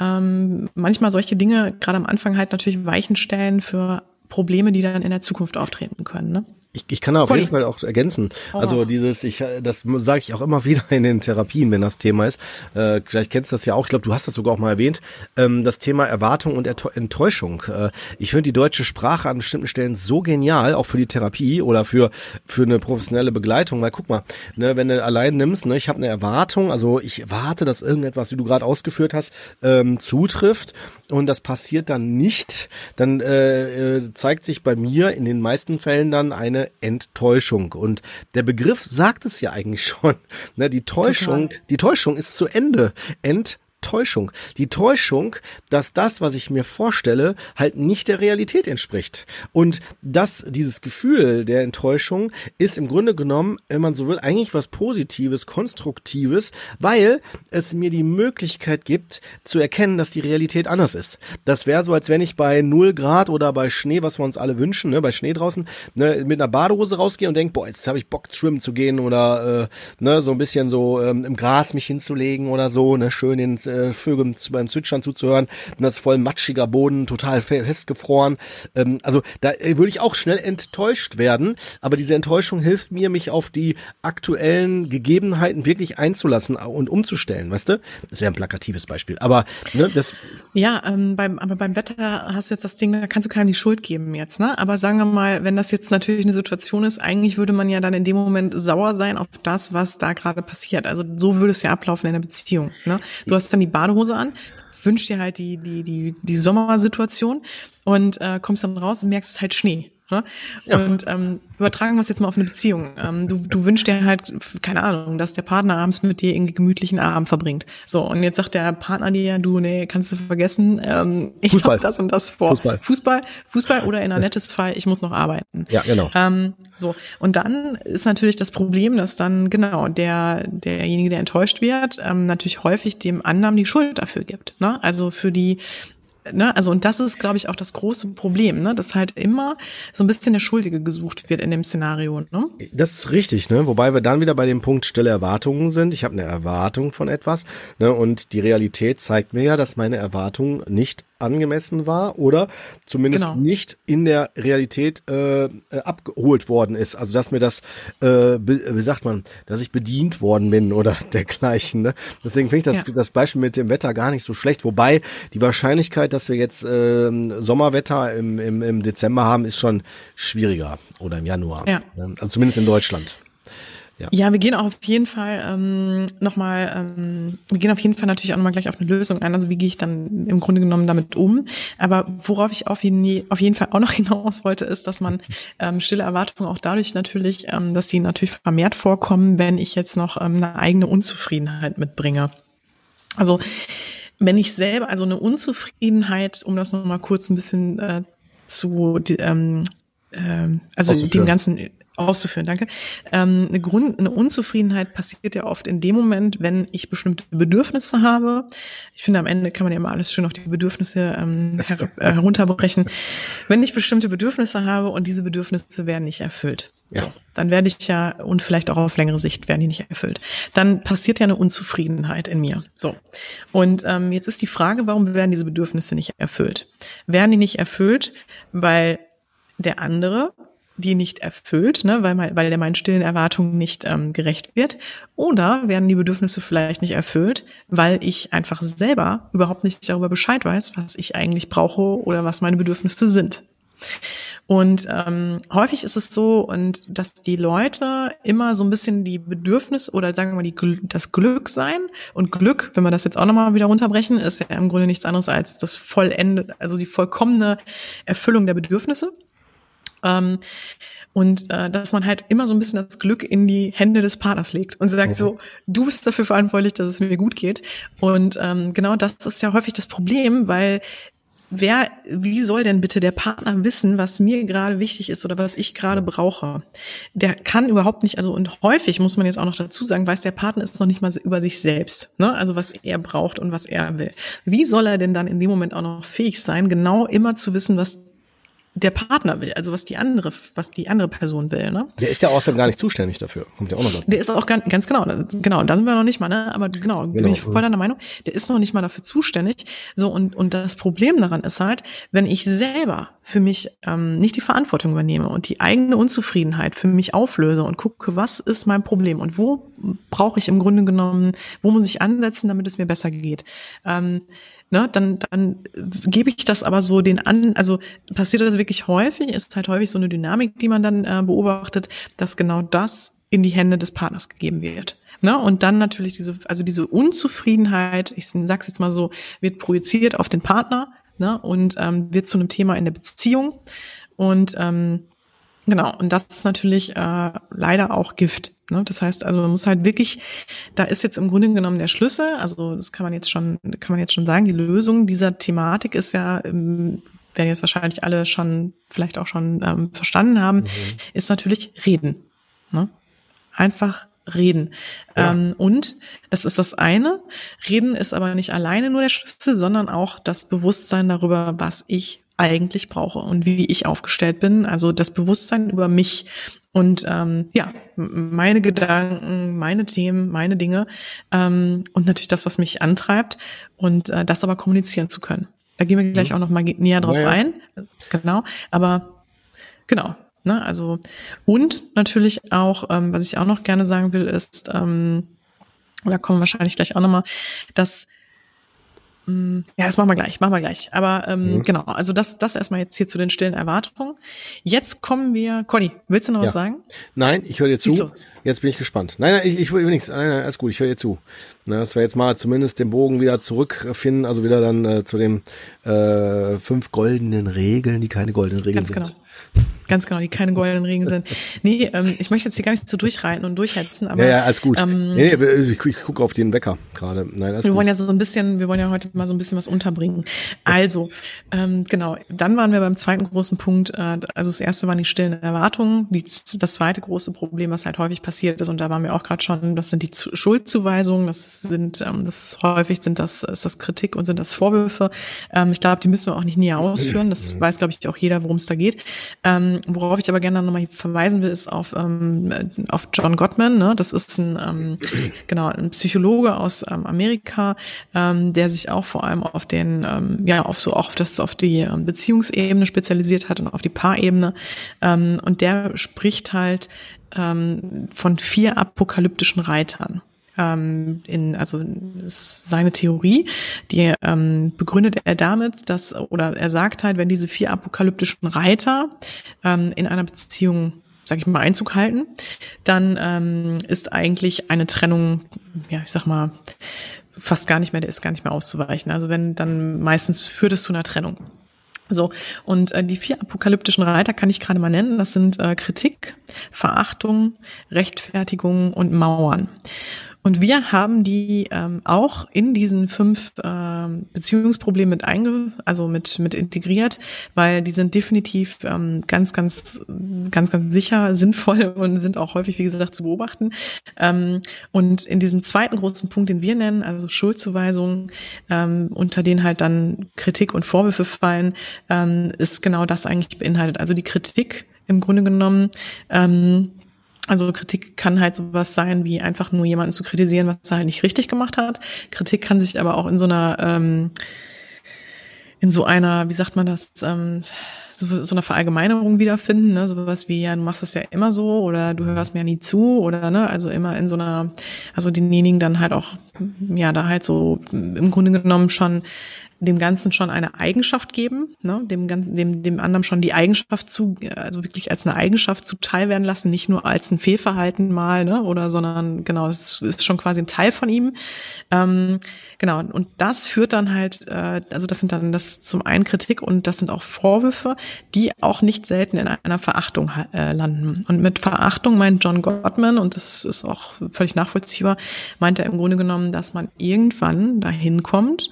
ähm, manchmal solche Dinge gerade am Anfang halt natürlich Weichen stellen für Probleme, die dann in der Zukunft auftreten können. Ne? Ich, ich kann da auf Voll. jeden Fall auch ergänzen. Also dieses, ich, das sage ich auch immer wieder in den Therapien, wenn das Thema ist. Äh, vielleicht kennst du das ja auch. Ich glaube, du hast das sogar auch mal erwähnt. Ähm, das Thema Erwartung und Enttäuschung. Äh, ich finde die deutsche Sprache an bestimmten Stellen so genial, auch für die Therapie oder für für eine professionelle Begleitung. Weil guck mal, ne, wenn du allein nimmst, ne, ich habe eine Erwartung, also ich erwarte, dass irgendetwas, wie du gerade ausgeführt hast, ähm, zutrifft und das passiert dann nicht, dann äh, äh zeigt sich bei mir in den meisten Fällen dann eine Enttäuschung. Und der Begriff sagt es ja eigentlich schon. Ne, die Täuschung, Total. die Täuschung ist zu Ende. Enttäuschung. Täuschung. Die Täuschung, dass das, was ich mir vorstelle, halt nicht der Realität entspricht. Und das, dieses Gefühl der Enttäuschung ist im Grunde genommen, wenn man so will, eigentlich was Positives, Konstruktives, weil es mir die Möglichkeit gibt, zu erkennen, dass die Realität anders ist. Das wäre so, als wenn ich bei 0 Grad oder bei Schnee, was wir uns alle wünschen, ne, bei Schnee draußen, ne, mit einer Badehose rausgehe und denke, boah, jetzt habe ich Bock, schwimmen zu gehen oder äh, ne, so ein bisschen so ähm, im Gras mich hinzulegen oder so, ne, schön ins äh, Vögeln beim Zwitschern zuzuhören. Und das ist voll matschiger Boden, total festgefroren. Ähm, also da äh, würde ich auch schnell enttäuscht werden. Aber diese Enttäuschung hilft mir, mich auf die aktuellen Gegebenheiten wirklich einzulassen und umzustellen. Weißt du? Das ist ja ein plakatives Beispiel. Aber ne, das. Ja, ähm, beim, aber beim Wetter hast du jetzt das Ding, da kannst du keinem die Schuld geben jetzt. Ne? Aber sagen wir mal, wenn das jetzt natürlich eine Situation ist, eigentlich würde man ja dann in dem Moment sauer sein auf das, was da gerade passiert. Also so würde es ja ablaufen in der Beziehung. Ne? Du hast dann die Badehose an, wünschst dir halt die, die, die, die Sommersituation und äh, kommst dann raus und merkst, es ist halt Schnee. Ne? Ja. Und ähm, übertragen wir es jetzt mal auf eine Beziehung. Ähm, du, du wünschst dir halt, keine Ahnung, dass der Partner abends mit dir irgendwie gemütlichen Abend verbringt. So, und jetzt sagt der Partner dir, du, nee, kannst du vergessen, ähm, ich habe das und das vor. Fußball. Fußball, Fußball oder in einer nettes Fall, ich muss noch arbeiten. Ja, genau. Ähm, so, und dann ist natürlich das Problem, dass dann genau der derjenige, der enttäuscht wird, ähm, natürlich häufig dem anderen die Schuld dafür gibt. Ne? Also für die ne, also und das ist, glaube ich, auch das große Problem, ne, dass halt immer so ein bisschen der Schuldige gesucht wird in dem Szenario. Ne? Das ist richtig, ne? Wobei wir dann wieder bei dem Punkt stille Erwartungen sind. Ich habe eine Erwartung von etwas, ne, und die Realität zeigt mir ja, dass meine Erwartung nicht angemessen war oder zumindest genau. nicht in der Realität äh, äh, abgeholt worden ist. Also dass mir das, äh, wie sagt man, dass ich bedient worden bin oder dergleichen. Ne? Deswegen finde ich das, ja. das Beispiel mit dem Wetter gar nicht so schlecht. Wobei die Wahrscheinlichkeit, dass wir jetzt äh, Sommerwetter im, im, im Dezember haben, ist schon schwieriger oder im Januar. Ja. Ne? Also zumindest in Deutschland. Ja. ja, wir gehen auch auf jeden Fall ähm, nochmal, ähm, wir gehen auf jeden Fall natürlich auch nochmal gleich auf eine Lösung ein. Also wie gehe ich dann im Grunde genommen damit um? Aber worauf ich auf jeden, auf jeden Fall auch noch hinaus wollte, ist, dass man ähm, stille Erwartungen auch dadurch natürlich, ähm, dass die natürlich vermehrt vorkommen, wenn ich jetzt noch ähm, eine eigene Unzufriedenheit mitbringe. Also wenn ich selber, also eine Unzufriedenheit, um das nochmal kurz ein bisschen äh, zu, ähm, äh, also dem ganzen auszuführen, danke. Ähm, eine, Grund, eine Unzufriedenheit passiert ja oft in dem Moment, wenn ich bestimmte Bedürfnisse habe. Ich finde, am Ende kann man ja immer alles schön auf die Bedürfnisse ähm, her äh, herunterbrechen. Wenn ich bestimmte Bedürfnisse habe und diese Bedürfnisse werden nicht erfüllt, ja. so, dann werde ich ja, und vielleicht auch auf längere Sicht werden die nicht erfüllt, dann passiert ja eine Unzufriedenheit in mir. So. Und ähm, jetzt ist die Frage, warum werden diese Bedürfnisse nicht erfüllt? Werden die nicht erfüllt, weil der andere die nicht erfüllt, ne, weil, mein, weil der meinen stillen Erwartungen nicht ähm, gerecht wird. Oder werden die Bedürfnisse vielleicht nicht erfüllt, weil ich einfach selber überhaupt nicht darüber Bescheid weiß, was ich eigentlich brauche oder was meine Bedürfnisse sind. Und ähm, häufig ist es so, und dass die Leute immer so ein bisschen die Bedürfnis oder sagen wir mal die, das Glück sein. Und Glück, wenn wir das jetzt auch nochmal wieder runterbrechen, ist ja im Grunde nichts anderes als das vollende, also die vollkommene Erfüllung der Bedürfnisse. Ähm, und äh, dass man halt immer so ein bisschen das Glück in die Hände des Partners legt und sagt mhm. so, du bist dafür verantwortlich, dass es mir gut geht. Und ähm, genau das ist ja häufig das Problem, weil wer, wie soll denn bitte der Partner wissen, was mir gerade wichtig ist oder was ich gerade brauche? Der kann überhaupt nicht, also und häufig muss man jetzt auch noch dazu sagen, weiß der Partner ist noch nicht mal über sich selbst, ne? Also was er braucht und was er will. Wie soll er denn dann in dem Moment auch noch fähig sein, genau immer zu wissen, was der Partner will, also was die andere, was die andere Person will. Ne? Der ist ja außerdem gar nicht zuständig dafür. Kommt ja auch noch dazu. Der ist auch ganz, ganz genau, genau, da sind wir noch nicht mal, ne? Aber genau, genau. bin ich voll deiner Meinung. Der ist noch nicht mal dafür zuständig. So, und, und das Problem daran ist halt, wenn ich selber für mich ähm, nicht die Verantwortung übernehme und die eigene Unzufriedenheit für mich auflöse und gucke, was ist mein Problem und wo brauche ich im Grunde genommen, wo muss ich ansetzen, damit es mir besser geht. Ähm, ne, dann, dann gebe ich das aber so den an, also passiert das wirklich häufig, ist halt häufig so eine Dynamik, die man dann äh, beobachtet, dass genau das in die Hände des Partners gegeben wird. Ne? Und dann natürlich diese, also diese Unzufriedenheit, ich sag's jetzt mal so, wird projiziert auf den Partner ne? und ähm, wird zu einem Thema in der Beziehung. Und ähm, Genau, und das ist natürlich äh, leider auch Gift. Ne? Das heißt, also man muss halt wirklich, da ist jetzt im Grunde genommen der Schlüssel, also das kann man jetzt schon, kann man jetzt schon sagen, die Lösung dieser Thematik ist ja, ähm, werden jetzt wahrscheinlich alle schon, vielleicht auch schon ähm, verstanden haben, mhm. ist natürlich reden. Ne? Einfach reden. Ja. Ähm, und das ist das eine. Reden ist aber nicht alleine nur der Schlüssel, sondern auch das Bewusstsein darüber, was ich eigentlich brauche und wie ich aufgestellt bin. Also das Bewusstsein über mich und ähm, ja, meine Gedanken, meine Themen, meine Dinge ähm, und natürlich das, was mich antreibt und äh, das aber kommunizieren zu können. Da gehen wir gleich mhm. auch noch mal näher drauf ja, ein. Genau, aber genau. Ne, also und natürlich auch, ähm, was ich auch noch gerne sagen will, ist, ähm, da kommen wahrscheinlich gleich auch noch mal, dass ja, das machen wir gleich, machen wir gleich. Aber ähm, mhm. genau, also das, das erstmal jetzt hier zu den stillen Erwartungen. Jetzt kommen wir, Conny, willst du noch ja. was sagen? Nein, ich höre dir zu. Jetzt bin ich gespannt. Nein, nein, ich, ich will nichts. Nein, nein, alles gut, ich höre dir zu. Na, dass wir jetzt mal zumindest den Bogen wieder zurückfinden, also wieder dann äh, zu den äh, fünf goldenen Regeln, die keine goldenen Regeln Ganz sind. Genau. Ganz genau, die keine goldenen Regeln sind. Nee, ähm, ich möchte jetzt hier gar nicht so durchreiten und durchhetzen, aber. Ja, ja, alles gut. Ähm, nee, nee, ich, ich gucke auf den Wecker gerade. Nein, alles wir gut. wollen ja so ein bisschen, wir wollen ja heute mal so ein bisschen was unterbringen. Also, ähm, genau, dann waren wir beim zweiten großen Punkt, äh, also das erste waren die stillen Erwartungen, die, das zweite große Problem, was halt häufig passiert ist, und da waren wir auch gerade schon, das sind die Schuldzuweisungen, das sind, ähm, das häufig sind das, ist das Kritik und sind das Vorwürfe. Ähm, ich glaube, die müssen wir auch nicht näher ausführen, das weiß, glaube ich, auch jeder, worum es da geht. Ähm, worauf ich aber gerne nochmal verweisen will, ist auf, ähm, auf John Gottman. Ne? Das ist ein, ähm, genau, ein Psychologe aus ähm, Amerika, ähm, der sich auch vor allem auf den, ähm, ja, auf so auch auf das, auf die ähm, Beziehungsebene spezialisiert hat und auf die Paarebene. Ähm, und der spricht halt ähm, von vier apokalyptischen Reitern ähm, in, also seine Theorie, die ähm, begründet er damit, dass, oder er sagt halt, wenn diese vier apokalyptischen Reiter ähm, in einer Beziehung sag ich mal, Einzug halten, dann ähm, ist eigentlich eine Trennung, ja, ich sag mal, fast gar nicht mehr, der ist gar nicht mehr auszuweichen. Also wenn, dann meistens führt es zu einer Trennung. So, und äh, die vier apokalyptischen Reiter kann ich gerade mal nennen. Das sind äh, Kritik, Verachtung, Rechtfertigung und Mauern. Und wir haben die ähm, auch in diesen fünf ähm, Beziehungsproblemen mit einge, also mit mit integriert, weil die sind definitiv ähm, ganz, ganz, ganz, ganz sicher sinnvoll und sind auch häufig, wie gesagt, zu beobachten. Ähm, und in diesem zweiten großen Punkt, den wir nennen, also Schuldzuweisungen, ähm, unter denen halt dann Kritik und Vorwürfe fallen, ähm, ist genau das eigentlich beinhaltet. Also die Kritik im Grunde genommen. Ähm, also Kritik kann halt sowas sein, wie einfach nur jemanden zu kritisieren, was er halt nicht richtig gemacht hat. Kritik kann sich aber auch in so einer, ähm, in so einer, wie sagt man das, ähm, so, so einer Verallgemeinerung wiederfinden, ne? sowas wie, ja, du machst das ja immer so oder du hörst mir ja nie zu oder ne, also immer in so einer, also denjenigen dann halt auch, ja, da halt so im Grunde genommen schon dem Ganzen schon eine Eigenschaft geben, ne? dem, dem, dem anderen schon die Eigenschaft zu, also wirklich als eine Eigenschaft zuteil werden lassen, nicht nur als ein Fehlverhalten mal, ne? oder sondern genau, es ist schon quasi ein Teil von ihm. Ähm, genau, und das führt dann halt, äh, also das sind dann das zum einen Kritik und das sind auch Vorwürfe, die auch nicht selten in einer Verachtung äh, landen. Und mit Verachtung meint John Gottman, und das ist auch völlig nachvollziehbar, meint er im Grunde genommen, dass man irgendwann dahin kommt,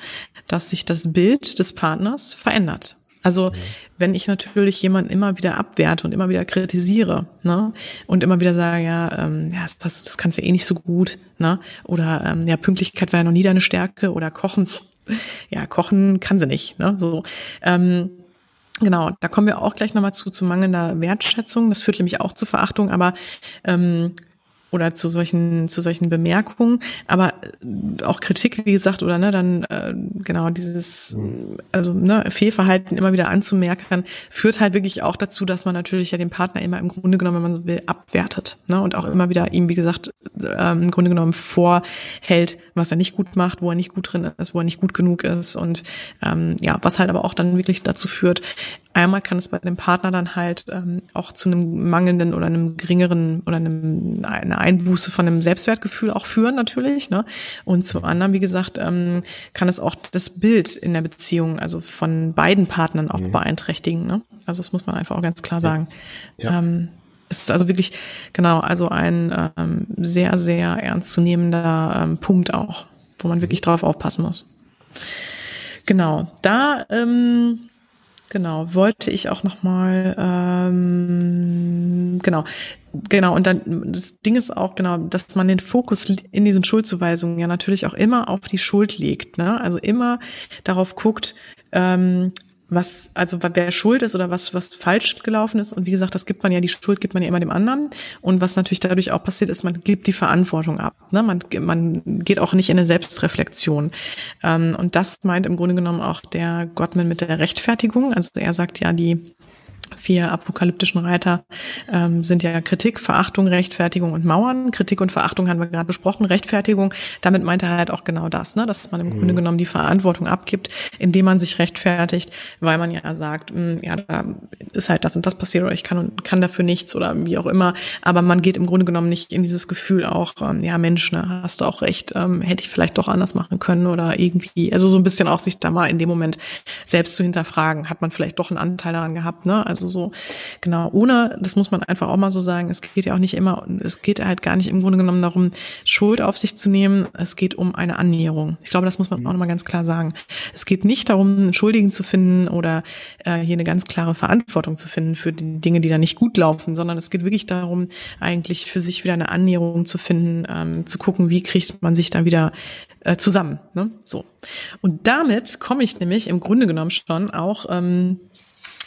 dass sich das Bild des Partners verändert. Also wenn ich natürlich jemanden immer wieder abwerte und immer wieder kritisiere, ne, und immer wieder sage, ja, ähm, ja, das, das kannst du eh nicht so gut, ne, oder ähm, ja, Pünktlichkeit war ja noch nie deine Stärke oder Kochen, ja, Kochen kann sie nicht, ne, so. Ähm, Genau, da kommen wir auch gleich nochmal zu, zu mangelnder Wertschätzung. Das führt nämlich auch zu Verachtung, aber ähm, oder zu solchen zu solchen Bemerkungen, aber äh, auch Kritik, wie gesagt, oder ne, dann äh, genau dieses also ne, Fehlverhalten immer wieder anzumerken, führt halt wirklich auch dazu, dass man natürlich ja den Partner immer im Grunde genommen, wenn man so will, abwertet, ne und auch immer wieder ihm, wie gesagt, ähm, im Grunde genommen vorhält, was er nicht gut macht, wo er nicht gut drin ist, wo er nicht gut genug ist und ähm, ja, was halt aber auch dann wirklich dazu führt, Einmal kann es bei dem Partner dann halt ähm, auch zu einem mangelnden oder einem geringeren oder einem, einer Einbuße von einem Selbstwertgefühl auch führen natürlich. Ne? Und zu anderen, wie gesagt, ähm, kann es auch das Bild in der Beziehung, also von beiden Partnern auch mhm. beeinträchtigen. Ne? Also das muss man einfach auch ganz klar sagen. Ja. Ja. Ähm, es ist also wirklich, genau, also ein ähm, sehr, sehr ernstzunehmender ähm, Punkt auch, wo man wirklich drauf aufpassen muss. Genau, da ähm, Genau, wollte ich auch noch mal ähm, genau, genau und dann das Ding ist auch genau, dass man den Fokus in diesen Schuldzuweisungen ja natürlich auch immer auf die Schuld legt, ne? Also immer darauf guckt, ähm, was, also wer schuld ist oder was, was falsch gelaufen ist. Und wie gesagt, das gibt man ja, die Schuld gibt man ja immer dem anderen. Und was natürlich dadurch auch passiert ist, man gibt die Verantwortung ab. Ne? Man, man geht auch nicht in eine Selbstreflexion. Ähm, und das meint im Grunde genommen auch der Gottman mit der Rechtfertigung. Also er sagt ja, die vier apokalyptischen Reiter ähm, sind ja Kritik, Verachtung, Rechtfertigung und Mauern. Kritik und Verachtung haben wir gerade besprochen. Rechtfertigung, damit meint er halt auch genau das, ne? dass man im mhm. Grunde genommen die Verantwortung abgibt, indem man sich rechtfertigt, weil man ja sagt, mh, hm, ja, da ist halt das und das passiert oder ich kann und kann dafür nichts oder wie auch immer. Aber man geht im Grunde genommen nicht in dieses Gefühl auch, ähm, ja Mensch, ne, hast du auch recht, ähm, hätte ich vielleicht doch anders machen können oder irgendwie, also so ein bisschen auch sich da mal in dem Moment selbst zu hinterfragen, hat man vielleicht doch einen Anteil daran gehabt, ne? Also so, genau, ohne, das muss man einfach auch mal so sagen, es geht ja auch nicht immer, es geht halt gar nicht im Grunde genommen darum, Schuld auf sich zu nehmen. Es geht um eine Annäherung. Ich glaube, das muss man auch nochmal ganz klar sagen. Es geht nicht darum, einen Schuldigen zu finden oder äh, hier eine ganz klare Verantwortung zu finden für die Dinge, die da nicht gut laufen, sondern es geht wirklich darum, eigentlich für sich wieder eine Annäherung zu finden, ähm, zu gucken, wie kriegt man sich da wieder äh, zusammen. Ne? So. Und damit komme ich nämlich im Grunde genommen schon auch ähm,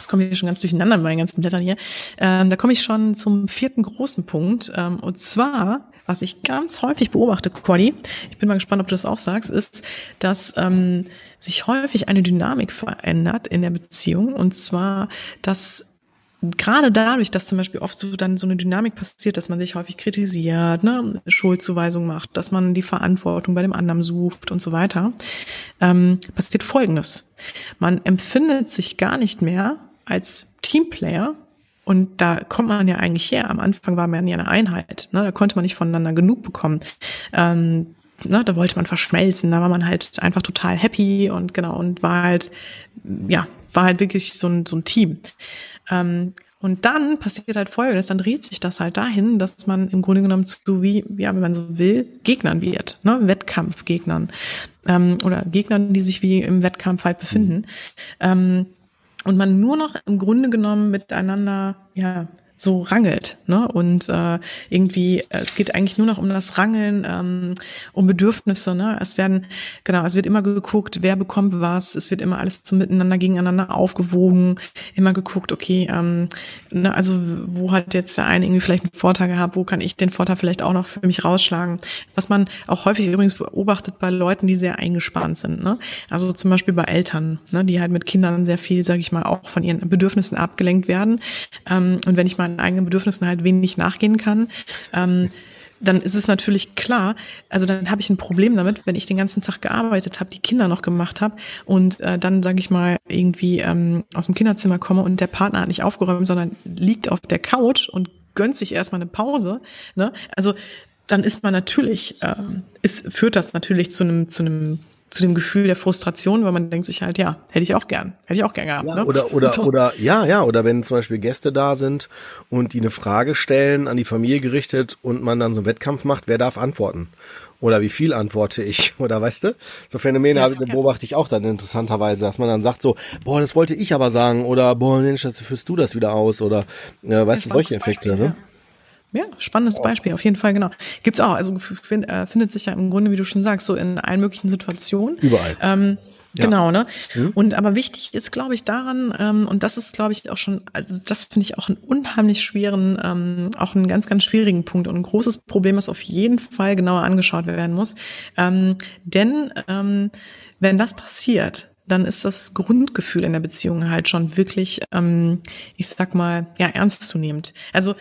komme hier schon ganz durcheinander bei meinen ganzen Blättern hier. Ähm, da komme ich schon zum vierten großen Punkt. Ähm, und zwar, was ich ganz häufig beobachte, Conny, ich bin mal gespannt, ob du das auch sagst, ist, dass ähm, sich häufig eine Dynamik verändert in der Beziehung. Und zwar, dass gerade dadurch, dass zum Beispiel oft so dann so eine Dynamik passiert, dass man sich häufig kritisiert, ne, Schuldzuweisung macht, dass man die Verantwortung bei dem anderen sucht und so weiter, ähm, passiert Folgendes. Man empfindet sich gar nicht mehr als Teamplayer, und da kommt man ja eigentlich her. Am Anfang war man ja eine Einheit. Ne? Da konnte man nicht voneinander genug bekommen. Ähm, ne? Da wollte man verschmelzen. Da war man halt einfach total happy und genau und war halt, ja, war halt wirklich so ein, so ein Team. Ähm, und dann passiert halt Folgendes, dann dreht sich das halt dahin, dass man im Grunde genommen zu wie, ja, wenn man so will, Gegnern wird, ne? Wettkampfgegnern ähm, oder Gegnern, die sich wie im Wettkampf halt befinden. Ähm, und man nur noch im Grunde genommen miteinander, ja, so rangelt. Ne? Und äh, irgendwie, es geht eigentlich nur noch um das Rangeln, ähm, um Bedürfnisse. Ne? Es werden, genau, es wird immer geguckt, wer bekommt was, es wird immer alles zum Miteinander gegeneinander aufgewogen, immer geguckt, okay, ähm, ne, also wo hat jetzt der eine irgendwie vielleicht einen Vorteil gehabt, wo kann ich den Vorteil vielleicht auch noch für mich rausschlagen. Was man auch häufig übrigens beobachtet bei Leuten, die sehr eingespannt sind. Ne? Also zum Beispiel bei Eltern, ne, die halt mit Kindern sehr viel, sage ich mal, auch von ihren Bedürfnissen abgelenkt werden. Ähm, und wenn ich mal meinen eigenen Bedürfnissen halt wenig nachgehen kann, ähm, dann ist es natürlich klar, also dann habe ich ein Problem damit, wenn ich den ganzen Tag gearbeitet habe, die Kinder noch gemacht habe und äh, dann, sage ich mal, irgendwie ähm, aus dem Kinderzimmer komme und der Partner hat nicht aufgeräumt, sondern liegt auf der Couch und gönnt sich erstmal eine Pause. Ne? Also dann ist man natürlich, äh, ist, führt das natürlich zu einem zu einem zu dem Gefühl der Frustration, weil man denkt sich halt, ja, hätte ich auch gern, hätte ich auch gern gehabt. Ja, ne? Oder oder so. oder ja, ja, oder wenn zum Beispiel Gäste da sind und die eine Frage stellen an die Familie gerichtet und man dann so einen Wettkampf macht, wer darf antworten? Oder wie viel antworte ich? Oder weißt du? So Phänomene ja, beobachte ich auch dann interessanterweise, dass man dann sagt so, boah, das wollte ich aber sagen, oder boah, Mensch, das führst du das wieder aus, oder äh, weißt du, solche Effekte, Beispiel, ne? Ja. Ja, spannendes Beispiel, auf jeden Fall, genau. Gibt's auch, also find, äh, findet sich ja im Grunde, wie du schon sagst, so in allen möglichen Situationen. Überall. Ähm, ja. Genau, ne? Mhm. Und aber wichtig ist, glaube ich, daran, ähm, und das ist, glaube ich, auch schon, also das finde ich auch einen unheimlich schweren, ähm, auch einen ganz, ganz schwierigen Punkt und ein großes Problem, das auf jeden Fall genauer angeschaut werden muss. Ähm, denn ähm, wenn das passiert, dann ist das Grundgefühl in der Beziehung halt schon wirklich, ähm, ich sag mal, ja, ernstzunehmend. Also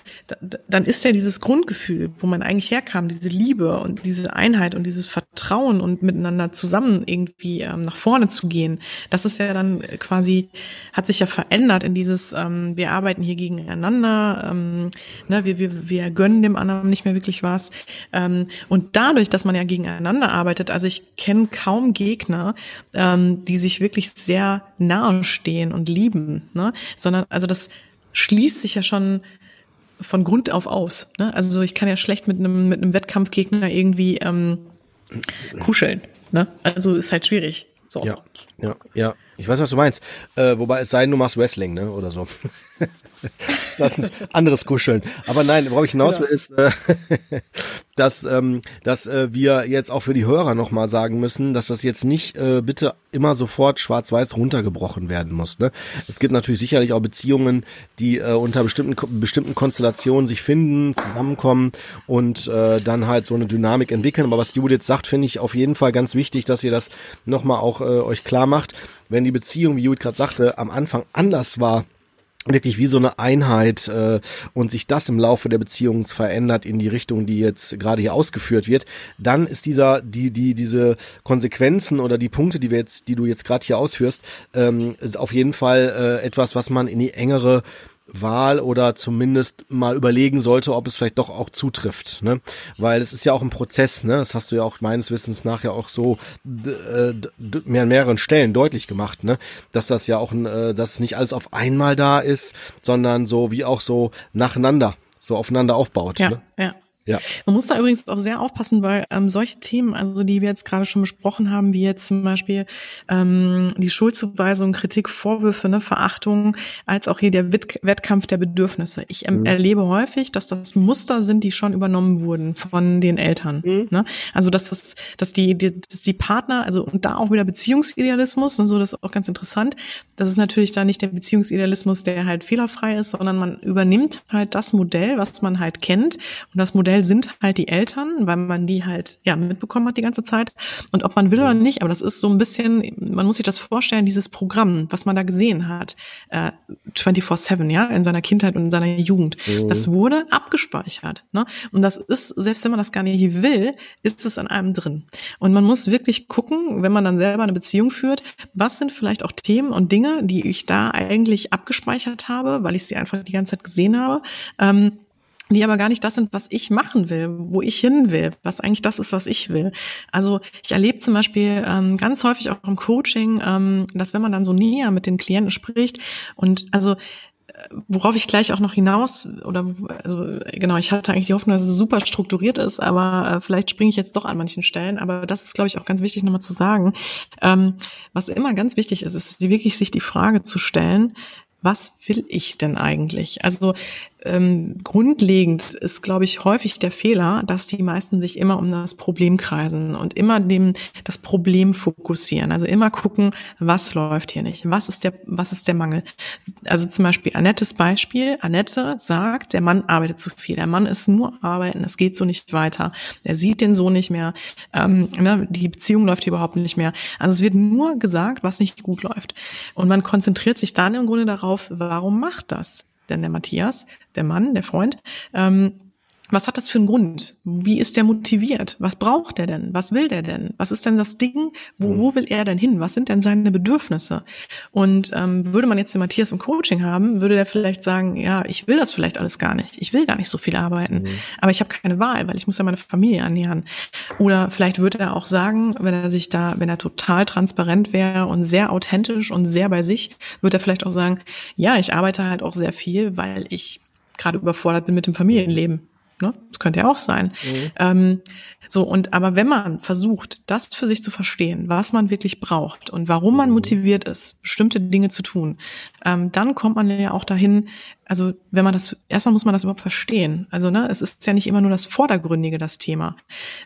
dann ist ja dieses Grundgefühl, wo man eigentlich herkam, diese Liebe und diese Einheit und dieses Vertrauen und miteinander zusammen irgendwie ähm, nach vorne zu gehen, das ist ja dann quasi, hat sich ja verändert in dieses, ähm, wir arbeiten hier gegeneinander, ähm, ne, wir, wir, wir gönnen dem anderen nicht mehr wirklich was. Ähm, und dadurch, dass man ja gegeneinander arbeitet, also ich kenne kaum Gegner, ähm, die sich wirklich sehr nahe stehen und lieben, ne? sondern also das schließt sich ja schon von Grund auf aus. Ne? Also ich kann ja schlecht mit einem mit einem Wettkampfgegner irgendwie ähm, kuscheln. Ne? Also ist halt schwierig. So. Ja, ja, ja. Ich weiß, was du meinst. Äh, wobei es sei denn, du machst Wrestling, ne? Oder so. das ist ein anderes Kuscheln. Aber nein, worauf ich hinaus will, ist, äh, dass, ähm, dass äh, wir jetzt auch für die Hörer nochmal sagen müssen, dass das jetzt nicht äh, bitte immer sofort schwarz-weiß runtergebrochen werden muss. Ne? Es gibt natürlich sicherlich auch Beziehungen, die äh, unter bestimmten, bestimmten Konstellationen sich finden, zusammenkommen und äh, dann halt so eine Dynamik entwickeln. Aber was Judith sagt, finde ich auf jeden Fall ganz wichtig, dass ihr das nochmal auch äh, euch klar macht. Wenn die Beziehung, wie Judith gerade sagte, am Anfang anders war, wirklich wie so eine Einheit äh, und sich das im Laufe der Beziehung verändert in die Richtung, die jetzt gerade hier ausgeführt wird, dann ist dieser die die diese Konsequenzen oder die Punkte, die wir jetzt, die du jetzt gerade hier ausführst, ähm, ist auf jeden Fall äh, etwas, was man in die engere Wahl oder zumindest mal überlegen sollte, ob es vielleicht doch auch zutrifft, ne? Weil es ist ja auch ein Prozess, ne? Das hast du ja auch meines Wissens nach ja auch so äh, mehr an mehreren Stellen deutlich gemacht, ne? Dass das ja auch ein, äh, dass nicht alles auf einmal da ist, sondern so wie auch so nacheinander, so aufeinander aufbaut. Ja, ne? ja. Ja. Man muss da übrigens auch sehr aufpassen, weil ähm, solche Themen, also die wir jetzt gerade schon besprochen haben, wie jetzt zum Beispiel ähm, die Schuldzuweisung, Kritik, Vorwürfe, ne, Verachtung, als auch hier der Wett Wettkampf der Bedürfnisse. Ich ähm, mhm. erlebe häufig, dass das Muster sind, die schon übernommen wurden von den Eltern. Mhm. Ne? Also dass das, dass die, die, dass die Partner, also und da auch wieder Beziehungsidealismus, und so das ist auch ganz interessant. Das ist natürlich da nicht der Beziehungsidealismus, der halt fehlerfrei ist, sondern man übernimmt halt das Modell, was man halt kennt. Und das Modell sind halt die Eltern, weil man die halt ja mitbekommen hat die ganze Zeit. Und ob man will oder nicht, aber das ist so ein bisschen, man muss sich das vorstellen, dieses Programm, was man da gesehen hat, äh, 24-7, ja, in seiner Kindheit und in seiner Jugend, mhm. das wurde abgespeichert. Ne? Und das ist, selbst wenn man das gar nicht will, ist es an einem drin. Und man muss wirklich gucken, wenn man dann selber eine Beziehung führt, was sind vielleicht auch Themen und Dinge, die ich da eigentlich abgespeichert habe, weil ich sie einfach die ganze Zeit gesehen habe. Ähm, die aber gar nicht das sind, was ich machen will, wo ich hin will, was eigentlich das ist, was ich will. Also ich erlebe zum Beispiel ähm, ganz häufig auch im Coaching, ähm, dass wenn man dann so näher mit den Klienten spricht und also äh, worauf ich gleich auch noch hinaus oder also genau, ich hatte eigentlich die Hoffnung, dass es super strukturiert ist, aber äh, vielleicht springe ich jetzt doch an manchen Stellen. Aber das ist, glaube ich, auch ganz wichtig nochmal zu sagen. Ähm, was immer ganz wichtig ist, ist wirklich sich die Frage zu stellen, was will ich denn eigentlich? Also ähm, grundlegend ist, glaube ich, häufig der Fehler, dass die meisten sich immer um das Problem kreisen und immer dem das Problem fokussieren. Also immer gucken, was läuft hier nicht, was ist der, was ist der Mangel. Also zum Beispiel Annettes Beispiel. Annette sagt, der Mann arbeitet zu viel, der Mann ist nur arbeiten, es geht so nicht weiter. Er sieht den Sohn nicht mehr, ähm, ne, die Beziehung läuft hier überhaupt nicht mehr. Also es wird nur gesagt, was nicht gut läuft. Und man konzentriert sich dann im Grunde darauf, warum macht das? Denn der Matthias, der Mann, der Freund, ähm, was hat das für einen Grund? Wie ist der motiviert? Was braucht er denn? Was will der denn? Was ist denn das Ding? Wo, wo will er denn hin? Was sind denn seine Bedürfnisse? Und ähm, würde man jetzt den Matthias im Coaching haben, würde der vielleicht sagen, ja, ich will das vielleicht alles gar nicht. Ich will gar nicht so viel arbeiten. Mhm. Aber ich habe keine Wahl, weil ich muss ja meine Familie ernähren. Oder vielleicht würde er auch sagen, wenn er sich da, wenn er total transparent wäre und sehr authentisch und sehr bei sich, würde er vielleicht auch sagen, ja, ich arbeite halt auch sehr viel, weil ich gerade überfordert bin mit dem Familienleben. Ne? Das könnte ja auch sein. Mhm. Ähm, so, und aber wenn man versucht, das für sich zu verstehen, was man wirklich braucht und warum man mhm. motiviert ist, bestimmte Dinge zu tun, ähm, dann kommt man ja auch dahin, also wenn man das, erstmal muss man das überhaupt verstehen. Also ne, es ist ja nicht immer nur das Vordergründige, das Thema.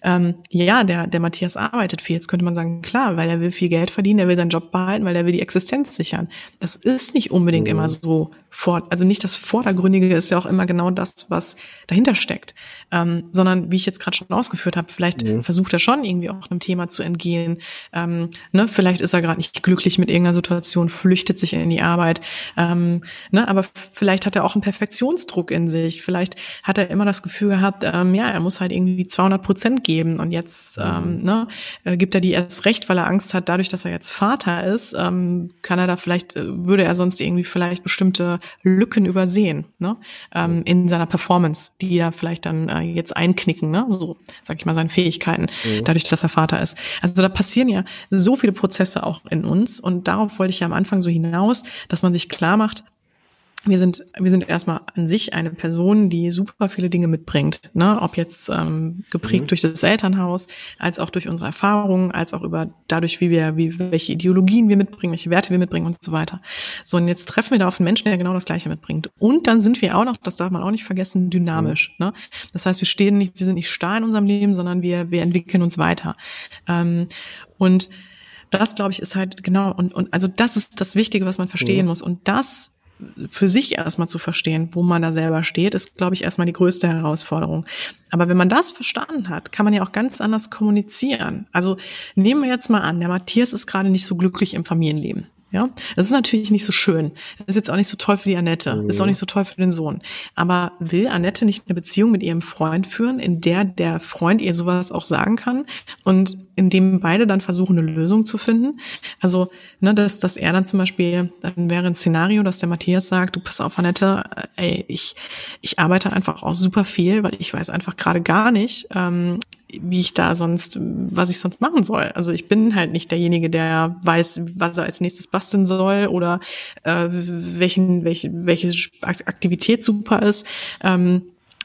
Ähm, ja, der, der Matthias arbeitet viel. Jetzt könnte man sagen, klar, weil er will viel Geld verdienen, er will seinen Job behalten, weil er will die Existenz sichern. Das ist nicht unbedingt mhm. immer so vor, also nicht das Vordergründige ist ja auch immer genau das, was dahinter steckt. Ähm, sondern wie ich jetzt gerade schon ausgeführt habe, vielleicht mhm. versucht er schon irgendwie auch einem Thema zu entgehen. Ähm, ne, vielleicht ist er gerade nicht glücklich mit irgendeiner Situation, flüchtet sich in die Arbeit. Ähm, ne, aber vielleicht hat hat er auch einen Perfektionsdruck in sich. Vielleicht hat er immer das Gefühl gehabt, ähm, ja, er muss halt irgendwie 200 Prozent geben und jetzt mhm. ähm, ne, äh, gibt er die erst recht, weil er Angst hat, dadurch, dass er jetzt Vater ist, ähm, kann er da vielleicht, äh, würde er sonst irgendwie vielleicht bestimmte Lücken übersehen ne, ähm, in seiner Performance, die ja vielleicht dann äh, jetzt einknicken, ne, so sag ich mal, seine Fähigkeiten, mhm. dadurch, dass er Vater ist. Also da passieren ja so viele Prozesse auch in uns und darauf wollte ich ja am Anfang so hinaus, dass man sich klar macht, wir sind, wir sind erstmal an sich eine Person, die super viele Dinge mitbringt, ne? ob jetzt ähm, geprägt mhm. durch das Elternhaus, als auch durch unsere Erfahrungen, als auch über dadurch, wie wir, wie welche Ideologien wir mitbringen, welche Werte wir mitbringen und so weiter. So und jetzt treffen wir da auf einen Menschen, der genau das Gleiche mitbringt. Und dann sind wir auch noch, das darf man auch nicht vergessen, dynamisch. Mhm. Ne? Das heißt, wir stehen nicht, wir sind nicht starr in unserem Leben, sondern wir, wir entwickeln uns weiter. Ähm, und das, glaube ich, ist halt genau und und also das ist das Wichtige, was man verstehen mhm. muss. Und das für sich erstmal zu verstehen, wo man da selber steht, ist, glaube ich, erstmal die größte Herausforderung. Aber wenn man das verstanden hat, kann man ja auch ganz anders kommunizieren. Also nehmen wir jetzt mal an, der Matthias ist gerade nicht so glücklich im Familienleben. Ja, das ist natürlich nicht so schön. Das ist jetzt auch nicht so toll für die Annette. Mhm. Ist auch nicht so toll für den Sohn. Aber will Annette nicht eine Beziehung mit ihrem Freund führen, in der der Freund ihr sowas auch sagen kann und in dem beide dann versuchen, eine Lösung zu finden? Also, ne, dass, dass er dann zum Beispiel, dann wäre ein Szenario, dass der Matthias sagt, du pass auf, Annette, ey, ich, ich arbeite einfach auch super viel, weil ich weiß einfach gerade gar nicht, ähm, wie ich da sonst, was ich sonst machen soll. Also ich bin halt nicht derjenige, der weiß, was er als nächstes basteln soll oder äh, welchen, welche, welche Aktivität super ist. Ähm,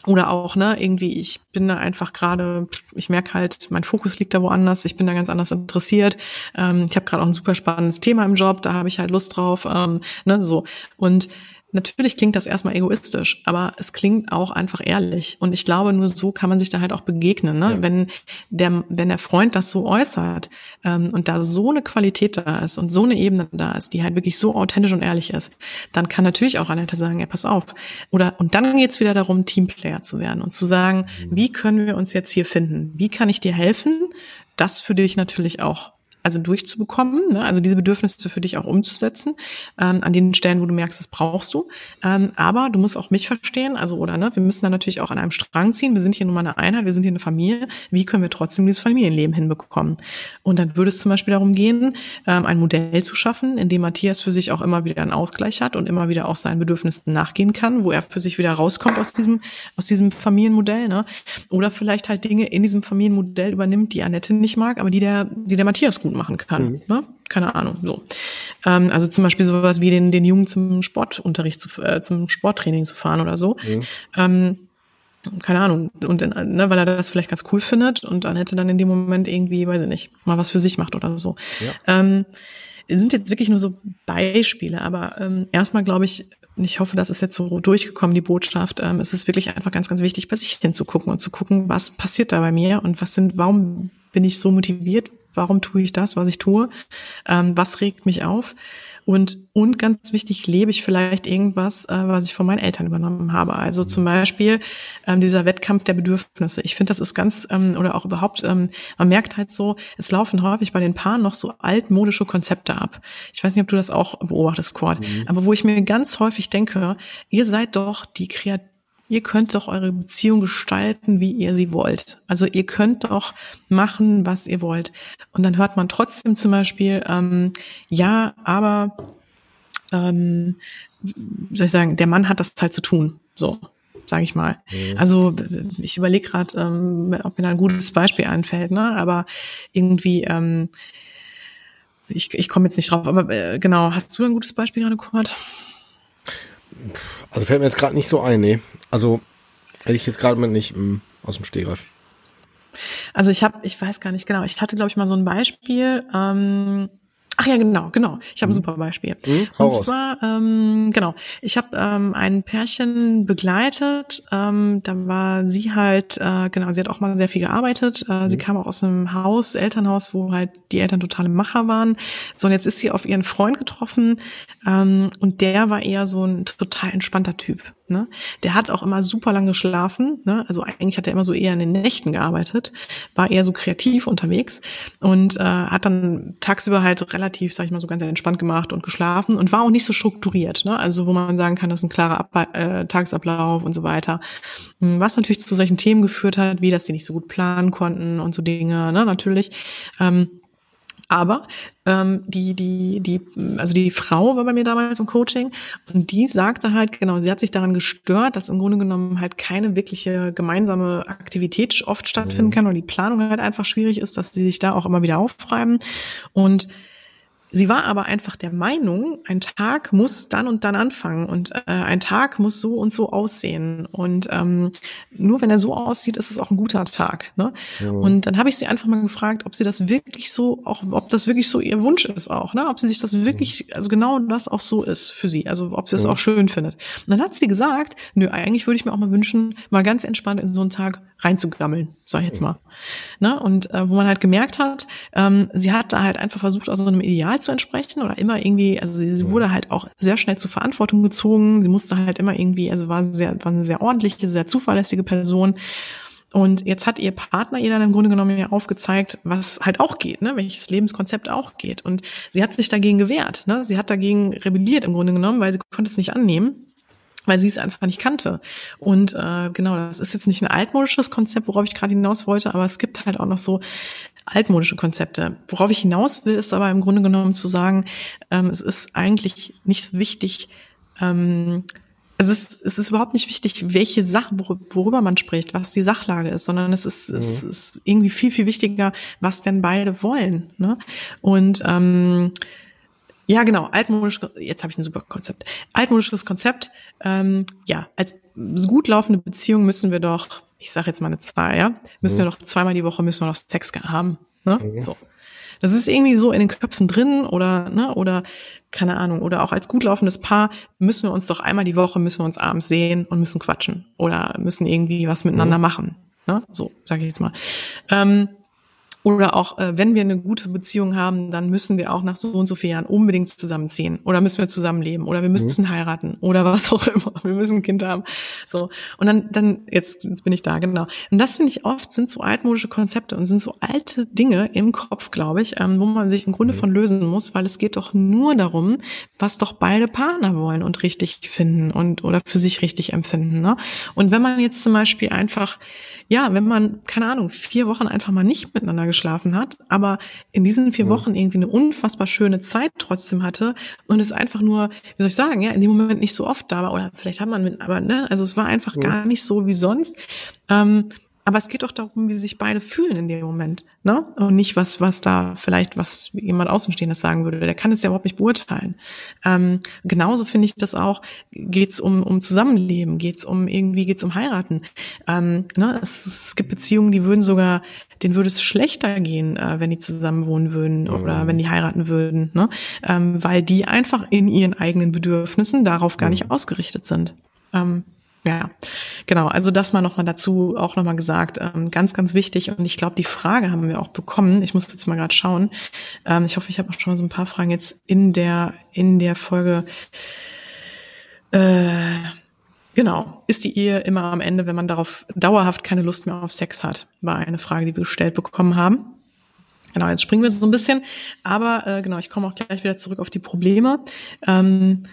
Oder auch, ne, irgendwie, ich bin da einfach gerade, ich merke halt, mein Fokus liegt da woanders, ich bin da ganz anders interessiert. Ähm, ich habe gerade auch ein super spannendes Thema im Job, da habe ich halt Lust drauf, ähm, ne, so. Und Natürlich klingt das erstmal egoistisch, aber es klingt auch einfach ehrlich. Und ich glaube, nur so kann man sich da halt auch begegnen. Ne? Ja. Wenn, der, wenn der Freund das so äußert ähm, und da so eine Qualität da ist und so eine Ebene da ist, die halt wirklich so authentisch und ehrlich ist, dann kann natürlich auch Annette sagen, ja, pass auf. Oder und dann geht's wieder darum, Teamplayer zu werden und zu sagen, mhm. wie können wir uns jetzt hier finden? Wie kann ich dir helfen? Das für dich natürlich auch also durchzubekommen, ne? also diese Bedürfnisse für dich auch umzusetzen, ähm, an den Stellen, wo du merkst, das brauchst du. Ähm, aber du musst auch mich verstehen, also oder ne, wir müssen da natürlich auch an einem Strang ziehen. Wir sind hier nun mal eine Einheit, wir sind hier eine Familie. Wie können wir trotzdem dieses Familienleben hinbekommen? Und dann würde es zum Beispiel darum gehen, ähm, ein Modell zu schaffen, in dem Matthias für sich auch immer wieder einen Ausgleich hat und immer wieder auch seinen Bedürfnissen nachgehen kann, wo er für sich wieder rauskommt aus diesem aus diesem Familienmodell, ne? Oder vielleicht halt Dinge in diesem Familienmodell übernimmt, die Annette nicht mag, aber die der die der Matthias gut machen kann. Mhm. Ne? Keine Ahnung. So. Ähm, also zum Beispiel sowas wie den, den Jungen zum Sportunterricht, zu, äh, zum Sporttraining zu fahren oder so. Mhm. Ähm, keine Ahnung, und ne, weil er das vielleicht ganz cool findet und dann hätte dann in dem Moment irgendwie, weiß ich nicht, mal was für sich macht oder so. Ja. Ähm, sind jetzt wirklich nur so Beispiele, aber ähm, erstmal glaube ich, ich hoffe, das ist jetzt so durchgekommen, die Botschaft. Ähm, es ist wirklich einfach ganz, ganz wichtig, bei sich hinzugucken und zu gucken, was passiert da bei mir und was sind, warum bin ich so motiviert, Warum tue ich das, was ich tue? Ähm, was regt mich auf? Und, und ganz wichtig, lebe ich vielleicht irgendwas, äh, was ich von meinen Eltern übernommen habe. Also zum Beispiel ähm, dieser Wettkampf der Bedürfnisse. Ich finde, das ist ganz, ähm, oder auch überhaupt, ähm, man merkt halt so, es laufen häufig bei den Paaren noch so altmodische Konzepte ab. Ich weiß nicht, ob du das auch beobachtest, Cord, mhm. aber wo ich mir ganz häufig denke, ihr seid doch die Kreativ Ihr könnt doch eure Beziehung gestalten, wie ihr sie wollt. Also ihr könnt doch machen, was ihr wollt. Und dann hört man trotzdem zum Beispiel, ähm, ja, aber, ähm, soll ich sagen, der Mann hat das halt zu tun. So, sage ich mal. Mhm. Also ich überlege gerade, ähm, ob mir da ein gutes Beispiel einfällt, ne? Aber irgendwie, ähm, ich, ich komme jetzt nicht drauf, aber äh, genau, hast du ein gutes Beispiel gerade, Kurt? Also fällt mir jetzt gerade nicht so ein, nee. Also hätte ich jetzt gerade mal nicht mh, hm, aus dem Stehgreif. Also ich habe, ich weiß gar nicht genau, ich hatte glaube ich mal so ein Beispiel. Ähm, Ach ja, genau, genau. Ich habe ein mhm. super Beispiel. Mhm, und zwar, ähm, genau, ich habe ähm, ein Pärchen begleitet. Ähm, da war sie halt, äh, genau, sie hat auch mal sehr viel gearbeitet. Äh, mhm. Sie kam auch aus einem Haus, Elternhaus, wo halt die Eltern totale Macher waren. So, und jetzt ist sie auf ihren Freund getroffen ähm, und der war eher so ein total entspannter Typ. Ne? Der hat auch immer super lange geschlafen. Ne? Also eigentlich hat er immer so eher in den Nächten gearbeitet, war eher so kreativ unterwegs und äh, hat dann tagsüber halt relativ, sag ich mal, so ganz entspannt gemacht und geschlafen und war auch nicht so strukturiert. Ne? Also wo man sagen kann, das ist ein klarer Ab äh, Tagesablauf und so weiter. Hm, was natürlich zu solchen Themen geführt hat, wie dass sie nicht so gut planen konnten und so Dinge, ne? natürlich. Ähm, aber ähm, die, die, die, also die Frau war bei mir damals im Coaching und die sagte halt, genau, sie hat sich daran gestört, dass im Grunde genommen halt keine wirkliche gemeinsame Aktivität oft stattfinden mhm. kann und die Planung halt einfach schwierig ist, dass sie sich da auch immer wieder aufreiben. Und Sie war aber einfach der Meinung, ein Tag muss dann und dann anfangen und äh, ein Tag muss so und so aussehen. Und ähm, nur wenn er so aussieht, ist es auch ein guter Tag. Ne? Ja. Und dann habe ich sie einfach mal gefragt, ob sie das wirklich so, auch ob das wirklich so ihr Wunsch ist auch, ne? Ob sie sich das wirklich, also genau das auch so ist für sie, also ob sie es ja. auch schön findet. Und dann hat sie gesagt, nö, eigentlich würde ich mir auch mal wünschen, mal ganz entspannt in so einen Tag reinzugammeln, sag ich jetzt mal. Ne? Und äh, wo man halt gemerkt hat, ähm, sie hat da halt einfach versucht, aus so einem Ideal zu entsprechen oder immer irgendwie, also sie, sie wurde halt auch sehr schnell zur Verantwortung gezogen. Sie musste halt immer irgendwie, also war sehr, war eine sehr ordentliche, sehr zuverlässige Person. Und jetzt hat ihr Partner ihr dann im Grunde genommen ja aufgezeigt, was halt auch geht, ne? welches Lebenskonzept auch geht. Und sie hat sich dagegen gewehrt. Ne? Sie hat dagegen rebelliert im Grunde genommen, weil sie konnte es nicht annehmen weil sie es einfach nicht kannte. Und äh, genau, das ist jetzt nicht ein altmodisches Konzept, worauf ich gerade hinaus wollte, aber es gibt halt auch noch so altmodische Konzepte. Worauf ich hinaus will, ist aber im Grunde genommen zu sagen, ähm, es ist eigentlich nicht wichtig, ähm, es ist, es ist überhaupt nicht wichtig, welche Sachen, worüber man spricht, was die Sachlage ist, sondern es ist, mhm. es ist irgendwie viel, viel wichtiger, was denn beide wollen. Ne? Und ähm, Ja, genau, altmodisch, jetzt habe ich ein super Konzept. Altmodisches Konzept, ähm, ja, als gut laufende Beziehung müssen wir doch, ich sage jetzt mal eine Zahl, ja, müssen mhm. wir doch zweimal die Woche müssen wir doch Sex haben. Ne? Mhm. So. Das ist irgendwie so in den Köpfen drin oder, ne, oder keine Ahnung, oder auch als gut laufendes Paar müssen wir uns doch einmal die Woche müssen wir uns abends sehen und müssen quatschen oder müssen irgendwie was miteinander mhm. machen. Ne? So, sage ich jetzt mal. Ähm, oder auch, äh, wenn wir eine gute Beziehung haben, dann müssen wir auch nach so und so vielen Jahren unbedingt zusammenziehen. Oder müssen wir zusammenleben. Oder wir müssen mhm. heiraten. Oder was auch immer. Wir müssen ein Kind haben. So. Und dann, dann, jetzt, jetzt bin ich da, genau. Und das finde ich oft, sind so altmodische Konzepte und sind so alte Dinge im Kopf, glaube ich, ähm, wo man sich im Grunde mhm. von lösen muss, weil es geht doch nur darum, was doch beide Partner wollen und richtig finden und oder für sich richtig empfinden. Ne? Und wenn man jetzt zum Beispiel einfach ja, wenn man, keine Ahnung, vier Wochen einfach mal nicht miteinander geschlafen hat, aber in diesen vier Wochen irgendwie eine unfassbar schöne Zeit trotzdem hatte und es einfach nur, wie soll ich sagen, ja, in dem Moment nicht so oft da war, oder vielleicht hat man mit, aber ne, also es war einfach ja. gar nicht so wie sonst. Ähm, aber es geht doch darum, wie sich beide fühlen in dem Moment, ne? Und nicht was, was da vielleicht, was jemand Außenstehendes sagen würde. Der kann es ja überhaupt nicht beurteilen. Ähm, genauso finde ich das auch. Geht's um um Zusammenleben? Geht's um irgendwie geht's um heiraten? Ähm, ne? Es, es gibt Beziehungen, die würden sogar, denen würde es schlechter gehen, äh, wenn die zusammen wohnen würden mhm. oder wenn die heiraten würden, ne? Ähm, weil die einfach in ihren eigenen Bedürfnissen darauf gar mhm. nicht ausgerichtet sind. Ähm, ja, genau. Also das mal nochmal dazu auch nochmal gesagt. Ähm, ganz, ganz wichtig. Und ich glaube, die Frage haben wir auch bekommen. Ich muss jetzt mal gerade schauen. Ähm, ich hoffe, ich habe auch schon so ein paar Fragen jetzt in der, in der Folge. Äh, genau. Ist die Ehe immer am Ende, wenn man darauf dauerhaft keine Lust mehr auf Sex hat? War eine Frage, die wir gestellt bekommen haben. Genau, jetzt springen wir so ein bisschen. Aber äh, genau, ich komme auch gleich wieder zurück auf die Probleme. Ähm,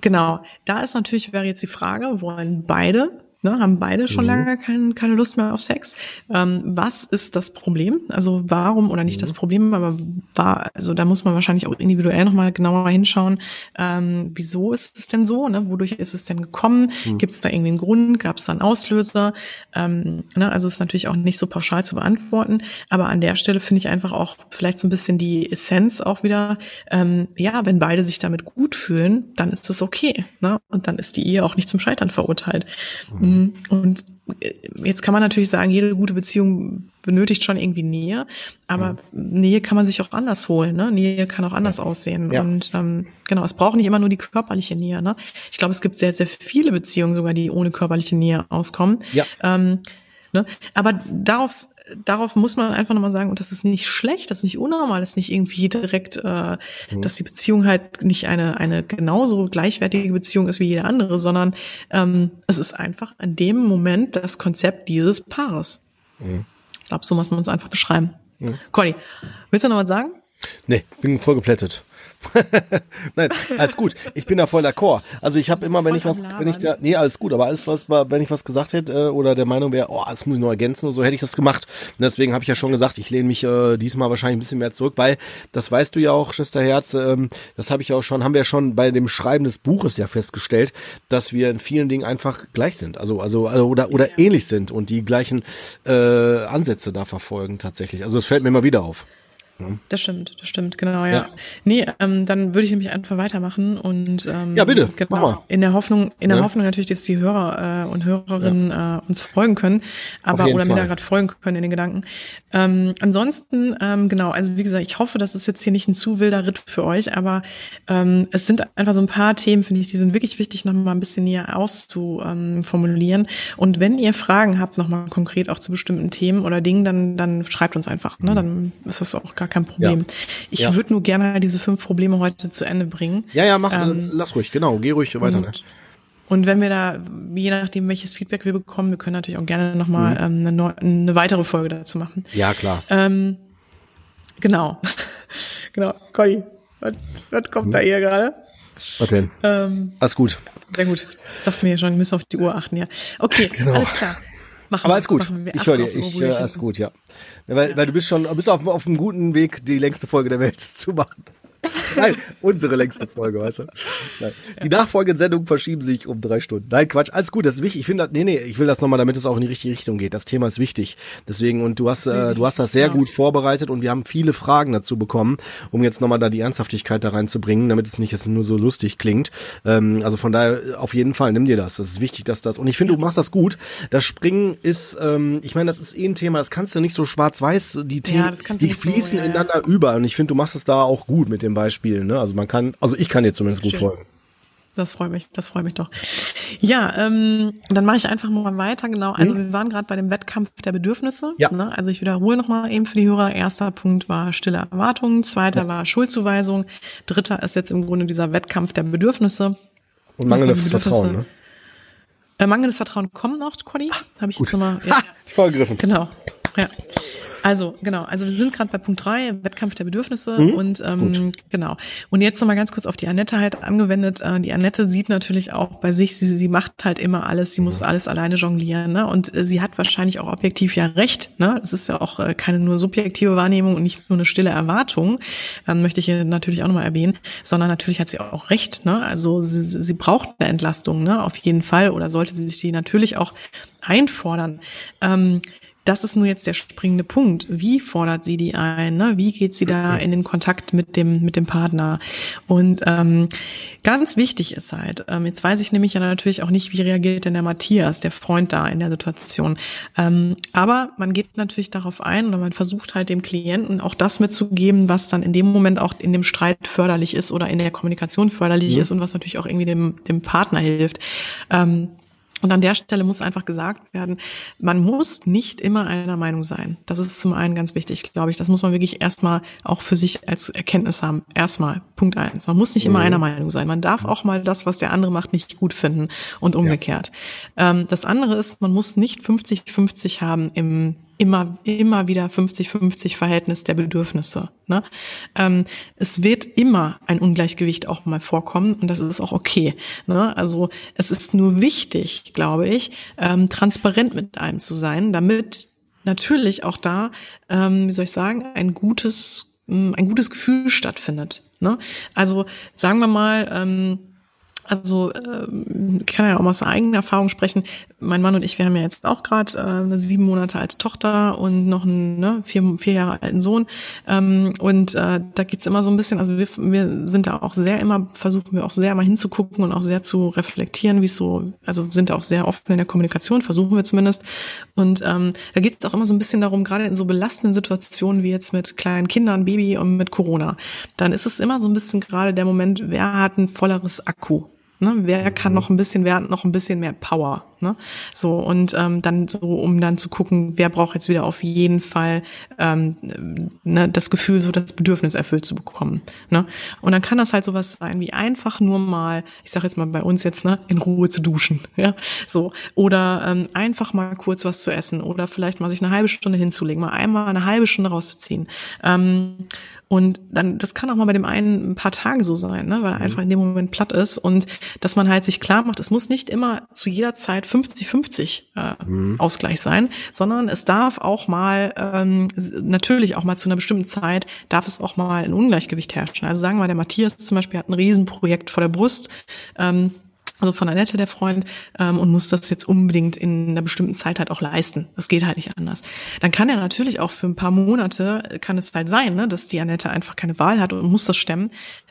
Genau, da ist natürlich, wäre jetzt die Frage, wollen beide Ne, haben beide schon mhm. lange kein, keine Lust mehr auf Sex. Ähm, was ist das Problem? Also warum oder nicht mhm. das Problem, aber war, also da muss man wahrscheinlich auch individuell nochmal genauer hinschauen. Ähm, wieso ist es denn so? Ne? Wodurch ist es denn gekommen? Mhm. Gibt es da irgendwie einen Grund? Gab es da einen Auslöser? Ähm, ne? Also ist natürlich auch nicht so pauschal zu beantworten, aber an der Stelle finde ich einfach auch vielleicht so ein bisschen die Essenz auch wieder. Ähm, ja, wenn beide sich damit gut fühlen, dann ist das okay. Ne? Und dann ist die Ehe auch nicht zum Scheitern verurteilt. Mhm. Mhm. Und äh, jetzt kann man natürlich sagen, jede gute Beziehung benötigt schon irgendwie Nähe, aber ja. Nähe kann man sich auch anders holen. Ne? Nähe kann auch anders ja. aussehen. Ja. Und ähm, genau, es braucht nicht immer nur die körperliche Nähe. Ne? Ich glaube, es gibt sehr, sehr viele Beziehungen sogar, die ohne körperliche Nähe auskommen. Ja. Ähm, ne? Aber darauf darauf muss man einfach nochmal sagen, und das ist nicht schlecht, das ist nicht unnormal, das ist nicht irgendwie direkt, äh, mhm. dass die Beziehung halt nicht eine, eine genauso gleichwertige Beziehung ist wie jede andere, sondern ähm, es ist einfach in dem Moment das Konzept dieses Paares. Mhm. Ich glaube, so muss man es einfach beschreiben. Mhm. Conny, willst du noch was sagen? Nee, bin voll geplättet. Nein, alles gut. Ich bin da voll d'accord. Also ich habe immer, wenn ich was, wenn ich da, nee, alles gut, aber alles was war, wenn ich was gesagt hätte äh, oder der Meinung wäre, oh, das muss ich noch ergänzen und so, hätte ich das gemacht. Und deswegen habe ich ja schon gesagt, ich lehne mich äh, diesmal wahrscheinlich ein bisschen mehr zurück, weil das weißt du ja auch, Schwesterherz, ähm, das habe ich auch schon, haben wir ja schon bei dem Schreiben des Buches ja festgestellt, dass wir in vielen Dingen einfach gleich sind, also also, also oder oder ja. ähnlich sind und die gleichen äh, Ansätze da verfolgen tatsächlich. Also das fällt mir immer wieder auf. Ne? Das stimmt, das stimmt, genau, ja. ja. Nee, ähm, dann würde ich nämlich einfach weitermachen und ähm, ja, bitte, genau, mach mal. in der Hoffnung, in der ja. Hoffnung natürlich, dass die Hörer äh, und Hörerinnen ja. äh, uns folgen können, aber oder mir da gerade folgen können in den Gedanken. Ähm, ansonsten, ähm, genau, also wie gesagt, ich hoffe, dass es jetzt hier nicht ein zu wilder Ritt für euch, aber ähm, es sind einfach so ein paar Themen, finde ich, die sind wirklich wichtig, noch mal ein bisschen näher auszuformulieren. Und wenn ihr Fragen habt, noch mal konkret auch zu bestimmten Themen oder Dingen, dann, dann schreibt uns einfach, ne? Dann ist das auch gar gar kein Problem. Ja. Ich ja. würde nur gerne diese fünf Probleme heute zu Ende bringen. Ja, ja, mach, ähm, lass ruhig, genau, geh ruhig weiter. Und, ne? und wenn wir da, je nachdem, welches Feedback wir bekommen, wir können natürlich auch gerne nochmal mhm. ähm, eine, eine weitere Folge dazu machen. Ja, klar. Ähm, genau. genau. Conny, was, was kommt mhm. da hier gerade? Was denn? Ähm, alles gut. Sehr gut. Sagst du mir ja schon, wir müssen auf die Uhr achten, ja. Okay, genau. alles klar. Machen Aber alles gut. Ich höre dir. Ich, äh, alles gut, ja. Weil, ja. weil du bist schon bist auf, auf einem guten Weg, die längste Folge der Welt zu machen. Nein, unsere längste Folge, weißt du? Nein. Die nachfolgenden Sendungen verschieben sich um drei Stunden. Nein, Quatsch, alles gut, das ist wichtig. Ich finde, nee, nee, ich will das nochmal, damit es auch in die richtige Richtung geht. Das Thema ist wichtig. Deswegen, und du hast, äh, du hast das sehr gut vorbereitet und wir haben viele Fragen dazu bekommen, um jetzt nochmal da die Ernsthaftigkeit da reinzubringen, damit es nicht jetzt nur so lustig klingt. Ähm, also von daher, auf jeden Fall, nimm dir das. Das ist wichtig, dass das, und ich finde, du machst das gut. Das Springen ist, ähm, ich meine, das ist eh ein Thema, das kannst du nicht so schwarz-weiß, die Themen, ja, die fließen so, ja, ineinander über und ich finde, du machst es da auch gut mit den Beispielen. Ne? Also man kann, also ich kann dir zumindest gut Schön. folgen. Das freut mich, das freut mich doch. Ja, ähm, dann mache ich einfach mal weiter. Genau, also mhm. wir waren gerade bei dem Wettkampf der Bedürfnisse. Ja. Ne? Also ich wiederhole nochmal eben für die Hörer. Erster Punkt war stille Erwartungen, zweiter ja. war Schuldzuweisung, dritter ist jetzt im Grunde dieser Wettkampf der Bedürfnisse. Und mangelndes Vertrauen, ne? Äh, mangelndes Vertrauen kommt noch, Conny. Habe ich jetzt nochmal. Ja. Ha, vorgegriffen. Genau. Ja. Also, genau. Also wir sind gerade bei Punkt drei Wettkampf der Bedürfnisse. Mhm. Und ähm, genau. Und jetzt nochmal ganz kurz auf die Annette halt angewendet. Äh, die Annette sieht natürlich auch bei sich, sie, sie macht halt immer alles, sie muss alles alleine jonglieren. Ne? Und äh, sie hat wahrscheinlich auch objektiv ja recht. Ne? Es ist ja auch äh, keine nur subjektive Wahrnehmung und nicht nur eine stille Erwartung, ähm, möchte ich hier natürlich auch nochmal erwähnen, sondern natürlich hat sie auch recht. Ne? Also sie, sie braucht eine Entlastung, ne? auf jeden Fall. Oder sollte sie sich die natürlich auch einfordern. Ähm, das ist nur jetzt der springende Punkt. Wie fordert sie die ein? Ne? Wie geht sie da in den Kontakt mit dem, mit dem Partner? Und ähm, ganz wichtig ist halt, ähm, jetzt weiß ich nämlich ja natürlich auch nicht, wie reagiert denn der Matthias, der Freund da in der Situation. Ähm, aber man geht natürlich darauf ein oder man versucht halt dem Klienten auch das mitzugeben, was dann in dem Moment auch in dem Streit förderlich ist oder in der Kommunikation förderlich ja. ist und was natürlich auch irgendwie dem, dem Partner hilft. Ähm, und an der Stelle muss einfach gesagt werden, man muss nicht immer einer Meinung sein. Das ist zum einen ganz wichtig, glaube ich. Das muss man wirklich erstmal auch für sich als Erkenntnis haben. Erstmal, Punkt eins. Man muss nicht immer mhm. einer Meinung sein. Man darf auch mal das, was der andere macht, nicht gut finden und umgekehrt. Ja. Ähm, das andere ist, man muss nicht 50-50 haben im immer, immer wieder 50-50 Verhältnis der Bedürfnisse. Ne? Ähm, es wird immer ein Ungleichgewicht auch mal vorkommen und das ist auch okay. Ne? Also es ist nur wichtig, glaube ich, ähm, transparent mit einem zu sein, damit natürlich auch da, ähm, wie soll ich sagen, ein gutes, ein gutes Gefühl stattfindet. Ne? Also sagen wir mal, ähm, also ähm, ich kann ja auch aus eigener Erfahrung sprechen. Mein Mann und ich, wir haben ja jetzt auch gerade äh, eine sieben Monate alte Tochter und noch einen ne, vier, vier Jahre alten Sohn. Ähm, und äh, da geht's immer so ein bisschen, also wir, wir sind da auch sehr immer, versuchen wir auch sehr immer hinzugucken und auch sehr zu reflektieren, wie es so, also sind da auch sehr offen in der Kommunikation, versuchen wir zumindest. Und ähm, da geht's auch immer so ein bisschen darum, gerade in so belastenden Situationen wie jetzt mit kleinen Kindern, Baby und mit Corona, dann ist es immer so ein bisschen gerade der Moment, wer hat ein volleres Akku? Ne? Wer kann noch ein bisschen, wer hat noch ein bisschen mehr Power? Ne? So und ähm, dann so, um dann zu gucken, wer braucht jetzt wieder auf jeden Fall ähm, ne, das Gefühl, so das Bedürfnis erfüllt zu bekommen. Ne? Und dann kann das halt sowas sein wie einfach nur mal, ich sage jetzt mal bei uns jetzt, ne, in Ruhe zu duschen, ja, so oder ähm, einfach mal kurz was zu essen oder vielleicht mal sich eine halbe Stunde hinzulegen, mal einmal eine halbe Stunde rauszuziehen. Ähm, und dann, das kann auch mal bei dem einen ein paar Tage so sein, ne, weil er mhm. einfach in dem Moment platt ist und dass man halt sich klar macht, es muss nicht immer zu jeder Zeit 50-50 äh, mhm. Ausgleich sein, sondern es darf auch mal, ähm, natürlich auch mal zu einer bestimmten Zeit, darf es auch mal ein Ungleichgewicht herrschen. Also sagen wir mal, der Matthias zum Beispiel hat ein Riesenprojekt vor der Brust, ähm, also von Annette, der Freund, ähm, und muss das jetzt unbedingt in einer bestimmten Zeit halt auch leisten. Das geht halt nicht anders. Dann kann er natürlich auch für ein paar Monate, kann es halt sein, ne, dass die Annette einfach keine Wahl hat und muss das stemmen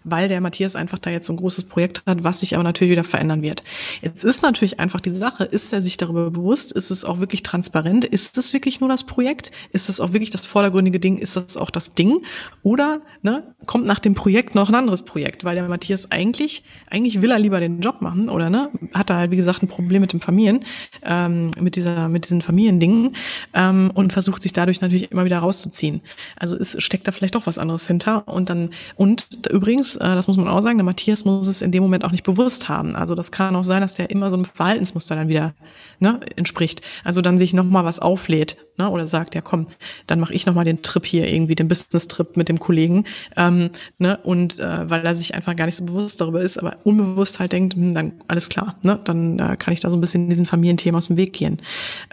weil der Matthias einfach da jetzt so ein großes Projekt hat, was sich aber natürlich wieder verändern wird. Jetzt ist natürlich einfach die Sache, ist er sich darüber bewusst? Ist es auch wirklich transparent? Ist es wirklich nur das Projekt? Ist es auch wirklich das vordergründige Ding? Ist das auch das Ding? Oder ne, kommt nach dem Projekt noch ein anderes Projekt? Weil der Matthias eigentlich, eigentlich will er lieber den Job machen oder ne, hat er halt, wie gesagt, ein Problem mit dem Familien, ähm, mit dieser, mit diesen Familiendingen ähm, und versucht sich dadurch natürlich immer wieder rauszuziehen. Also es steckt da vielleicht doch was anderes hinter und dann, und übrigens, das muss man auch sagen, der Matthias muss es in dem Moment auch nicht bewusst haben. Also das kann auch sein, dass der immer so einem Verhaltensmuster dann wieder ne, entspricht. Also dann sich nochmal was auflädt, ne? oder sagt, ja komm, dann mache ich nochmal den Trip hier, irgendwie den Business-Trip mit dem Kollegen. Ähm, ne? Und äh, weil er sich einfach gar nicht so bewusst darüber ist, aber unbewusst halt denkt, hm, dann alles klar, ne? dann äh, kann ich da so ein bisschen diesen Familienthema aus dem Weg gehen.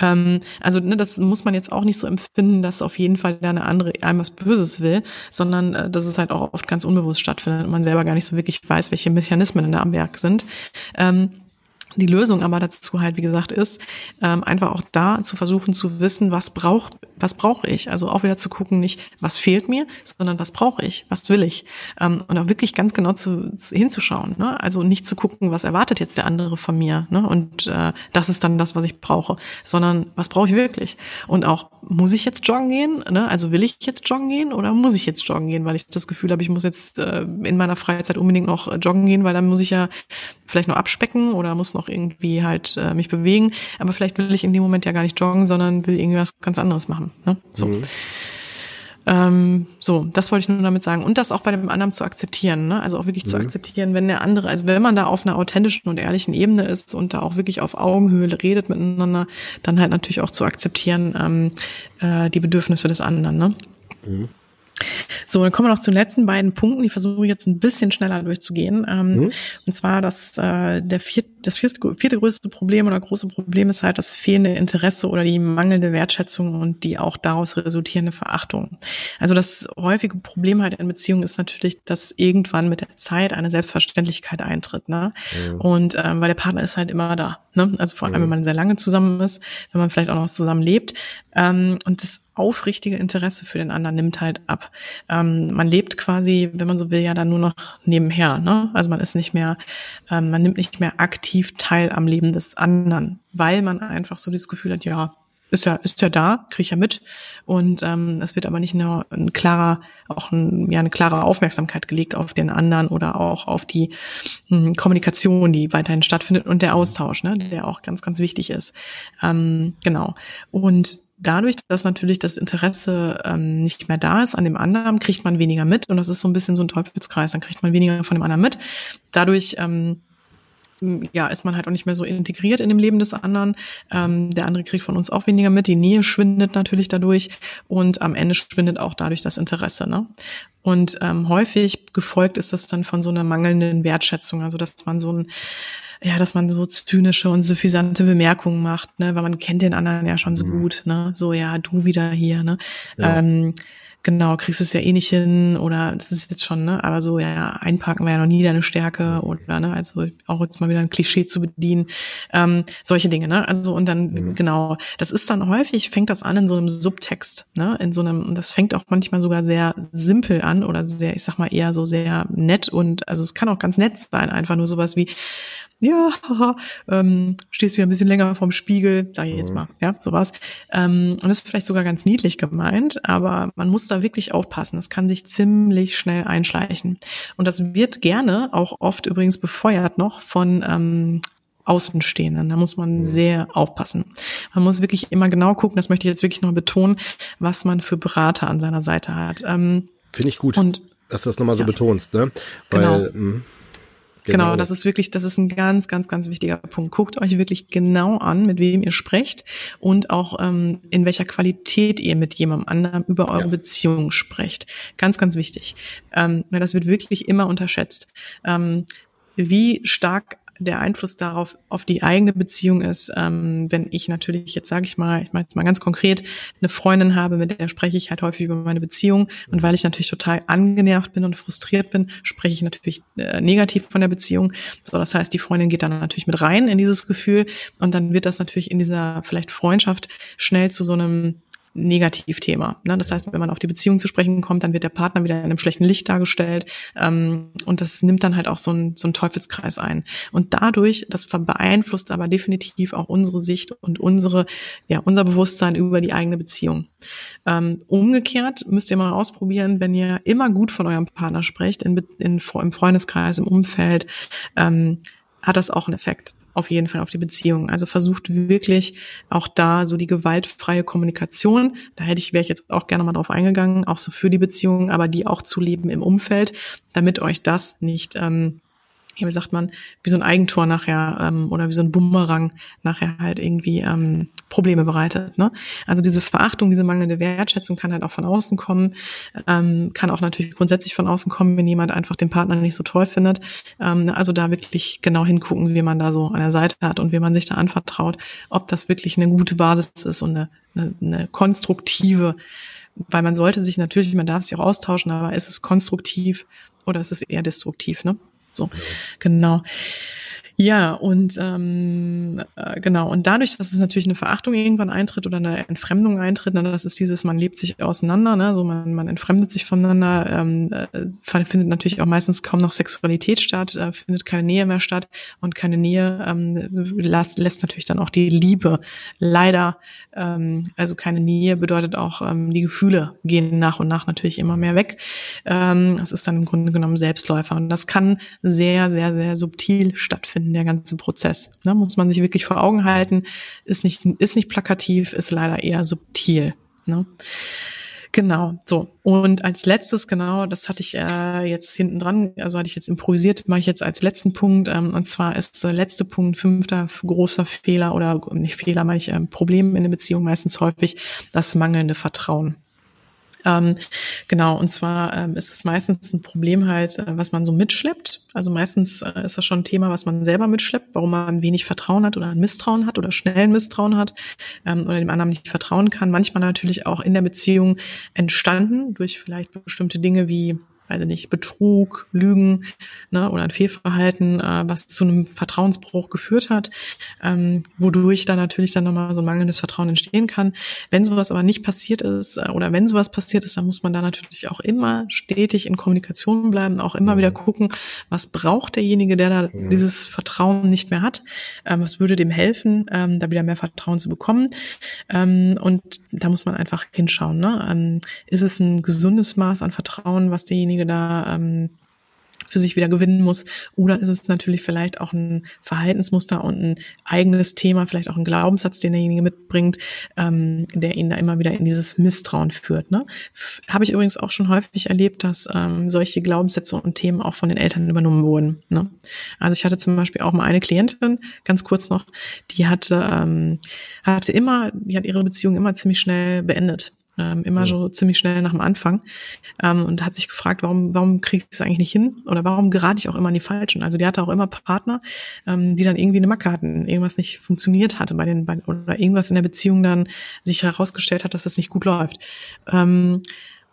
Ähm, also ne, das muss man jetzt auch nicht so empfinden, dass auf jeden Fall da eine andere einem was Böses will, sondern äh, dass es halt auch oft ganz unbewusst stattfindet und man selber gar nicht so wirklich weiß, welche Mechanismen da am Werk sind. Ähm, die Lösung aber dazu halt, wie gesagt, ist, ähm, einfach auch da zu versuchen zu wissen, was braucht, was brauche ich? Also auch wieder zu gucken, nicht, was fehlt mir, sondern was brauche ich, was will ich? Ähm, und auch wirklich ganz genau zu, zu, hinzuschauen. Ne? Also nicht zu gucken, was erwartet jetzt der andere von mir, ne? Und äh, das ist dann das, was ich brauche, sondern was brauche ich wirklich? Und auch, muss ich jetzt joggen gehen? Ne? Also will ich jetzt joggen gehen oder muss ich jetzt joggen gehen, weil ich das Gefühl habe, ich muss jetzt äh, in meiner Freizeit unbedingt noch joggen gehen, weil dann muss ich ja vielleicht noch abspecken oder muss noch irgendwie halt äh, mich bewegen. Aber vielleicht will ich in dem Moment ja gar nicht joggen, sondern will irgendwas ganz anderes machen. Ne? So. Mhm. Ähm, so, das wollte ich nur damit sagen. Und das auch bei dem anderen zu akzeptieren, ne? Also auch wirklich mhm. zu akzeptieren, wenn der andere, also wenn man da auf einer authentischen und ehrlichen Ebene ist und da auch wirklich auf Augenhöhe redet miteinander, dann halt natürlich auch zu akzeptieren, ähm, äh, die Bedürfnisse des anderen, ne? Mhm. So, dann kommen wir noch zu den letzten beiden Punkten. Die versuche ich jetzt ein bisschen schneller durchzugehen. Ähm, mhm. Und zwar, dass äh, der vierte, das vierte, vierte größte Problem oder große Problem ist halt das fehlende Interesse oder die mangelnde Wertschätzung und die auch daraus resultierende Verachtung. Also das häufige Problem halt in Beziehungen ist natürlich, dass irgendwann mit der Zeit eine Selbstverständlichkeit eintritt. Ne? Mhm. Und ähm, weil der Partner ist halt immer da. Ne? Also vor allem, wenn man sehr lange zusammen ist, wenn man vielleicht auch noch zusammen lebt. Ähm, und das aufrichtige Interesse für den anderen nimmt halt ab. Ähm, man lebt quasi, wenn man so will, ja dann nur noch nebenher. Ne? Also man ist nicht mehr, ähm, man nimmt nicht mehr aktiv teil am Leben des anderen, weil man einfach so dieses Gefühl hat, ja, ist ja, ist ja da, kriege ich ja mit. Und ähm, es wird aber nicht nur ein klarer, auch ein, ja, eine klare Aufmerksamkeit gelegt auf den anderen oder auch auf die mh, hm, Kommunikation, die weiterhin stattfindet und der Austausch, ne, der auch ganz, ganz wichtig ist. Ähm, genau. Und dadurch, dass natürlich das Interesse ähm, nicht mehr da ist an dem anderen, kriegt man weniger mit. Und das ist so ein bisschen so ein Teufelskreis. Dann kriegt man weniger von dem anderen mit. Dadurch ähm, ja, ist man halt auch nicht mehr so integriert in dem Leben des anderen. Ähm, der andere kriegt von uns auch weniger mit. Die Nähe schwindet natürlich dadurch und am Ende schwindet auch dadurch das Interesse. Ne? Und ähm, häufig gefolgt ist das dann von so einer mangelnden Wertschätzung, also dass man so ein ja, dass man so zynische und suffisante Bemerkungen macht, ne, weil man kennt den anderen ja schon so mhm. gut, ne, so ja, du wieder hier, ne. Ja. Ähm, genau, kriegst es ja eh nicht hin oder das ist jetzt schon, ne, aber so, ja, einparken war ja noch nie deine Stärke oder, ne, also auch jetzt mal wieder ein Klischee zu bedienen, ähm, solche Dinge, ne, also und dann, mhm. genau, das ist dann häufig, fängt das an in so einem Subtext, ne, in so einem, das fängt auch manchmal sogar sehr simpel an oder sehr, ich sag mal eher so sehr nett und, also es kann auch ganz nett sein, einfach nur sowas wie, ja, haha, ähm, stehst wieder ein bisschen länger vorm Spiegel, sage ich jetzt mhm. mal, ja, sowas. Ähm, und das ist vielleicht sogar ganz niedlich gemeint, aber man muss da wirklich aufpassen. Das kann sich ziemlich schnell einschleichen. Und das wird gerne auch oft übrigens befeuert noch von ähm, Außenstehenden. Da muss man mhm. sehr aufpassen. Man muss wirklich immer genau gucken, das möchte ich jetzt wirklich noch betonen, was man für Berater an seiner Seite hat. Ähm, Finde ich gut, und, dass du das nochmal so ja. betonst, ne? Weil, genau. Genau. genau, das ist wirklich, das ist ein ganz, ganz, ganz wichtiger Punkt. Guckt euch wirklich genau an, mit wem ihr sprecht und auch ähm, in welcher Qualität ihr mit jemandem anderen über eure ja. Beziehung sprecht. Ganz, ganz wichtig. Ähm, weil das wird wirklich immer unterschätzt. Ähm, wie stark der Einfluss darauf auf die eigene Beziehung ist, ähm, wenn ich natürlich jetzt sage ich mal, ich meine jetzt mal ganz konkret, eine Freundin habe, mit der spreche ich halt häufig über meine Beziehung und weil ich natürlich total angenervt bin und frustriert bin, spreche ich natürlich äh, negativ von der Beziehung. So, das heißt, die Freundin geht dann natürlich mit rein in dieses Gefühl und dann wird das natürlich in dieser vielleicht Freundschaft schnell zu so einem Negativthema. Ne? Das heißt, wenn man auf die Beziehung zu sprechen kommt, dann wird der Partner wieder in einem schlechten Licht dargestellt ähm, und das nimmt dann halt auch so ein, so ein Teufelskreis ein. Und dadurch, das beeinflusst aber definitiv auch unsere Sicht und unsere, ja, unser Bewusstsein über die eigene Beziehung. Ähm, umgekehrt müsst ihr mal ausprobieren, wenn ihr immer gut von eurem Partner sprecht, in, in, im Freundeskreis, im Umfeld, ähm, hat das auch einen Effekt auf jeden Fall auf die Beziehung. Also versucht wirklich auch da so die gewaltfreie Kommunikation. Da hätte ich, wäre ich jetzt auch gerne mal drauf eingegangen, auch so für die Beziehung, aber die auch zu leben im Umfeld, damit euch das nicht ähm, wie sagt man, wie so ein Eigentor nachher ähm, oder wie so ein Bumerang nachher halt irgendwie ähm, Probleme bereitet. Ne? Also diese Verachtung, diese mangelnde Wertschätzung kann halt auch von außen kommen, ähm, kann auch natürlich grundsätzlich von außen kommen, wenn jemand einfach den Partner nicht so toll findet. Ähm, also da wirklich genau hingucken, wie man da so an der Seite hat und wie man sich da anvertraut, ob das wirklich eine gute Basis ist und eine, eine, eine konstruktive weil man sollte sich natürlich, man darf sich auch austauschen, aber ist es konstruktiv oder ist es eher destruktiv, ne? So, genau. Ja, und ähm, äh, genau, und dadurch, dass es natürlich eine Verachtung irgendwann eintritt oder eine Entfremdung eintritt, ne, das ist dieses, man lebt sich auseinander, ne, so man, man entfremdet sich voneinander, ähm, äh, findet natürlich auch meistens kaum noch Sexualität statt, äh, findet keine Nähe mehr statt und keine Nähe ähm, lässt, lässt natürlich dann auch die Liebe leider, ähm, also keine Nähe bedeutet auch, ähm, die Gefühle gehen nach und nach natürlich immer mehr weg. Ähm, das ist dann im Grunde genommen Selbstläufer und das kann sehr, sehr, sehr subtil stattfinden stattfinden, der ganze Prozess. Ne, muss man sich wirklich vor Augen halten. Ist nicht, ist nicht plakativ, ist leider eher subtil. Ne? Genau, so. Und als letztes, genau, das hatte ich äh, jetzt hinten dran, also hatte ich jetzt improvisiert, mache ich jetzt als letzten Punkt. Ähm, und zwar ist der letzte Punkt, fünfter großer Fehler oder nicht Fehler, meine ich, äh, Problem in der Beziehung meistens häufig, das mangelnde Vertrauen. Ähm, genau, und zwar ähm, ist es meistens ein Problem halt, äh, was man so mitschleppt. Also meistens äh, ist das schon ein Thema, was man selber mitschleppt, warum man wenig Vertrauen hat oder ein Misstrauen hat oder schnell ein Misstrauen hat ähm, oder dem anderen nicht vertrauen kann. Manchmal natürlich auch in der Beziehung entstanden durch vielleicht bestimmte Dinge wie weiß ich nicht, Betrug, Lügen ne, oder ein Fehlverhalten, äh, was zu einem Vertrauensbruch geführt hat, ähm, wodurch dann natürlich dann nochmal so ein mangelndes Vertrauen entstehen kann. Wenn sowas aber nicht passiert ist äh, oder wenn sowas passiert ist, dann muss man da natürlich auch immer stetig in Kommunikation bleiben, auch immer wieder gucken, was braucht derjenige, der da dieses Vertrauen nicht mehr hat, ähm, was würde dem helfen, ähm, da wieder mehr Vertrauen zu bekommen. Ähm, und da muss man einfach hinschauen. Ne? Ähm, ist es ein gesundes Maß an Vertrauen, was derjenige derjenige da ähm, für sich wieder gewinnen muss. Oder ist es natürlich vielleicht auch ein Verhaltensmuster und ein eigenes Thema, vielleicht auch ein Glaubenssatz, den derjenige mitbringt, ähm, der ihn da immer wieder in dieses Misstrauen führt. Ne? Habe ich übrigens auch schon häufig erlebt, dass ähm, solche Glaubenssätze und Themen auch von den Eltern übernommen wurden. Ne? Also ich hatte zum Beispiel auch mal eine Klientin, ganz kurz noch, die hatte, ähm, hatte immer, die hat ihre Beziehung immer ziemlich schnell beendet ähm, immer ja. so ziemlich schnell nach dem Anfang ähm, und hat sich gefragt, warum, warum kriege ich es eigentlich nicht hin oder warum gerate ich auch immer an die Falschen. Also die hatte auch immer Partner, ähm, die dann irgendwie eine Macke hatten, irgendwas nicht funktioniert hatte bei den bei, oder irgendwas in der Beziehung dann sich herausgestellt hat, dass das nicht gut läuft. Ähm,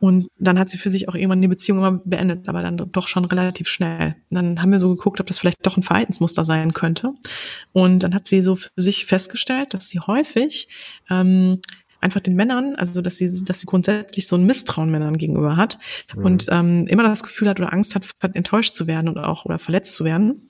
und dann hat sie für sich auch irgendwann die Beziehung immer beendet, aber dann doch schon relativ schnell. Dann haben wir so geguckt, ob das vielleicht doch ein Verhaltensmuster sein könnte. Und dann hat sie so für sich festgestellt, dass sie häufig ähm, einfach den Männern, also dass sie, dass sie grundsätzlich so ein Misstrauen Männern gegenüber hat mhm. und ähm, immer das Gefühl hat oder Angst hat, enttäuscht zu werden oder auch oder verletzt zu werden.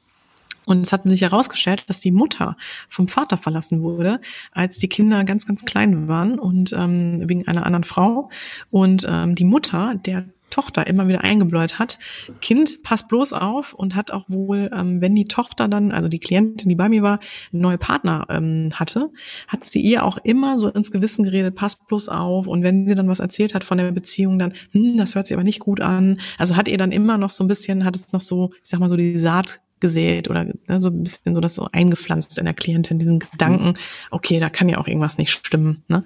Und es hat sich herausgestellt, dass die Mutter vom Vater verlassen wurde, als die Kinder ganz, ganz klein waren und ähm, wegen einer anderen Frau. Und ähm, die Mutter, der Tochter immer wieder eingebläut hat. Kind, pass bloß auf und hat auch wohl, ähm, wenn die Tochter dann, also die Klientin, die bei mir war, einen neuen Partner ähm, hatte, hat sie ihr auch immer so ins Gewissen geredet, pass bloß auf. Und wenn sie dann was erzählt hat von der Beziehung, dann, hm, das hört sich aber nicht gut an. Also hat ihr dann immer noch so ein bisschen, hat es noch so, ich sag mal so die Saat gesät oder ne, so ein bisschen so das so eingepflanzt in der Klientin, diesen Gedanken, okay, da kann ja auch irgendwas nicht stimmen. Ne?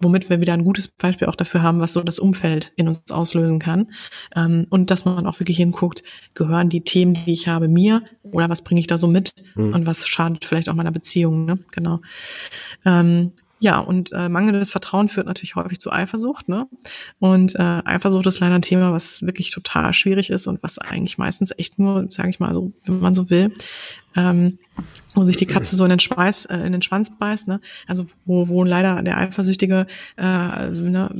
Womit wir wieder ein gutes Beispiel auch dafür haben, was so das Umfeld in uns auslösen kann. Ähm, und dass man auch wirklich hinguckt, gehören die Themen, die ich habe, mir oder was bringe ich da so mit mhm. und was schadet vielleicht auch meiner Beziehung. Ne? Genau. Ähm, ja, und äh, mangelndes Vertrauen führt natürlich häufig zu Eifersucht. Ne? Und äh, Eifersucht ist leider ein Thema, was wirklich total schwierig ist und was eigentlich meistens echt nur, sage ich mal so, wenn man so will, ähm, wo sich die Katze so in den Schweiß, äh, in den Schwanz beißt, ne? Also wo, wo leider der Eifersüchtige äh, ne,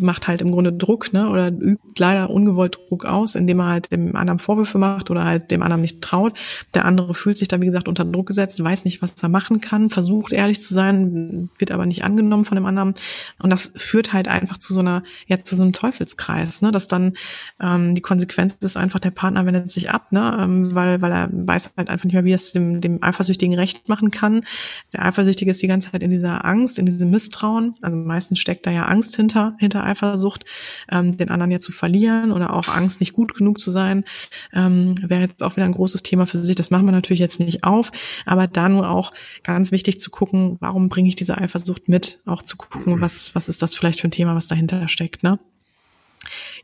macht halt im Grunde Druck, ne? Oder übt leider ungewollt Druck aus, indem er halt dem anderen Vorwürfe macht oder halt dem anderen nicht traut. Der andere fühlt sich da, wie gesagt, unter Druck gesetzt, weiß nicht, was er machen kann, versucht ehrlich zu sein, wird aber nicht angenommen von dem anderen. Und das führt halt einfach zu so einer, ja, zu so einem Teufelskreis, ne? Dass dann ähm, die Konsequenz ist einfach, der Partner wendet sich ab, ne? Ähm, weil, weil er weiß halt einfach nicht mehr, wie es dem, dem Eifersüchtigen recht machen kann. Der Eifersüchtige ist die ganze Zeit in dieser Angst, in diesem Misstrauen. Also meistens steckt da ja Angst hinter, hinter Eifersucht, ähm, den anderen ja zu verlieren oder auch Angst, nicht gut genug zu sein. Ähm, Wäre jetzt auch wieder ein großes Thema für sich. Das machen wir natürlich jetzt nicht auf, aber da nur auch ganz wichtig zu gucken, warum bringe ich diese Eifersucht mit? Auch zu gucken, was, was ist das vielleicht für ein Thema, was dahinter steckt, ne?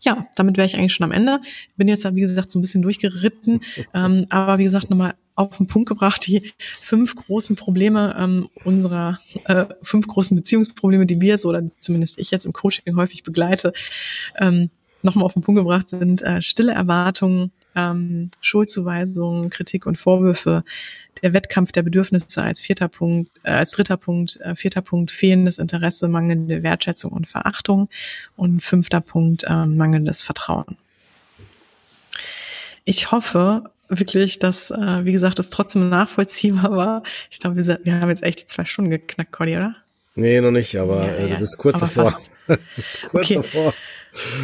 Ja, damit wäre ich eigentlich schon am Ende. Bin jetzt, wie gesagt, so ein bisschen durchgeritten. Ähm, aber wie gesagt, nochmal auf den Punkt gebracht, die fünf großen Probleme ähm, unserer, äh, fünf großen Beziehungsprobleme, die wir so, oder zumindest ich jetzt im Coaching häufig begleite, ähm, nochmal auf den Punkt gebracht sind äh, stille Erwartungen, ähm, Schuldzuweisungen, Kritik und Vorwürfe, der Wettkampf der Bedürfnisse als vierter Punkt, äh, als dritter Punkt, äh, vierter Punkt fehlendes Interesse, mangelnde Wertschätzung und Verachtung und fünfter Punkt äh, mangelndes Vertrauen. Ich hoffe wirklich, dass, äh, wie gesagt, das trotzdem nachvollziehbar war. Ich glaube, wir, wir haben jetzt echt die zwei Stunden geknackt, Cordy, oder? Nee, noch nicht, aber ja, äh, du bist kurz davor. kurz okay. davor.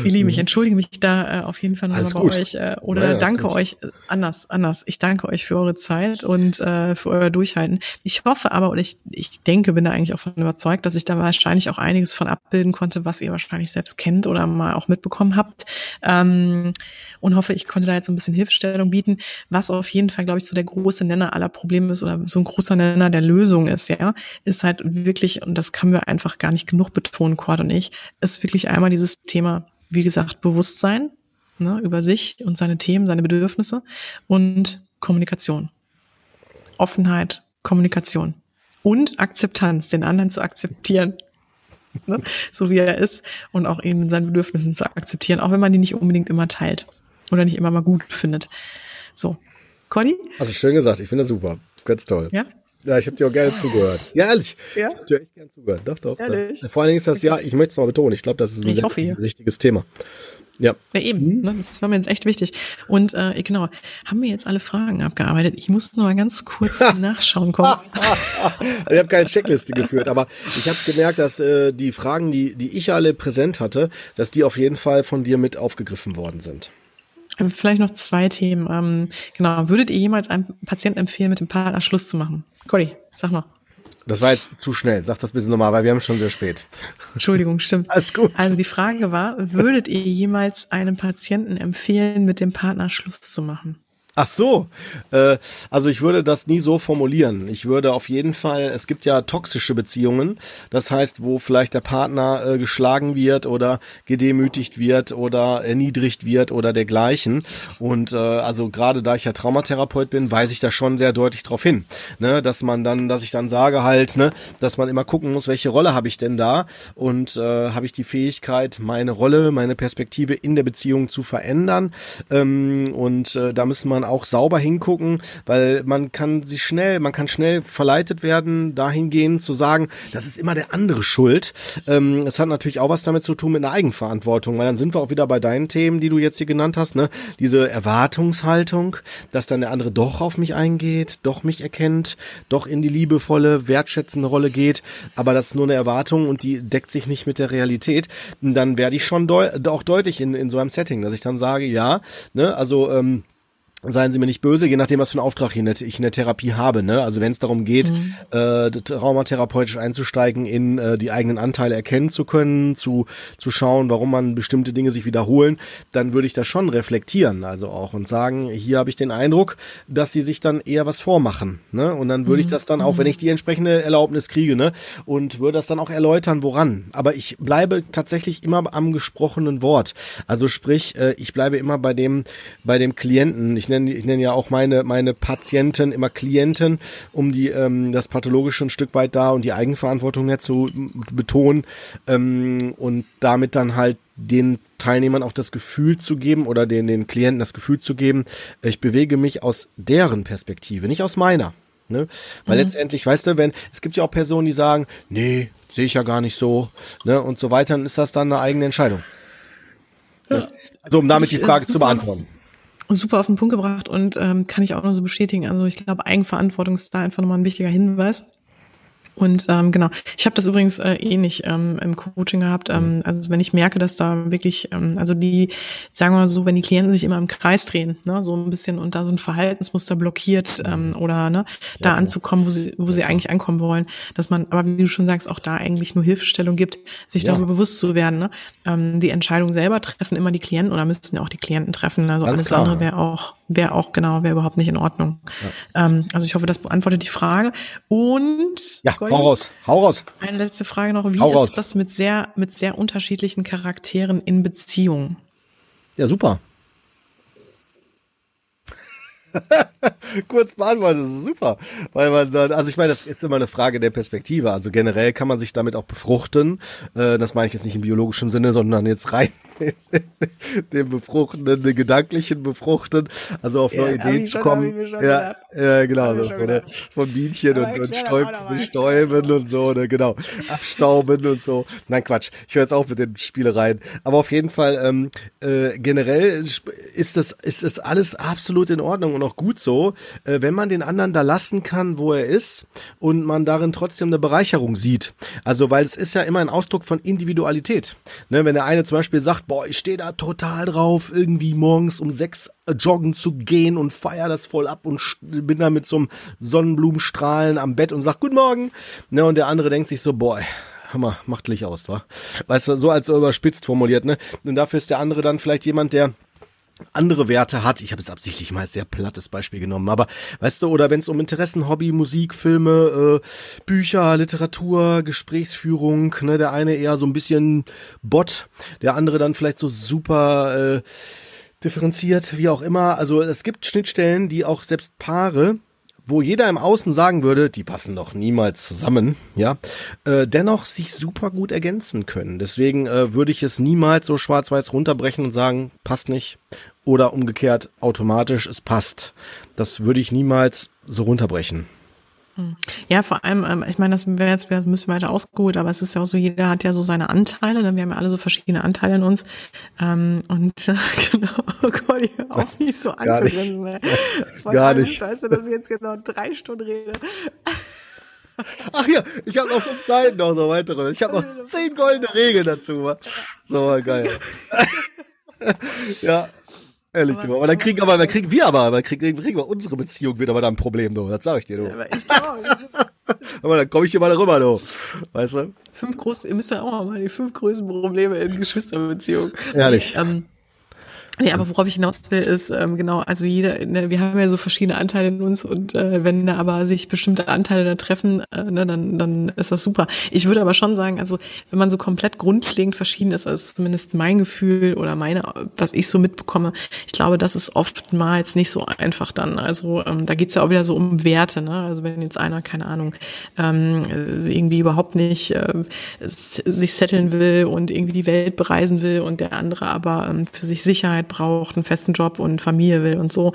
Ihr Lieben, ich entschuldige mich da äh, auf jeden Fall nochmal bei gut. euch äh, oder naja, danke euch äh, anders, anders. Ich danke euch für eure Zeit und äh, für euer Durchhalten. Ich hoffe aber und ich, ich denke, bin da eigentlich auch von überzeugt, dass ich da wahrscheinlich auch einiges von abbilden konnte, was ihr wahrscheinlich selbst kennt oder mal auch mitbekommen habt. Ähm, und hoffe, ich konnte da jetzt ein bisschen Hilfestellung bieten, was auf jeden Fall, glaube ich, so der große Nenner aller Probleme ist oder so ein großer Nenner der Lösung ist, ja, ist halt wirklich, und das können wir einfach gar nicht genug betonen, Cord und ich, ist wirklich einmal dieses Thema wie gesagt, Bewusstsein ne, über sich und seine Themen, seine Bedürfnisse und Kommunikation. Offenheit, Kommunikation und Akzeptanz, den anderen zu akzeptieren, ne, so wie er ist und auch ihn in seinen Bedürfnissen zu akzeptieren, auch wenn man die nicht unbedingt immer teilt oder nicht immer mal gut findet. So, Conny? Also schön gesagt, ich finde das super, ganz toll. Ja. Ja, ich habe dir auch gerne zugehört. Ja, ehrlich. Ja? Ich habe dir echt gerne zugehört. Doch, doch. Ehrlich? Das, vor allen Dingen ist das, ja, ich möchte es mal betonen, ich glaube, das ist ein sehr, hoffe, wichtiges Thema. Ja. Ja, eben. Hm? Ne, das war mir jetzt echt wichtig. Und äh, genau, haben wir jetzt alle Fragen abgearbeitet? Ich muss nur mal ganz kurz nachschauen kommen. ich habe keine Checkliste geführt, aber ich habe gemerkt, dass äh, die Fragen, die, die ich alle präsent hatte, dass die auf jeden Fall von dir mit aufgegriffen worden sind. Vielleicht noch zwei Themen. Ähm, genau, würdet ihr jemals einem Patienten empfehlen, mit dem Partner Schluss zu machen? Cody, sag mal. Das war jetzt zu schnell. Sag das bitte nochmal, weil wir haben schon sehr spät. Entschuldigung, stimmt. Alles gut. Also die Frage war, würdet ihr jemals einem Patienten empfehlen, mit dem Partner Schluss zu machen? Ach so, äh, also ich würde das nie so formulieren. Ich würde auf jeden Fall, es gibt ja toxische Beziehungen, das heißt, wo vielleicht der Partner äh, geschlagen wird oder gedemütigt wird oder erniedrigt wird oder dergleichen. Und äh, also gerade da ich ja Traumatherapeut bin, weise ich da schon sehr deutlich darauf hin, ne, dass man dann, dass ich dann sage halt, ne, dass man immer gucken muss, welche Rolle habe ich denn da und äh, habe ich die Fähigkeit, meine Rolle, meine Perspektive in der Beziehung zu verändern. Ähm, und äh, da müssen man man auch sauber hingucken, weil man kann sich schnell, man kann schnell verleitet werden, dahingehend zu sagen, das ist immer der andere schuld. Ähm, es hat natürlich auch was damit zu tun mit einer Eigenverantwortung, weil dann sind wir auch wieder bei deinen Themen, die du jetzt hier genannt hast, ne? Diese Erwartungshaltung, dass dann der andere doch auf mich eingeht, doch mich erkennt, doch in die liebevolle, wertschätzende Rolle geht, aber das ist nur eine Erwartung und die deckt sich nicht mit der Realität, dann werde ich schon deu auch deutlich in, in so einem Setting, dass ich dann sage, ja, ne, also ähm, seien Sie mir nicht böse, je nachdem, was für einen Auftrag ich in der, ich in der Therapie habe. Ne? Also wenn es darum geht, mhm. äh, traumatherapeutisch einzusteigen, in äh, die eigenen Anteile erkennen zu können, zu, zu schauen, warum man bestimmte Dinge sich wiederholen, dann würde ich das schon reflektieren, also auch und sagen, hier habe ich den Eindruck, dass sie sich dann eher was vormachen. Ne? Und dann würde mhm. ich das dann auch, wenn mhm. ich die entsprechende Erlaubnis kriege, ne, und würde das dann auch erläutern, woran. Aber ich bleibe tatsächlich immer am gesprochenen Wort. Also sprich, äh, ich bleibe immer bei dem, bei dem Klienten. Ich nenne, ich nenne ja auch meine, meine Patienten immer Klienten, um die, ähm, das Pathologische ein Stück weit da und die Eigenverantwortung mehr zu betonen ähm, und damit dann halt den Teilnehmern auch das Gefühl zu geben oder den, den Klienten das Gefühl zu geben, ich bewege mich aus deren Perspektive, nicht aus meiner. Ne? Weil mhm. letztendlich, weißt du, wenn, es gibt ja auch Personen, die sagen, nee, sehe ich ja gar nicht so, ne, und so weiter, dann ist das dann eine eigene Entscheidung. Ja. Also um damit die Frage zu beantworten super auf den Punkt gebracht und ähm, kann ich auch noch so bestätigen. Also ich glaube, Eigenverantwortung ist da einfach nochmal ein wichtiger Hinweis. Und ähm, genau, ich habe das übrigens äh, ähnlich ähm, im Coaching gehabt. Ähm, also wenn ich merke, dass da wirklich, ähm, also die, sagen wir mal so, wenn die Klienten sich immer im Kreis drehen, ne, so ein bisschen und da so ein Verhaltensmuster blockiert ähm, oder ne, da ja, anzukommen, wo sie, wo sie eigentlich ankommen wollen, dass man, aber wie du schon sagst, auch da eigentlich nur Hilfestellung gibt, sich ja. darüber bewusst zu werden. Ne? Ähm, die Entscheidung selber treffen immer die Klienten oder müssten ja auch die Klienten treffen. Also Ganz alles klar. andere wäre auch, wäre auch genau, wäre überhaupt nicht in Ordnung. Ja. Ähm, also ich hoffe, das beantwortet die Frage. Und ja, Goldi, hau raus, hau raus. Eine letzte Frage noch. Wie hau ist raus. das mit sehr, mit sehr unterschiedlichen Charakteren in Beziehungen? Ja, super. Kurz beantwortet, das ist super. Weil man dann, also ich meine, das ist immer eine Frage der Perspektive. Also generell kann man sich damit auch befruchten. Äh, das meine ich jetzt nicht im biologischen Sinne, sondern jetzt rein dem befruchtenden, den gedanklichen befruchten, also auf neue ja, Ideen zu kommen. Ja, ja, genau, so, ne? von Bienchen und, und Stäub, bestäuben und so, ne, genau, abstauben und so. Nein, Quatsch, ich höre jetzt auf mit den Spielereien. Aber auf jeden Fall, ähm, äh, generell ist das, ist das alles absolut in Ordnung und auch gut so, äh, wenn man den anderen da lassen kann, wo er ist und man darin trotzdem eine Bereicherung sieht. Also, weil es ist ja immer ein Ausdruck von Individualität. Ne, wenn der eine zum Beispiel sagt, boah, ich stehe da total drauf, irgendwie morgens um sechs äh, joggen zu gehen und feier das voll ab und bin da mit so einem Sonnenblumenstrahlen am Bett und sag Guten Morgen. Ne, und der andere denkt sich so, boah, Hammer, macht Licht aus, wa? Weißt du, so als überspitzt formuliert, ne? Und dafür ist der andere dann vielleicht jemand, der andere Werte hat. Ich habe es absichtlich mal als sehr plattes Beispiel genommen, aber weißt du, oder wenn es um Interessen, Hobby, Musik, Filme, äh, Bücher, Literatur, Gesprächsführung, ne, der eine eher so ein bisschen Bot, der andere dann vielleicht so super äh, differenziert, wie auch immer. Also es gibt Schnittstellen, die auch selbst Paare wo jeder im Außen sagen würde, die passen doch niemals zusammen, ja, äh, dennoch sich super gut ergänzen können. Deswegen äh, würde ich es niemals so schwarz-weiß runterbrechen und sagen, passt nicht. Oder umgekehrt automatisch, es passt. Das würde ich niemals so runterbrechen. Hm. Ja, vor allem, ähm, ich meine, das wäre jetzt ein bisschen weiter ausgeholt, aber es ist ja auch so, jeder hat ja so seine Anteile, ne? wir haben ja alle so verschiedene Anteile in uns. Ähm, und genau, oh Gott, ich auf, nicht so anzugrinsen. Ne? Gar nicht. Weißt du, dass ich jetzt genau drei Stunden rede. Ach ja, ich habe noch fünf Seiten noch so weitere. Ich habe noch zehn goldene Regeln dazu. So geil. ja, Ehrlich, aber, aber dann kriegen aber, dann kriegen wir aber, aber kriegen, kriegen wir unsere Beziehung wieder mal da ein Problem, du. Das sag ich dir, du. Aber ich glaube. aber dann komme ich hier mal darüber, du. Weißt du? Fünf große, ihr müsst ja auch mal die fünf größten Probleme in Geschwisterbeziehungen. Ehrlich. Ähm, Nee, aber worauf ich hinaus will, ist ähm, genau, also jeder, ne, wir haben ja so verschiedene Anteile in uns und äh, wenn da aber sich bestimmte Anteile da treffen, äh, ne, dann, dann ist das super. Ich würde aber schon sagen, also wenn man so komplett grundlegend verschieden ist, also zumindest mein Gefühl oder meine, was ich so mitbekomme, ich glaube, das ist oftmals nicht so einfach dann. Also ähm, da geht's ja auch wieder so um Werte, ne? Also wenn jetzt einer, keine Ahnung, ähm, irgendwie überhaupt nicht äh, sich setteln will und irgendwie die Welt bereisen will und der andere aber ähm, für sich Sicherheit Sicherheit braucht, einen festen Job und Familie will und so,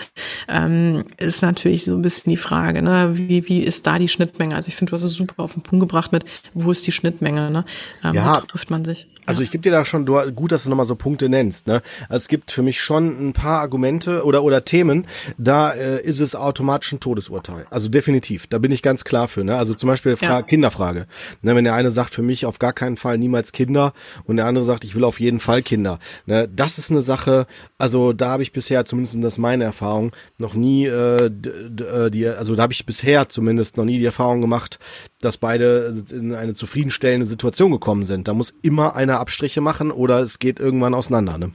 ähm, ist natürlich so ein bisschen die Frage, ne? wie, wie ist da die Schnittmenge? Also ich finde, du hast es super auf den Punkt gebracht mit, wo ist die Schnittmenge? Ne? Ähm, ja, wo trifft man sich? Also ich gebe dir da schon gut, dass du nochmal so Punkte nennst. Ne? Also es gibt für mich schon ein paar Argumente oder oder Themen, da äh, ist es automatisch ein Todesurteil. Also definitiv, da bin ich ganz klar für. Ne? Also zum Beispiel Fra ja. Kinderfrage. Ne? Wenn der eine sagt, für mich auf gar keinen Fall niemals Kinder und der andere sagt, ich will auf jeden Fall Kinder. Ne? Das ist eine Sache, also da habe ich bisher, zumindest das meine Erfahrung, noch nie äh, äh, die, also da habe ich bisher zumindest noch nie die Erfahrung gemacht, dass beide in eine zufriedenstellende Situation gekommen sind. Da muss immer einer Abstriche machen oder es geht irgendwann auseinander. Ne?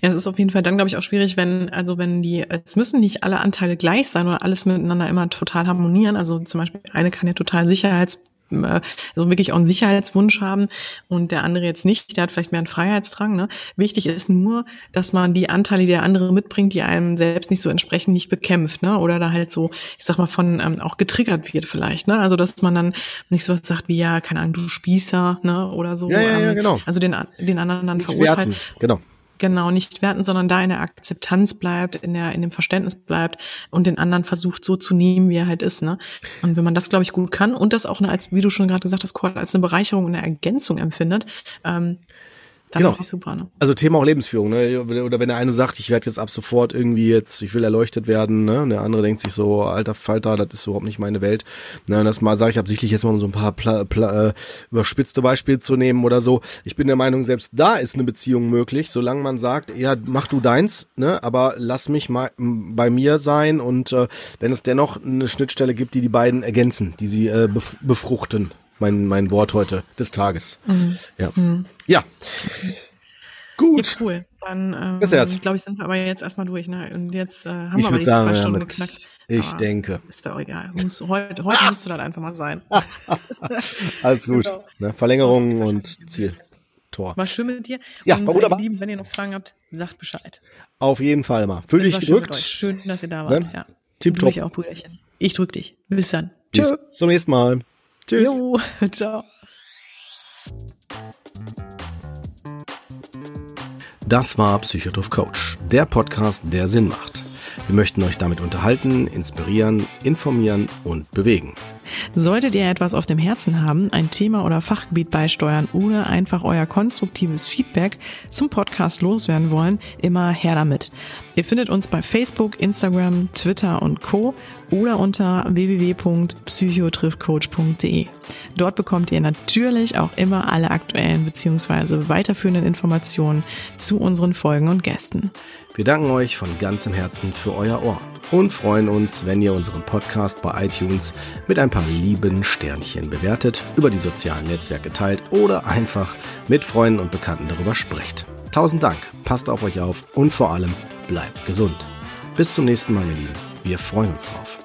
Ja, es ist auf jeden Fall dann, glaube ich, auch schwierig, wenn, also wenn die, es müssen nicht alle Anteile gleich sein oder alles miteinander immer total harmonieren. Also zum Beispiel eine kann ja total Sicherheits also wirklich auch einen Sicherheitswunsch haben und der andere jetzt nicht, der hat vielleicht mehr einen Freiheitsdrang. Ne? Wichtig ist nur, dass man die Anteile, die der andere mitbringt, die einem selbst nicht so entsprechen, nicht bekämpft, ne? Oder da halt so, ich sag mal, von ähm, auch getriggert wird vielleicht, ne? Also dass man dann nicht so was sagt wie, ja, keine Ahnung, du Spießer, ne? Oder so. Ja, ja, ja, ähm, genau. Also den, den anderen dann nicht verurteilen. Genau genau nicht werten, sondern da in der Akzeptanz bleibt, in der in dem Verständnis bleibt und den anderen versucht so zu nehmen, wie er halt ist, ne? Und wenn man das, glaube ich, gut kann und das auch als wie du schon gerade gesagt hast, als eine Bereicherung und eine Ergänzung empfindet, ähm, Dann genau. super, ne? Also Thema auch Lebensführung, ne? Oder wenn der eine sagt, ich werde jetzt ab sofort irgendwie jetzt, ich will erleuchtet werden, ne? Und der andere denkt sich so, alter Falter, das ist überhaupt nicht meine Welt. Ne? Und das mal sage ich absichtlich jetzt mal um so ein paar Pla Pla äh, überspitzte Beispiele zu nehmen oder so. Ich bin der Meinung, selbst da ist eine Beziehung möglich, solange man sagt, ja, mach du deins, ne? Aber lass mich mal bei mir sein und äh, wenn es dennoch eine Schnittstelle gibt, die die beiden ergänzen, die sie äh, befruchten mein, mein Wort heute des Tages. Mhm. Ja. Mhm. Ja. Gut. Ja, cool. Dann ähm, glaube ich, sind wir aber jetzt erstmal durch. Ne? Und jetzt äh, haben ich wir aber die sagen, zwei Stunden geknackt. Ich aber denke. Ist doch egal. Muss, heute, heute musst du dann einfach mal sein. Alles gut. Genau. Ne? Verlängerung und Ziel. Tor. War schön mit dir. Ja, und, war wunderbar. Äh, lieben, wenn ihr noch Fragen habt, sagt Bescheid. Auf jeden Fall mal. Fühl dich gedrückt. Schön, dass ihr da wart. Ne? Ja. Tipptopp. Ich auch, Brüderchen. Ich drück dich. Bis dann. Bis Tschö. zum nächsten Mal. Tschüss. Jo, ciao. Das war Psychotroph Coach, der Podcast, der Sinn macht. Wir möchten euch damit unterhalten, inspirieren, informieren und bewegen. Solltet ihr etwas auf dem Herzen haben, ein Thema oder Fachgebiet beisteuern oder einfach euer konstruktives Feedback zum Podcast loswerden wollen, immer her damit. Ihr findet uns bei Facebook, Instagram, Twitter und Co. oder unter www.psychotriffcoach.de. Dort bekommt ihr natürlich auch immer alle aktuellen bzw. weiterführenden Informationen zu unseren Folgen und Gästen. Wir danken euch von ganzem Herzen für euer Ohr und freuen uns, wenn ihr unseren Podcast bei iTunes mit ein paar lieben Sternchen bewertet, über die sozialen Netzwerke teilt oder einfach mit Freunden und Bekannten darüber sprecht. Tausend Dank, passt auf euch auf und vor allem bleibt gesund. Bis zum nächsten Mal, ihr Lieben. Wir freuen uns drauf.